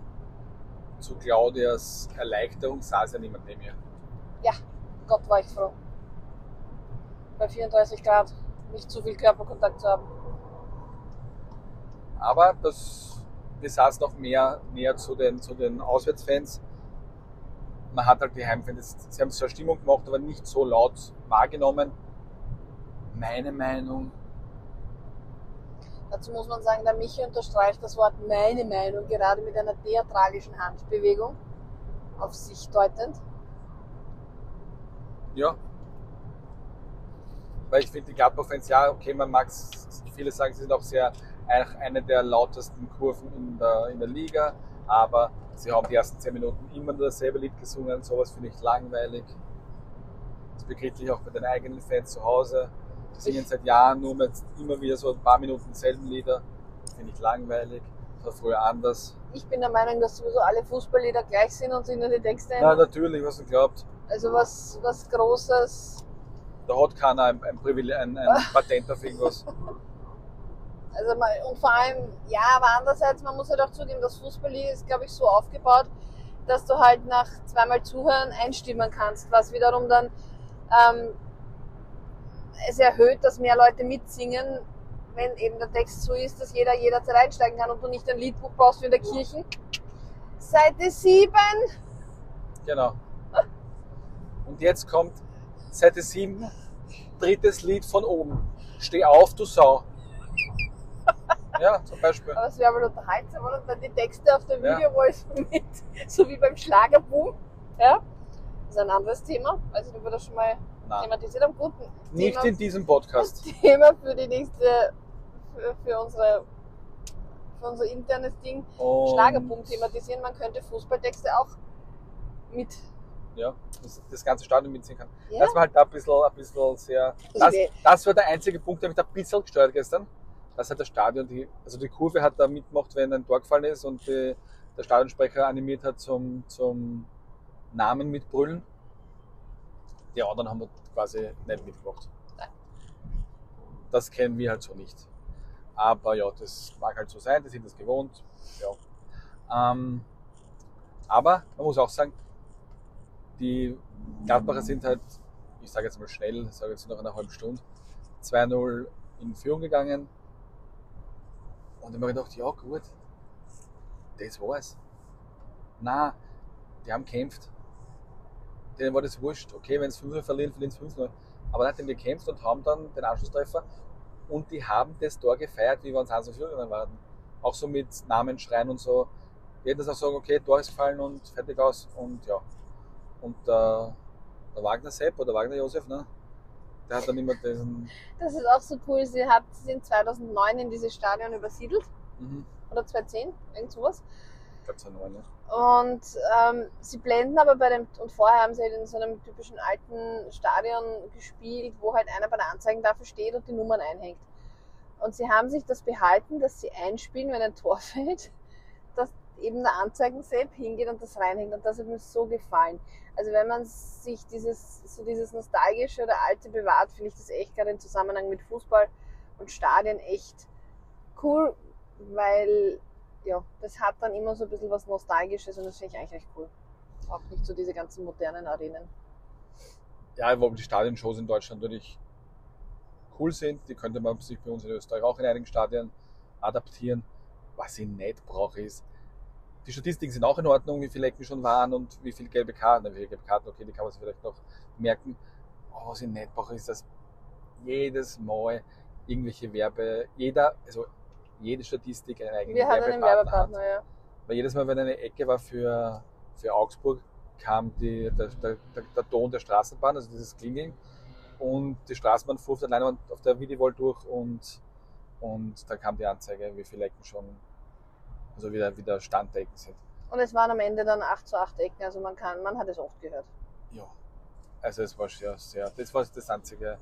zu Claudias Erleichterung saß ja niemand neben ihr. Gott war ich froh. Bei 34 Grad nicht zu viel Körperkontakt zu haben. Aber das, wir saßen noch mehr näher zu den, zu den Auswärtsfans. Man hat halt die Heimfans, sie haben zwar Stimmung gemacht, aber nicht so laut wahrgenommen. Meine Meinung, Dazu muss man sagen, der Michi unterstreicht das Wort meine Meinung gerade mit einer theatralischen Handbewegung auf sich deutend. ja. Weil ich finde, die Gladbach-Fans, ja, okay, man mag viele sagen, sie sind auch sehr eine der lautesten Kurven in der, in der Liga, aber sie haben die ersten zehn Minuten immer nur dasselbe Lied gesungen, sowas finde ich langweilig. Das begriff ich auch bei den eigenen Fans zu Hause. Die singen seit Jahren nur mit immer wieder so ein paar Minuten dieselben Lieder. Finde ich langweilig. Das war früher anders. Ich bin der Meinung, dass sowieso alle Fußballlieder gleich sind und sich nur die Texte Ja, natürlich, was du glaubt. Also was, was Großes. Da hat keiner ein, ein, Privileg, ein, ein Patent auf irgendwas. Also mal, und vor allem, ja, aber andererseits, man muss halt auch zugeben, das Fußballlied ist, glaube ich, so aufgebaut, dass du halt nach zweimal Zuhören einstimmen kannst, was wiederum dann ähm, es erhöht, dass mehr Leute mitsingen, wenn eben der Text so ist, dass jeder jederzeit einsteigen kann und du nicht ein Liedbuch brauchst wie in der Kirche. Seite 7. Genau. Und jetzt kommt Seite 7, drittes Lied von oben. Steh auf, du Sau. Ja, zum Beispiel. Aber es wäre wohl unterhaltsam, oder? Dann die Texte auf der Ja. Videowall so mit, so wie beim Schlagerboom. Ja? Das ist ein anderes Thema. Also, ob wir das schon mal Nein, thematisiert haben. Gut, nicht Thema, in diesem Podcast. Thema für die nächste, für, für unsere, für unser internes Ding. Und Schlagerboom thematisieren. Man könnte Fußballtexte auch mit. Ja, das, das ganze Stadion mitsingen kann. Ja? Das war halt da ein bisschen, ein bisschen sehr. Das, das war der einzige Punkt, der mich da ein bisschen gesteuert gestern. Das hat das Stadion, die, also die Kurve hat da mitgemacht, wenn ein Tor gefallen ist und die, der Stadionsprecher animiert hat zum, zum Namen mitbrüllen. Die anderen haben quasi nicht mitgemacht. Nein. Das kennen wir halt so nicht. Aber ja, das mag halt so sein, die sind das gewohnt. Ja. Ähm, aber man muss auch sagen, die Gladbacher sind halt, ich sage jetzt mal schnell, ich sage jetzt nach einer halben Stunde, 2-0 in Führung gegangen. Und ich habe mir gedacht, ja gut, das war's. Na, die haben gekämpft. Denen war das wurscht. Okay, wenn es 5-0 verlieren, verlieren es 5-0. Aber dann haben die gekämpft und haben dann den Anschlusstreffer. Und die haben das Tor gefeiert, wie wenn es 1 Führung waren. Auch so mit Namen schreien und so. Die hätten das auch sagen, okay, Tor ist gefallen und fertig aus. Und ja. Und äh, der Wagner Sepp oder Wagner Josef, ne? Der hat dann immer diesen. Das ist auch so cool. Sie hat, sind 2009 in dieses Stadion übersiedelt. Mhm. Oder 2010, irgend sowas. War ne? Und ähm, sie blenden aber bei dem, und vorher haben sie halt in so einem typischen alten Stadion gespielt, wo halt einer bei der Anzeigentafel steht und die Nummern einhängt. Und sie haben sich das behalten, dass sie einspielen, wenn ein Tor fällt, dass eben der Anzeigensepp hingeht und das reinhängt. Und das hat mir so gefallen. Also wenn man sich dieses, so dieses nostalgische oder alte bewahrt, finde ich das echt gerade im Zusammenhang mit Fußball und Stadien echt cool, weil ja, das hat dann immer so ein bisschen was Nostalgisches und das finde ich eigentlich recht cool. Auch nicht so diese ganzen modernen Arenen. Ja, die Stadionshows in Deutschland natürlich cool sind. Die könnte man sich bei uns in Österreich auch in einigen Stadien adaptieren. Was ich nicht brauche, ist, die Statistiken sind auch in Ordnung, wie viele Ecken schon waren und wie viele gelbe Karten. Wie viele gelbe Karten, okay, die kann man sich vielleicht noch merken. Aber was ich nicht brauche, ist, dass jedes Mal irgendwelche Werbe, jeder, also jede Statistik einen eigenen Wir hatten einen Werbepartner Werbepartner, hat. ja. Weil jedes Mal, wenn eine Ecke war für, für Augsburg, kam die, der, der, der, der Ton der Straßenbahn, also dieses Klingeln. Und die Straßenbahn fuhr auf der Leinwand auf der Videowall durch und, und da kam die Anzeige, wie viele Ecken schon, also wieder, wieder Stand der Ecken sind. Und es waren am Ende dann 8 zu 8 Ecken, also man kann, man hat es oft gehört. Ja. Also es war sehr, sehr, das war das einzige.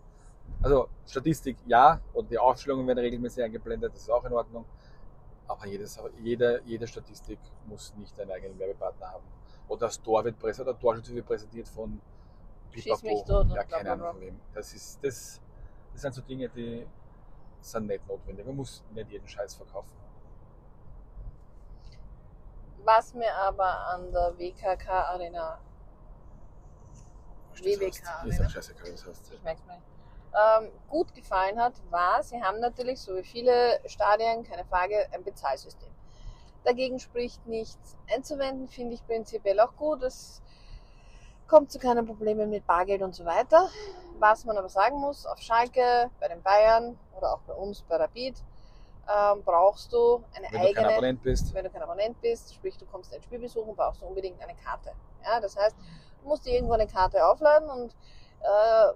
Also Statistik ja, und die Aufstellungen werden regelmäßig eingeblendet, das ist auch in Ordnung. Aber jedes, jede, jede Statistik muss nicht einen eigenen Werbepartner haben. Oder das Tor wird präsentiert, der Torschütze wird präsentiert von Pipapo. Ja, keine Ahnung von wem. Das, ist, das, das sind so Dinge, die sind nicht notwendig. Man muss nicht jeden Scheiß verkaufen. Was mir aber an der WKK Arena, WWK, heißt. Ist Arena. auch scheißegal, was das heißt. ich merk's mir nicht, ähm, gut gefallen hat, war, sie haben natürlich, so wie viele Stadien, keine Frage, ein Bezahlsystem. Dagegen spricht nichts einzuwenden, finde ich prinzipiell auch gut. Es kommt zu keinen Problemen mit Bargeld und so weiter. Was man aber sagen muss, auf Schalke, bei den Bayern oder auch bei uns bei Rapid, ähm, brauchst du eine Wenn du kein eigene Abonnent bist, wenn du kein Abonnent bist, sprich du kommst ein Spiel besuchen, brauchst du unbedingt eine Karte. Ja, das heißt, du musst dir irgendwo eine Karte aufladen und äh,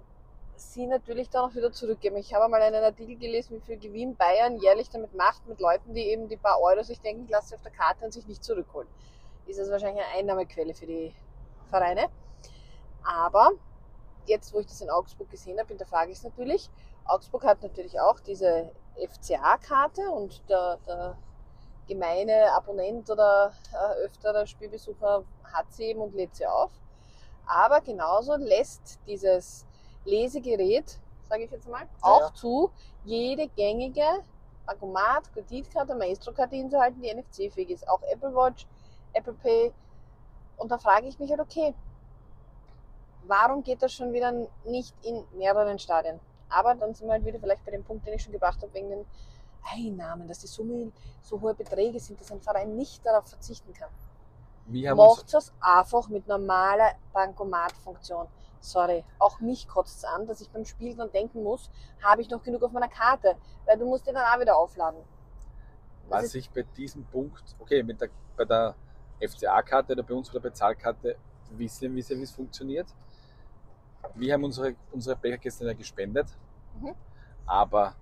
sie natürlich dann auch wieder zurückgeben. Ich habe mal einen Artikel gelesen, wie viel Gewinn Bayern jährlich damit macht mit Leuten, die eben die paar Euro sich denken, ich lasse sie auf der Karte und sich nicht zurückholen. Ist das wahrscheinlich eine Einnahmequelle für die Vereine. Aber jetzt, wo ich das in Augsburg gesehen habe, hinterfrage ich es natürlich. Augsburg hat natürlich auch diese FCA-Karte und der, der gemeine Abonnent oder äh, öfterer Spielbesucher hat sie eben und lädt sie auf. Aber genauso lässt dieses Lesegerät, sage ich jetzt mal, auch ja. zu, jede gängige Bankomat, Kreditkarte, Maestro-Karte hinzuhalten, die NFC-fähig ist. Auch Apple Watch, Apple Pay. Und da frage ich mich halt, okay, warum geht das schon wieder nicht in mehreren Stadien? Aber dann sind wir halt wieder vielleicht bei dem Punkt, den ich schon gebracht habe, wegen den Einnahmen, dass die Summen so hohe Beträge sind, dass ein Verein nicht darauf verzichten kann. Macht es einfach mit normaler Bankomatfunktion. Sorry, auch mich kotzt es an, dass ich beim Spiel dann denken muss, habe ich noch genug auf meiner Karte? Weil du musst den dann auch wieder aufladen. Das was ich bei diesem Punkt, okay, mit der, bei der FCA-Karte oder bei uns bei der Bezahlkarte wissen, wissen wie es funktioniert. Wir haben unsere, unsere Becher gestern ja gespendet, Mhm. aber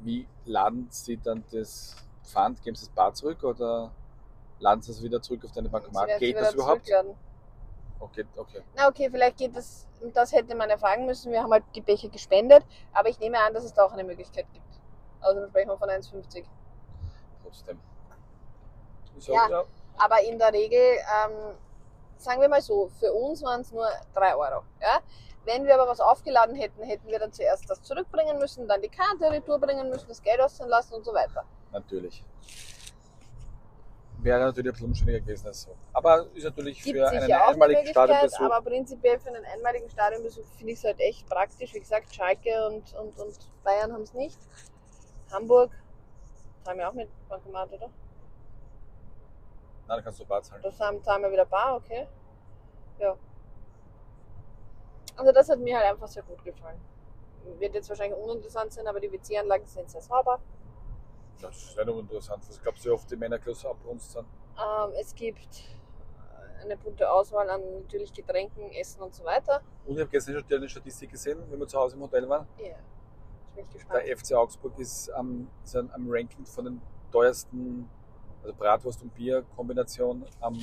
wie laden Sie dann das Pfand, geben Sie das Bar zurück oder laden Sie es wieder zurück auf deine Bankomat? Geht das überhaupt? zurückladen. Okay, okay. Na okay, vielleicht geht das, das hätte man erfragen müssen. Wir haben halt die Becher gespendet, aber ich nehme an, dass es da auch eine Möglichkeit gibt. Also wir sprechen wir von 1,50. Trotzdem. Ist Ja. ja. Aber in der Regel, ähm, sagen wir mal so, für uns waren es nur 3 Euro. Ja? Wenn wir aber was aufgeladen hätten, hätten wir dann zuerst das zurückbringen müssen, dann die Karte retour bringen müssen, das Geld auszahlen lassen und so weiter. Natürlich. Wäre natürlich ein bisschen umständlicher gewesen als so. Aber ist natürlich Gibt für einen einmaligen Stadionbesuch. aber prinzipiell für einen einmaligen Stadionbesuch finde ich es halt echt praktisch. Wie gesagt, Schalke und, und, und Bayern haben es nicht. Hamburg haben wir auch mit Bankomat, oder? Nein, dann kannst du Bar zahlen. Das haben, zahlen wir wieder bar, okay. Ja. Also das hat mir halt einfach sehr gut gefallen. Wird jetzt wahrscheinlich uninteressant sein, aber die WC-Anlagen sind sehr sauber. Das ist nicht uninteressant. Was glaubst du, wie oft die Männerklasse abbrunst sind? Ähm, es gibt eine bunte Auswahl an natürlich Getränken, Essen und so weiter. Und ich habe gestern schon eine Statistik gesehen, wenn wir zu Hause im Hotel waren. Ja, jetzt bin ich gespannt. Der FC Augsburg ist am, ist am Ranking von den teuersten, also Bratwurst- und Bier-Kombination am,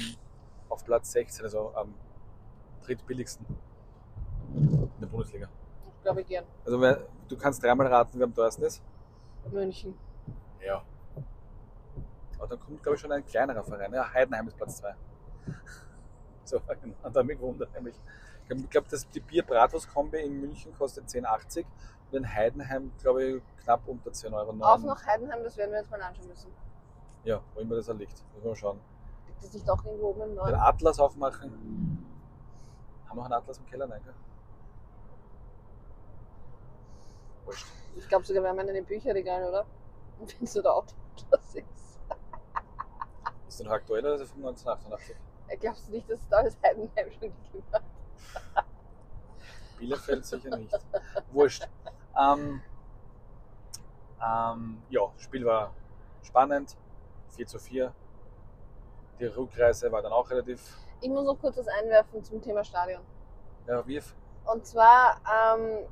auf Platz 16, also am drittbilligsten in der Bundesliga. Ich glaube ich gern. Also du kannst dreimal raten, wer am teuersten ist. München. Ja. Aber dann kommt, glaube ich, schon ein kleinerer Verein. Ja, Heidenheim ist Platz 2. So, genau. Und da hat mich gewundert, nämlich Ich glaube, die Bier-Bratwurst-Kombi in München kostet 10,80 und in Heidenheim, glaube ich, knapp unter 10 Euro. Auf nach Heidenheim, das werden wir jetzt mal anschauen müssen. Ja, wo immer das auch liegt. Müssen wir mal schauen. Liegt das nicht doch irgendwo oben im Den Norden? Atlas aufmachen. Haben wir noch einen Atlas im Keller? Nein, gell? Wurscht. Ich glaube sogar, wir haben einen in den Bücherregalen, oder? Wenn so der Auto das ist. Noch aktuell oder ist er von 1988? Äh, Glaubst du nicht, dass es da das Heidenheim schon gegeben hat? Bielefeld sicher nicht. Wurscht. Ähm, ähm, ja, Spiel war spannend. 4 zu 4. Die Rückreise war dann auch relativ. Ich muss noch kurz was einwerfen zum Thema Stadion. Ja, wirf. Und zwar, ähm,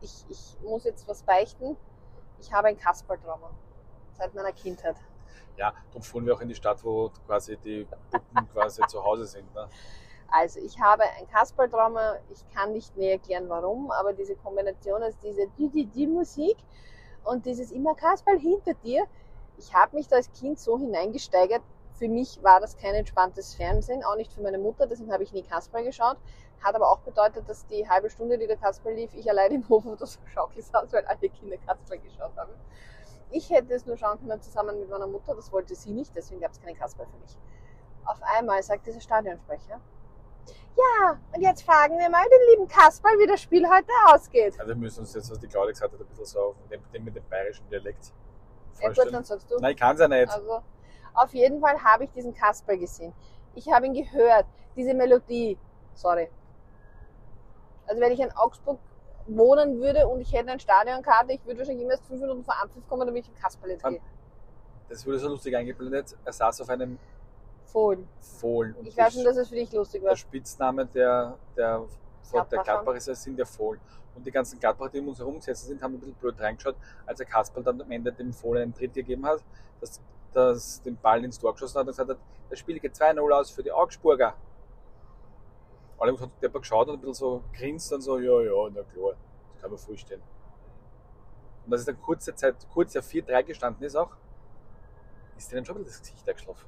ich, ich muss jetzt was beichten. Ich habe ein Kasperltrauma. Seit meiner Kindheit. Ja, darum fuhren wir auch in die Stadt, wo quasi die Puppen quasi zu Hause sind. Ne? Also, ich habe ein Kasperltrauma. Ich kann nicht näher erklären, warum, aber diese Kombination aus dieser die, die, die Musik und dieses immer Kasperl hinter dir. Ich habe mich da als Kind so hineingesteigert. Für mich war das kein entspanntes Fernsehen, auch nicht für meine Mutter, deswegen habe ich nie Kasperl geschaut. Hat aber auch bedeutet, dass die halbe Stunde, die der Kasperl lief, ich allein im Hof auf der Schaukel saß, weil alle Kinder Kasperl geschaut haben. Ich hätte es nur schauen können zusammen mit meiner Mutter, das wollte sie nicht, deswegen gab es keinen Kasperl für mich. Auf einmal sagt dieser Stadionsprecher, ja, und jetzt fragen wir mal den lieben Kasperl, wie das Spiel heute ausgeht. Also wir müssen uns jetzt, was die Claudia gesagt hat, ein bisschen so auf dem, dem mit dem bayerischen Dialekt Ja gut, vorstellen. dann sagst du. Nein, ich kann es ja nicht. Also, auf jeden Fall habe ich diesen Kasper gesehen. Ich habe ihn gehört. Diese Melodie. Sorry. Also, wenn ich in Augsburg wohnen würde und ich hätte eine Stadionkarte, ich würde wahrscheinlich immer erst fünf Minuten vor Anpfiff kommen, damit ich im Kasperl Ah. gehe. Das wurde so lustig eingeblendet. Er saß auf einem Fohlen. Fohlen. Und Ich weiß schon, dass es für dich lustig war. der Spitzname der, der, der Gladbacher. Gladbacher sind der Fohlen. Und die ganzen Gladbacher, die um uns herum gesessen sind, haben ein bisschen blöd reingeschaut, als der Kasperl dann am Ende dem Fohlen einen Tritt gegeben hat, dass, dass den Ball ins Tor geschossen hat und gesagt hat, das Spiel geht 2-0 aus für die Augsburger. Alle haben der geschaut und ein bisschen so grinst und so, ja, ja, na klar, das kann man vorstellen. Und dass es dann kurze Zeit, kurz ja 4-3 gestanden ist auch, ist denen schon ein bisschen das Gesicht eingeschlafen.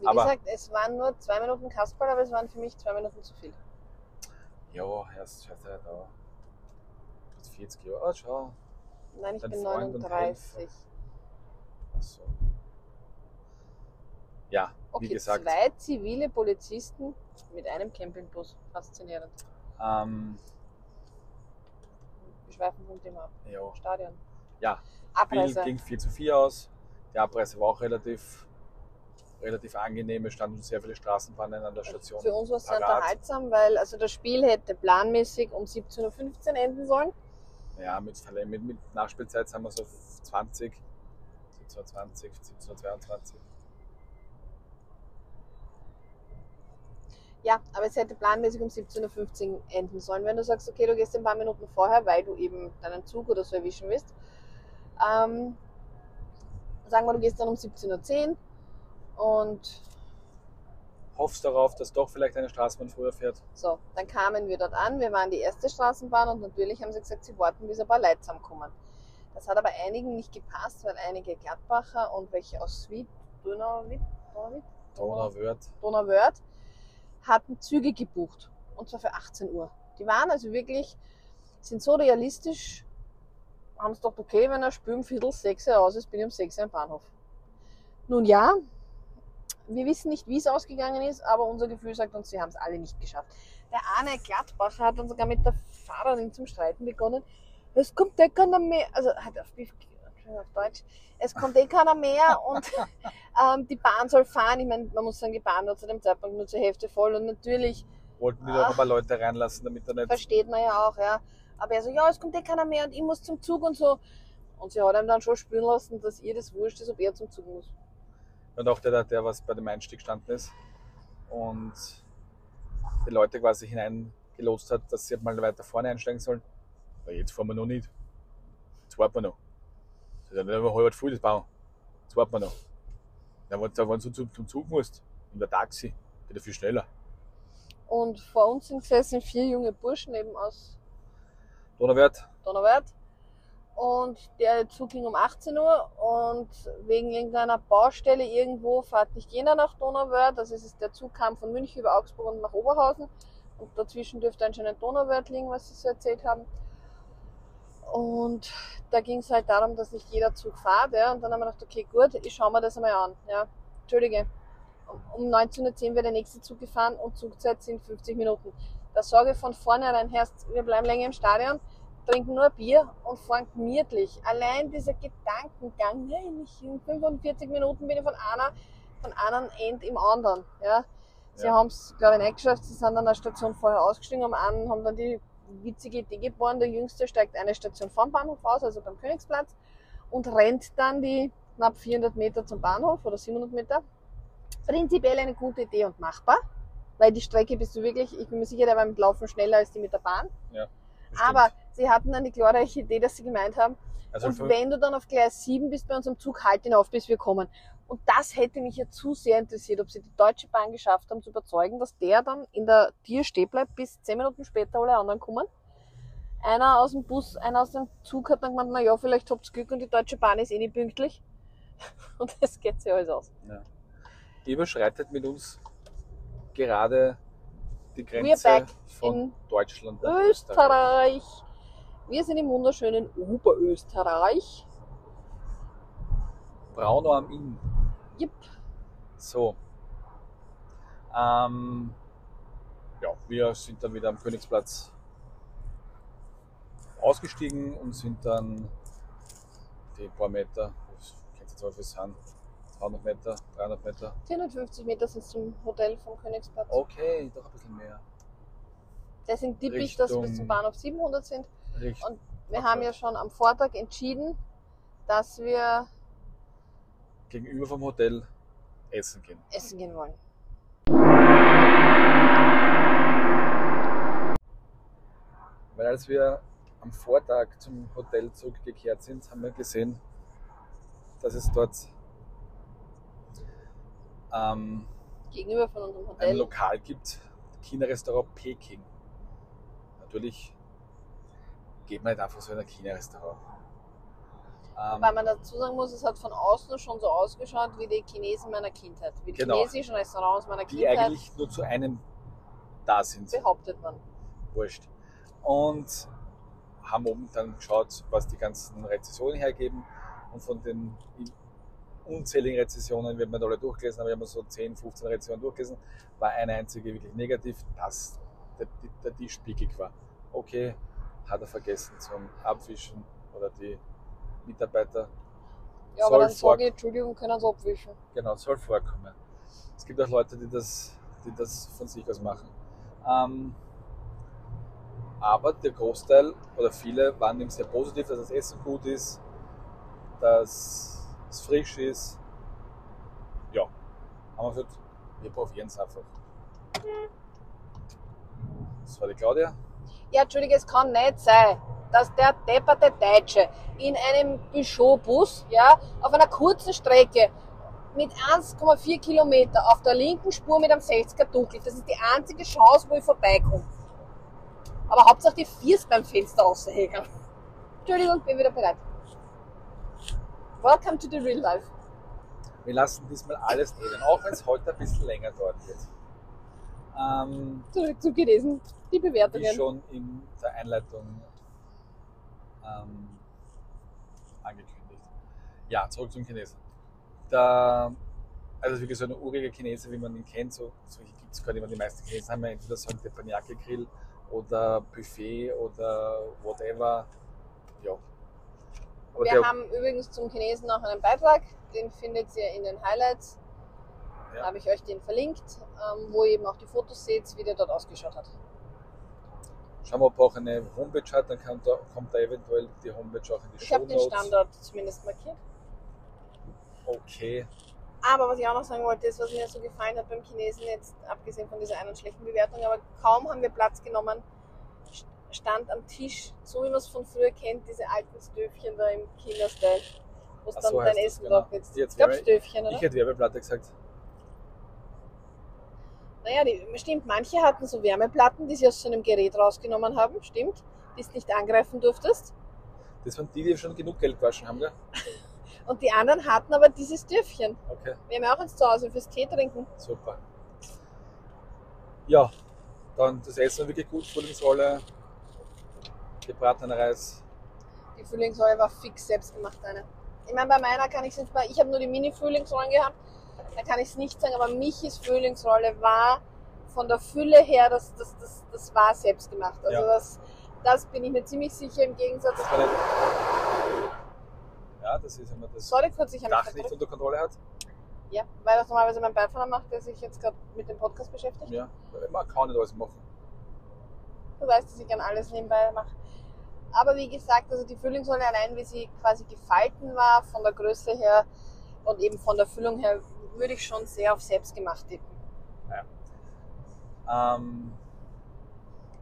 Wie aber- gesagt, es waren nur zwei Minuten Kasperl, aber es waren für mich zwei Minuten zu viel. Ja, erst schaut er da. Du bist 40 Jahre alt, schau. Nein, ich Dein bin Freund und 39. So. Ja, Okay, wie gesagt, zwei zivile Polizisten mit einem Campingbus. Faszinierend. ähm, Wir schweifen vom Thema ab. ja, Stadion. Ja, Spiel Abreise. ging 4 zu 4 aus. Die Abreise war auch relativ, relativ angenehm. Es standen sehr viele Straßenbahnen an der Station. Für uns war es sehr parat. unterhaltsam, weil also das Spiel hätte planmäßig um 17.15 Uhr enden sollen. Ja, mit, mit, mit Nachspielzeit sind wir so 20, 17.20, 17.22. Ja, aber es hätte planmäßig um 17.15 Uhr enden sollen. Wenn du sagst, okay, du gehst ein paar Minuten vorher, weil du eben deinen Zug oder so erwischen willst, ähm, sagen wir, du gehst dann um 17.10 Uhr und Hoffst darauf, dass doch vielleicht eine Straßenbahn früher fährt. so, dann kamen wir dort an. Wir waren die erste Straßenbahn und natürlich haben sie gesagt, sie warten, bis ein paar Leute zusammenkommen. Das hat aber einigen nicht gepasst, weil einige Gladbacher und welche aus Donauwit, Donauwit, Donauwörth. Donauwörth hatten Züge gebucht. Und zwar für 18 Uhr. Die waren also wirklich, sind so realistisch, haben es doch okay, wenn er spürt um Viertel sechs raus ist, bin ich um sechs am Bahnhof. Nun ja, wir wissen nicht, wie es ausgegangen ist, aber unser Gefühl sagt uns, sie haben es alle nicht geschafft. Der Arne Gladbacher hat dann sogar mit der Fahrerin zum Streiten begonnen. Es kommt eh keiner mehr, also hat auf, auf Deutsch, es kommt eh keiner mehr und ähm, die Bahn soll fahren. Ich meine, man muss sagen, die Bahn war zu dem Zeitpunkt nur zur Hälfte voll und natürlich Wollten wir doch ein paar Leute reinlassen, damit er nicht. versteht man ja auch, ja. Aber er so, ja, es kommt eh keiner mehr und ich muss zum Zug und so. Und sie hat ihm dann schon spüren lassen, dass ihr das wurscht ist, ob er zum Zug muss. Und auch der, der was bei dem Einstieg gestanden ist und die Leute quasi hineingelost hat, dass sie mal weiter vorne einsteigen sollen. Aber jetzt fahren wir noch nicht. Jetzt warten wir noch. Das ist ja nicht halb voll, das Bau. Jetzt warten wir noch. Dann, wenn du wenn du zum, zum Zug musst, in der Taxi, geht er viel schneller. Und vor uns sind gesessen vier junge Burschen eben aus Donauwörth, Donauwörth. Und der Zug ging um 18 Uhr und wegen irgendeiner Baustelle irgendwo fährt nicht jener nach Donauwörth. Also es ist, der Zug kam von München über Augsburg und nach Oberhausen. Und dazwischen dürfte anscheinend Donauwörth liegen, was sie so erzählt haben. Und da ging es halt darum, dass nicht jeder Zug fährt. Ja. Und dann haben wir gedacht, okay, gut, ich schaue mir das einmal an. Ja. Entschuldige. Um 19.10 Uhr wird der nächste Zug gefahren und Zugzeit sind 50 Minuten. Da sage ich von vornherein, Herrst, wir bleiben länger im Stadion, trinken nur Bier und fahren gemütlich. Allein dieser Gedankengang, nein, ich in 45 Minuten bin ich von einer, von einem End im anderen. Ja. Sie Ja. haben es, glaube ich, nicht geschafft. Sie sind an der Station vorher ausgestiegen, am einen haben dann die witzige Idee geboren, der Jüngste steigt eine Station vom Bahnhof aus, also beim Königsplatz, und rennt dann die knapp 400 Meter zum Bahnhof oder 700 Meter. Prinzipiell eine gute Idee und machbar, weil die Strecke bist du wirklich, ich bin mir sicher, der war mit Laufen schneller als die mit der Bahn. Das Aber sie hatten dann die glorreiche Idee, dass sie gemeint haben, also und wenn du dann auf Gleis 7 bist bei unserem Zug, halt ihn auf, bis wir kommen. Und das hätte mich ja zu sehr interessiert, ob sie die Deutsche Bahn geschafft haben, zu überzeugen, dass der dann in der Tür stehen bleibt, bis 10 Minuten später alle anderen kommen. Einer aus dem Bus, einer aus dem Zug hat dann gemeint, na ja, vielleicht habt ihr Glück und die Deutsche Bahn ist eh nicht pünktlich. Und das geht sich alles aus. überschreitet mit uns gerade die Grenze von Deutschland nach Österreich. Österreich. Wir sind im wunderschönen Oberösterreich. Braunau am Inn. Yep. So. Ähm, ja, wir sind dann wieder am Königsplatz ausgestiegen und sind dann die paar Meter, ich kenne jetzt wie es sind, 200 Meter, 300 Meter. 450 Meter sind zum Hotel vom Königsplatz. Okay, doch ein bisschen mehr. Deswegen tippe ich, dass wir bis zum Bahnhof 700 sind. Richtig. Und wir Okay. haben ja schon am Vortag entschieden, dass wir Gegenüber vom Hotel essen gehen. essen gehen wollen. Weil als wir am Vortag zum Hotel zurückgekehrt sind, haben wir gesehen, dass es dort ähm, Gegenüber von unserem ein Hotel. Lokal gibt, China-Restaurant Peking. Natürlich geht man nicht einfach so in ein China-Restaurant. Ähm, Weil man dazu sagen muss, es hat von außen schon so ausgeschaut wie die Chinesen meiner Kindheit. Wie die Genau. chinesischen Restaurants meiner die Kindheit, eigentlich nur zu einem da sind. behauptet man. Wurscht. Und haben oben dann geschaut, was die ganzen Rezessionen hergeben. Und von den unzähligen Rezessionen, wir haben nicht alle durchgelesen, aber wir haben so 10, 15 Rezessionen durchgelesen, war eine einzige wirklich negativ, dass der, der Tisch spiegig war. Okay, hat er vergessen zum Abwischen oder die Mitarbeiter. Ja, aber dann sage ich, Entschuldigung, können sie abwischen. Genau, soll vorkommen. Es gibt auch Leute, die das, die das von sich aus machen. Ähm, aber der Großteil oder viele waren eben sehr positiv, dass das Essen gut ist, dass es frisch ist. Ja, haben wir gesagt, wir probieren es einfach. Das war die Claudia. Ja, Entschuldige, es kann nicht sein, dass der depperte Deutsche in einem Peugeot-Bus, ja, auf einer kurzen Strecke mit 1,4 Kilometer auf der linken Spur mit einem 60er dunkelt. Das ist die einzige Chance, wo ich vorbeikomme. Aber Hauptsache die Viers beim Fenster raushängen. Entschuldigung, bin wieder bereit. Welcome to the real life. Wir lassen diesmal alles drinnen, auch wenn es heute ein bisschen länger dauern wird. Ähm, Zurück zu gelesen. Die wie Bewertungen. schon in der Einleitung ähm, angekündigt. Ja, zurück zum Chinesen. Der, also wirklich so ein uriger Chinese, wie man ihn kennt, so, solche gibt es gar nicht mehr. Die meisten Chinesen haben ja entweder so einen Teppanyaki-Grill oder Buffet oder whatever. Ja. Aber Wir haben übrigens zum Chinesen noch einen Beitrag, den findet ihr in den Highlights. Da Ja. habe ich euch den verlinkt, ähm, wo ihr eben auch die Fotos seht, wie der dort ausgeschaut hat. Schauen wir, ob er auch eine Homepage hat, dann da, kommt da eventuell die Homepage auch in die Ich habe den. Standort zumindest markiert. Okay. Aber was ich auch noch sagen wollte, ist, was mir so gefallen hat beim Chinesen, jetzt abgesehen von dieser einen schlechten Bewertung, aber kaum haben wir Platz genommen, st- stand am Tisch, so wie man es von früher kennt, diese alten Stöfchen da im China-Style, wo es dann so dein Essen genau. drauf. Jetzt Ich glaube Stöfchen, oder? Ich hätte Werbeplatte gesagt. Naja, die, stimmt, manche hatten so Wärmeplatten, die sie aus so einem Gerät rausgenommen haben, stimmt, die du nicht angreifen durftest. Das waren die, die schon genug Geld gewaschen haben, gell? Und die anderen hatten aber dieses Dürfchen. Okay, Wir haben ja auch eins zu Hause fürs Tee trinken. super. Ja, dann das Essen war wirklich gut, Frühlingsrolle, gebratener Reis. Die Frühlingsrolle war fix selbst gemacht, eine. Ich meine, bei meiner kann ich es nicht mal, ich habe nur die Mini-Frühlingsrollen gehabt, da kann ich es nicht sagen, aber Michis Frühlingsrolle war von der Fülle her, das, das, das, das war selbst gemacht. Also Ja. das, das bin ich mir ziemlich sicher im Gegensatz. Das. Ja, das ist, man das Sorry, kurz, ich Dach nicht unter Kontrolle hat. Ja, weil das normalerweise mein Beifahrer macht, der sich jetzt gerade mit dem Podcast beschäftigt. Ja, man kann nicht alles machen. Du weißt, dass ich gern alles nebenbei mache. Aber wie gesagt, also die Frühlingsrolle allein, wie sie quasi gefalten war, von der Größe her und eben von der Füllung her, würde ich schon sehr auf selbstgemacht tippen. Ähm,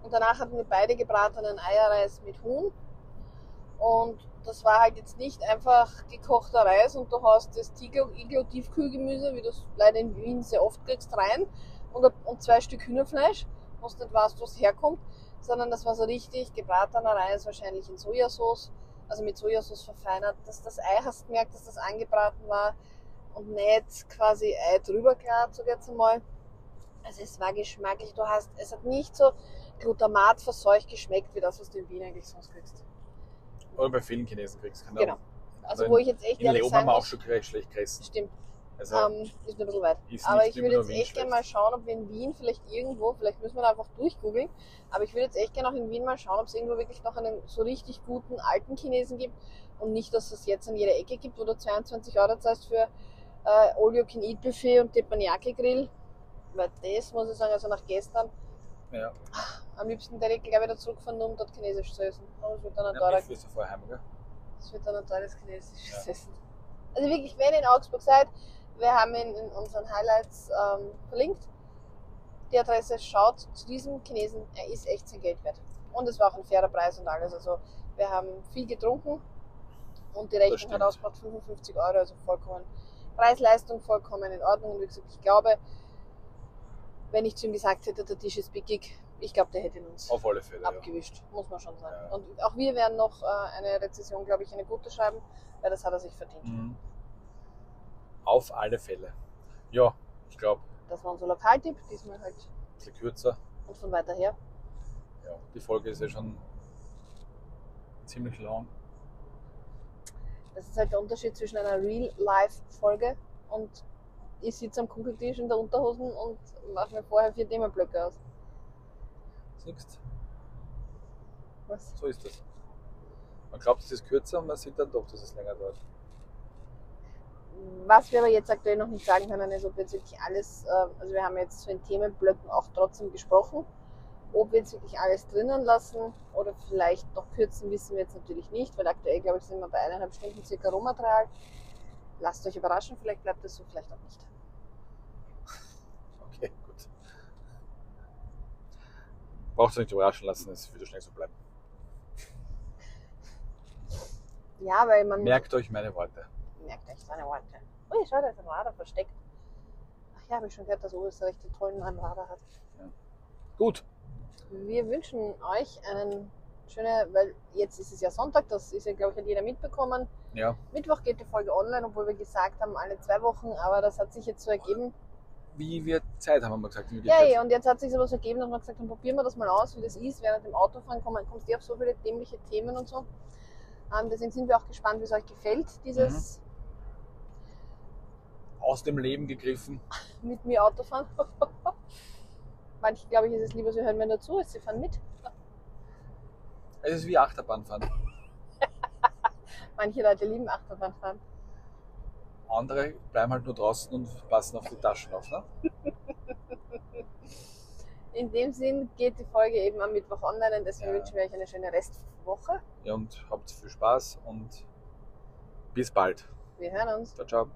Und danach hatten wir beide gebratenen Eierreis mit Huhn. Und das war halt jetzt nicht einfach gekochter Reis und du hast das Iglo-Tiefkühlgemüse, wie du es leider in Wien sehr oft kriegst, rein und, und zwei Stück Hühnerfleisch, wo du nicht weißt, wo es herkommt, sondern das war so richtig gebratener Reis, wahrscheinlich in Sojasauce, also mit Sojasauce verfeinert. Dass das Ei hast gemerkt, dass das angebraten war und nicht quasi Ei drüber klar, sag ich jetzt einmal. Also es war geschmacklich, du hast, es hat nicht so Glutamat verseucht geschmeckt, wie das, was du in Wien eigentlich sonst kriegst. oder bei vielen Chinesen kriegst du Genau. Also in- wo ich jetzt echt In Leoben sagen haben wir auch schon recht schlecht gegessen. stimmt, Also, ähm, ist ein bisschen weit. Aber ich würde jetzt Wien echt gerne mal schauen, ob wir in Wien vielleicht irgendwo, vielleicht müssen wir da einfach durchgoogeln, aber ich würde jetzt echt gerne auch in Wien mal schauen, ob es irgendwo wirklich noch einen so richtig guten alten Chinesen gibt und nicht, dass es jetzt an jeder Ecke gibt, wo du 22 Euro zahlst für äh, All You Can Eat Buffet und Teppanyaki Grill. Weil das muss ich sagen, also nach gestern, Ja, am liebsten direkt gleich wieder zurückfahren, um dort Chinesisch zu essen. Aber es wird dann ein ja gell? Das wird dann ein teures chinesisches Ja. Essen. Also wirklich, wenn ihr in Augsburg seid, wir haben ihn in unseren Highlights ähm, verlinkt. Die Adresse schaut zu diesem Chinesen, er ist echt sein Geld wert. Und es war auch ein fairer Preis und alles. Also wir haben viel getrunken und die Rechnung hat ausgemacht 55 Euro, also vollkommen Preis-Leistung vollkommen in Ordnung. Und wie gesagt, ich glaube, wenn ich zu ihm gesagt hätte, der Tisch ist bickig, ich glaube, der hätte ihn uns Auf alle Fälle. Ja. abgewischt, muss man schon sagen. Ja. Und auch wir werden noch äh, eine Rezession, glaube ich, eine gute schreiben, weil das hat er sich verdient. Mhm. Auf alle Fälle. Ja, ich glaube, Das war unser Lokaltipp, diesmal halt ein bisschen kürzer. und von weiter her. Ja, die Folge ist ja schon ziemlich lang. Das ist halt der Unterschied zwischen einer Real-Life-Folge und ich sitze am Kugeltisch in der Unterhosen und mache mir vorher vier Themenblöcke aus. Siehst Was? so ist das. Man glaubt, es ist kürzer und man sieht dann doch, dass es länger dauert. Was wir aber jetzt aktuell noch nicht sagen können, ist, ob jetzt wirklich alles, äh, also wir haben jetzt zu den Themenblöcken auch trotzdem gesprochen, ob wir jetzt wirklich alles drinnen lassen oder vielleicht noch kürzen, wissen wir jetzt natürlich nicht, weil aktuell, glaube ich, sind wir bei eineinhalb Stunden circa Rohmaterial. Lasst euch überraschen, vielleicht bleibt es so, vielleicht auch nicht. Okay, gut. Braucht ihr nicht überraschen lassen, es wird schnell so bleiben. Ja, weil man Merkt euch meine Worte. merkt euch seine Worte. Ui, schau, da ist ein Radar versteckt. Ach ja, habe ich schon gehört, dass Oberösterreich die tollen Radar hat. Gut, Wir wünschen euch einen schönen, weil jetzt ist es ja Sonntag, das ist ja, glaube ich, hat jeder mitbekommen. ja. Mittwoch geht die Folge online, obwohl wir gesagt haben, alle zwei Wochen, aber das hat sich jetzt so ergeben. Wie wir Zeit haben, haben wir gesagt. Ja, ja, und jetzt hat sich aber so ergeben, dass wir gesagt haben, probieren wir das mal aus, wie das ist, während dem Autofahren kommen, kommst du auf so viele dämliche Themen und so. Ähm, deswegen sind wir auch gespannt, wie es euch gefällt, dieses Aus dem Leben gegriffen. mit mir Autofahren. Manche, glaube ich, ist es lieber, sie hören mir nur zu, als sie fahren mit. Es ist wie Achterbahnfahren. Manche Leute lieben Achterbahnfahren. Andere bleiben halt nur draußen und passen auf die Taschen auf. Ne? In dem Sinn geht die Folge eben am Mittwoch online und deswegen Ja. wünschen wir euch eine schöne Restwoche. Ja, und habt viel Spaß und bis bald. Wir hören uns. Ciao, ciao.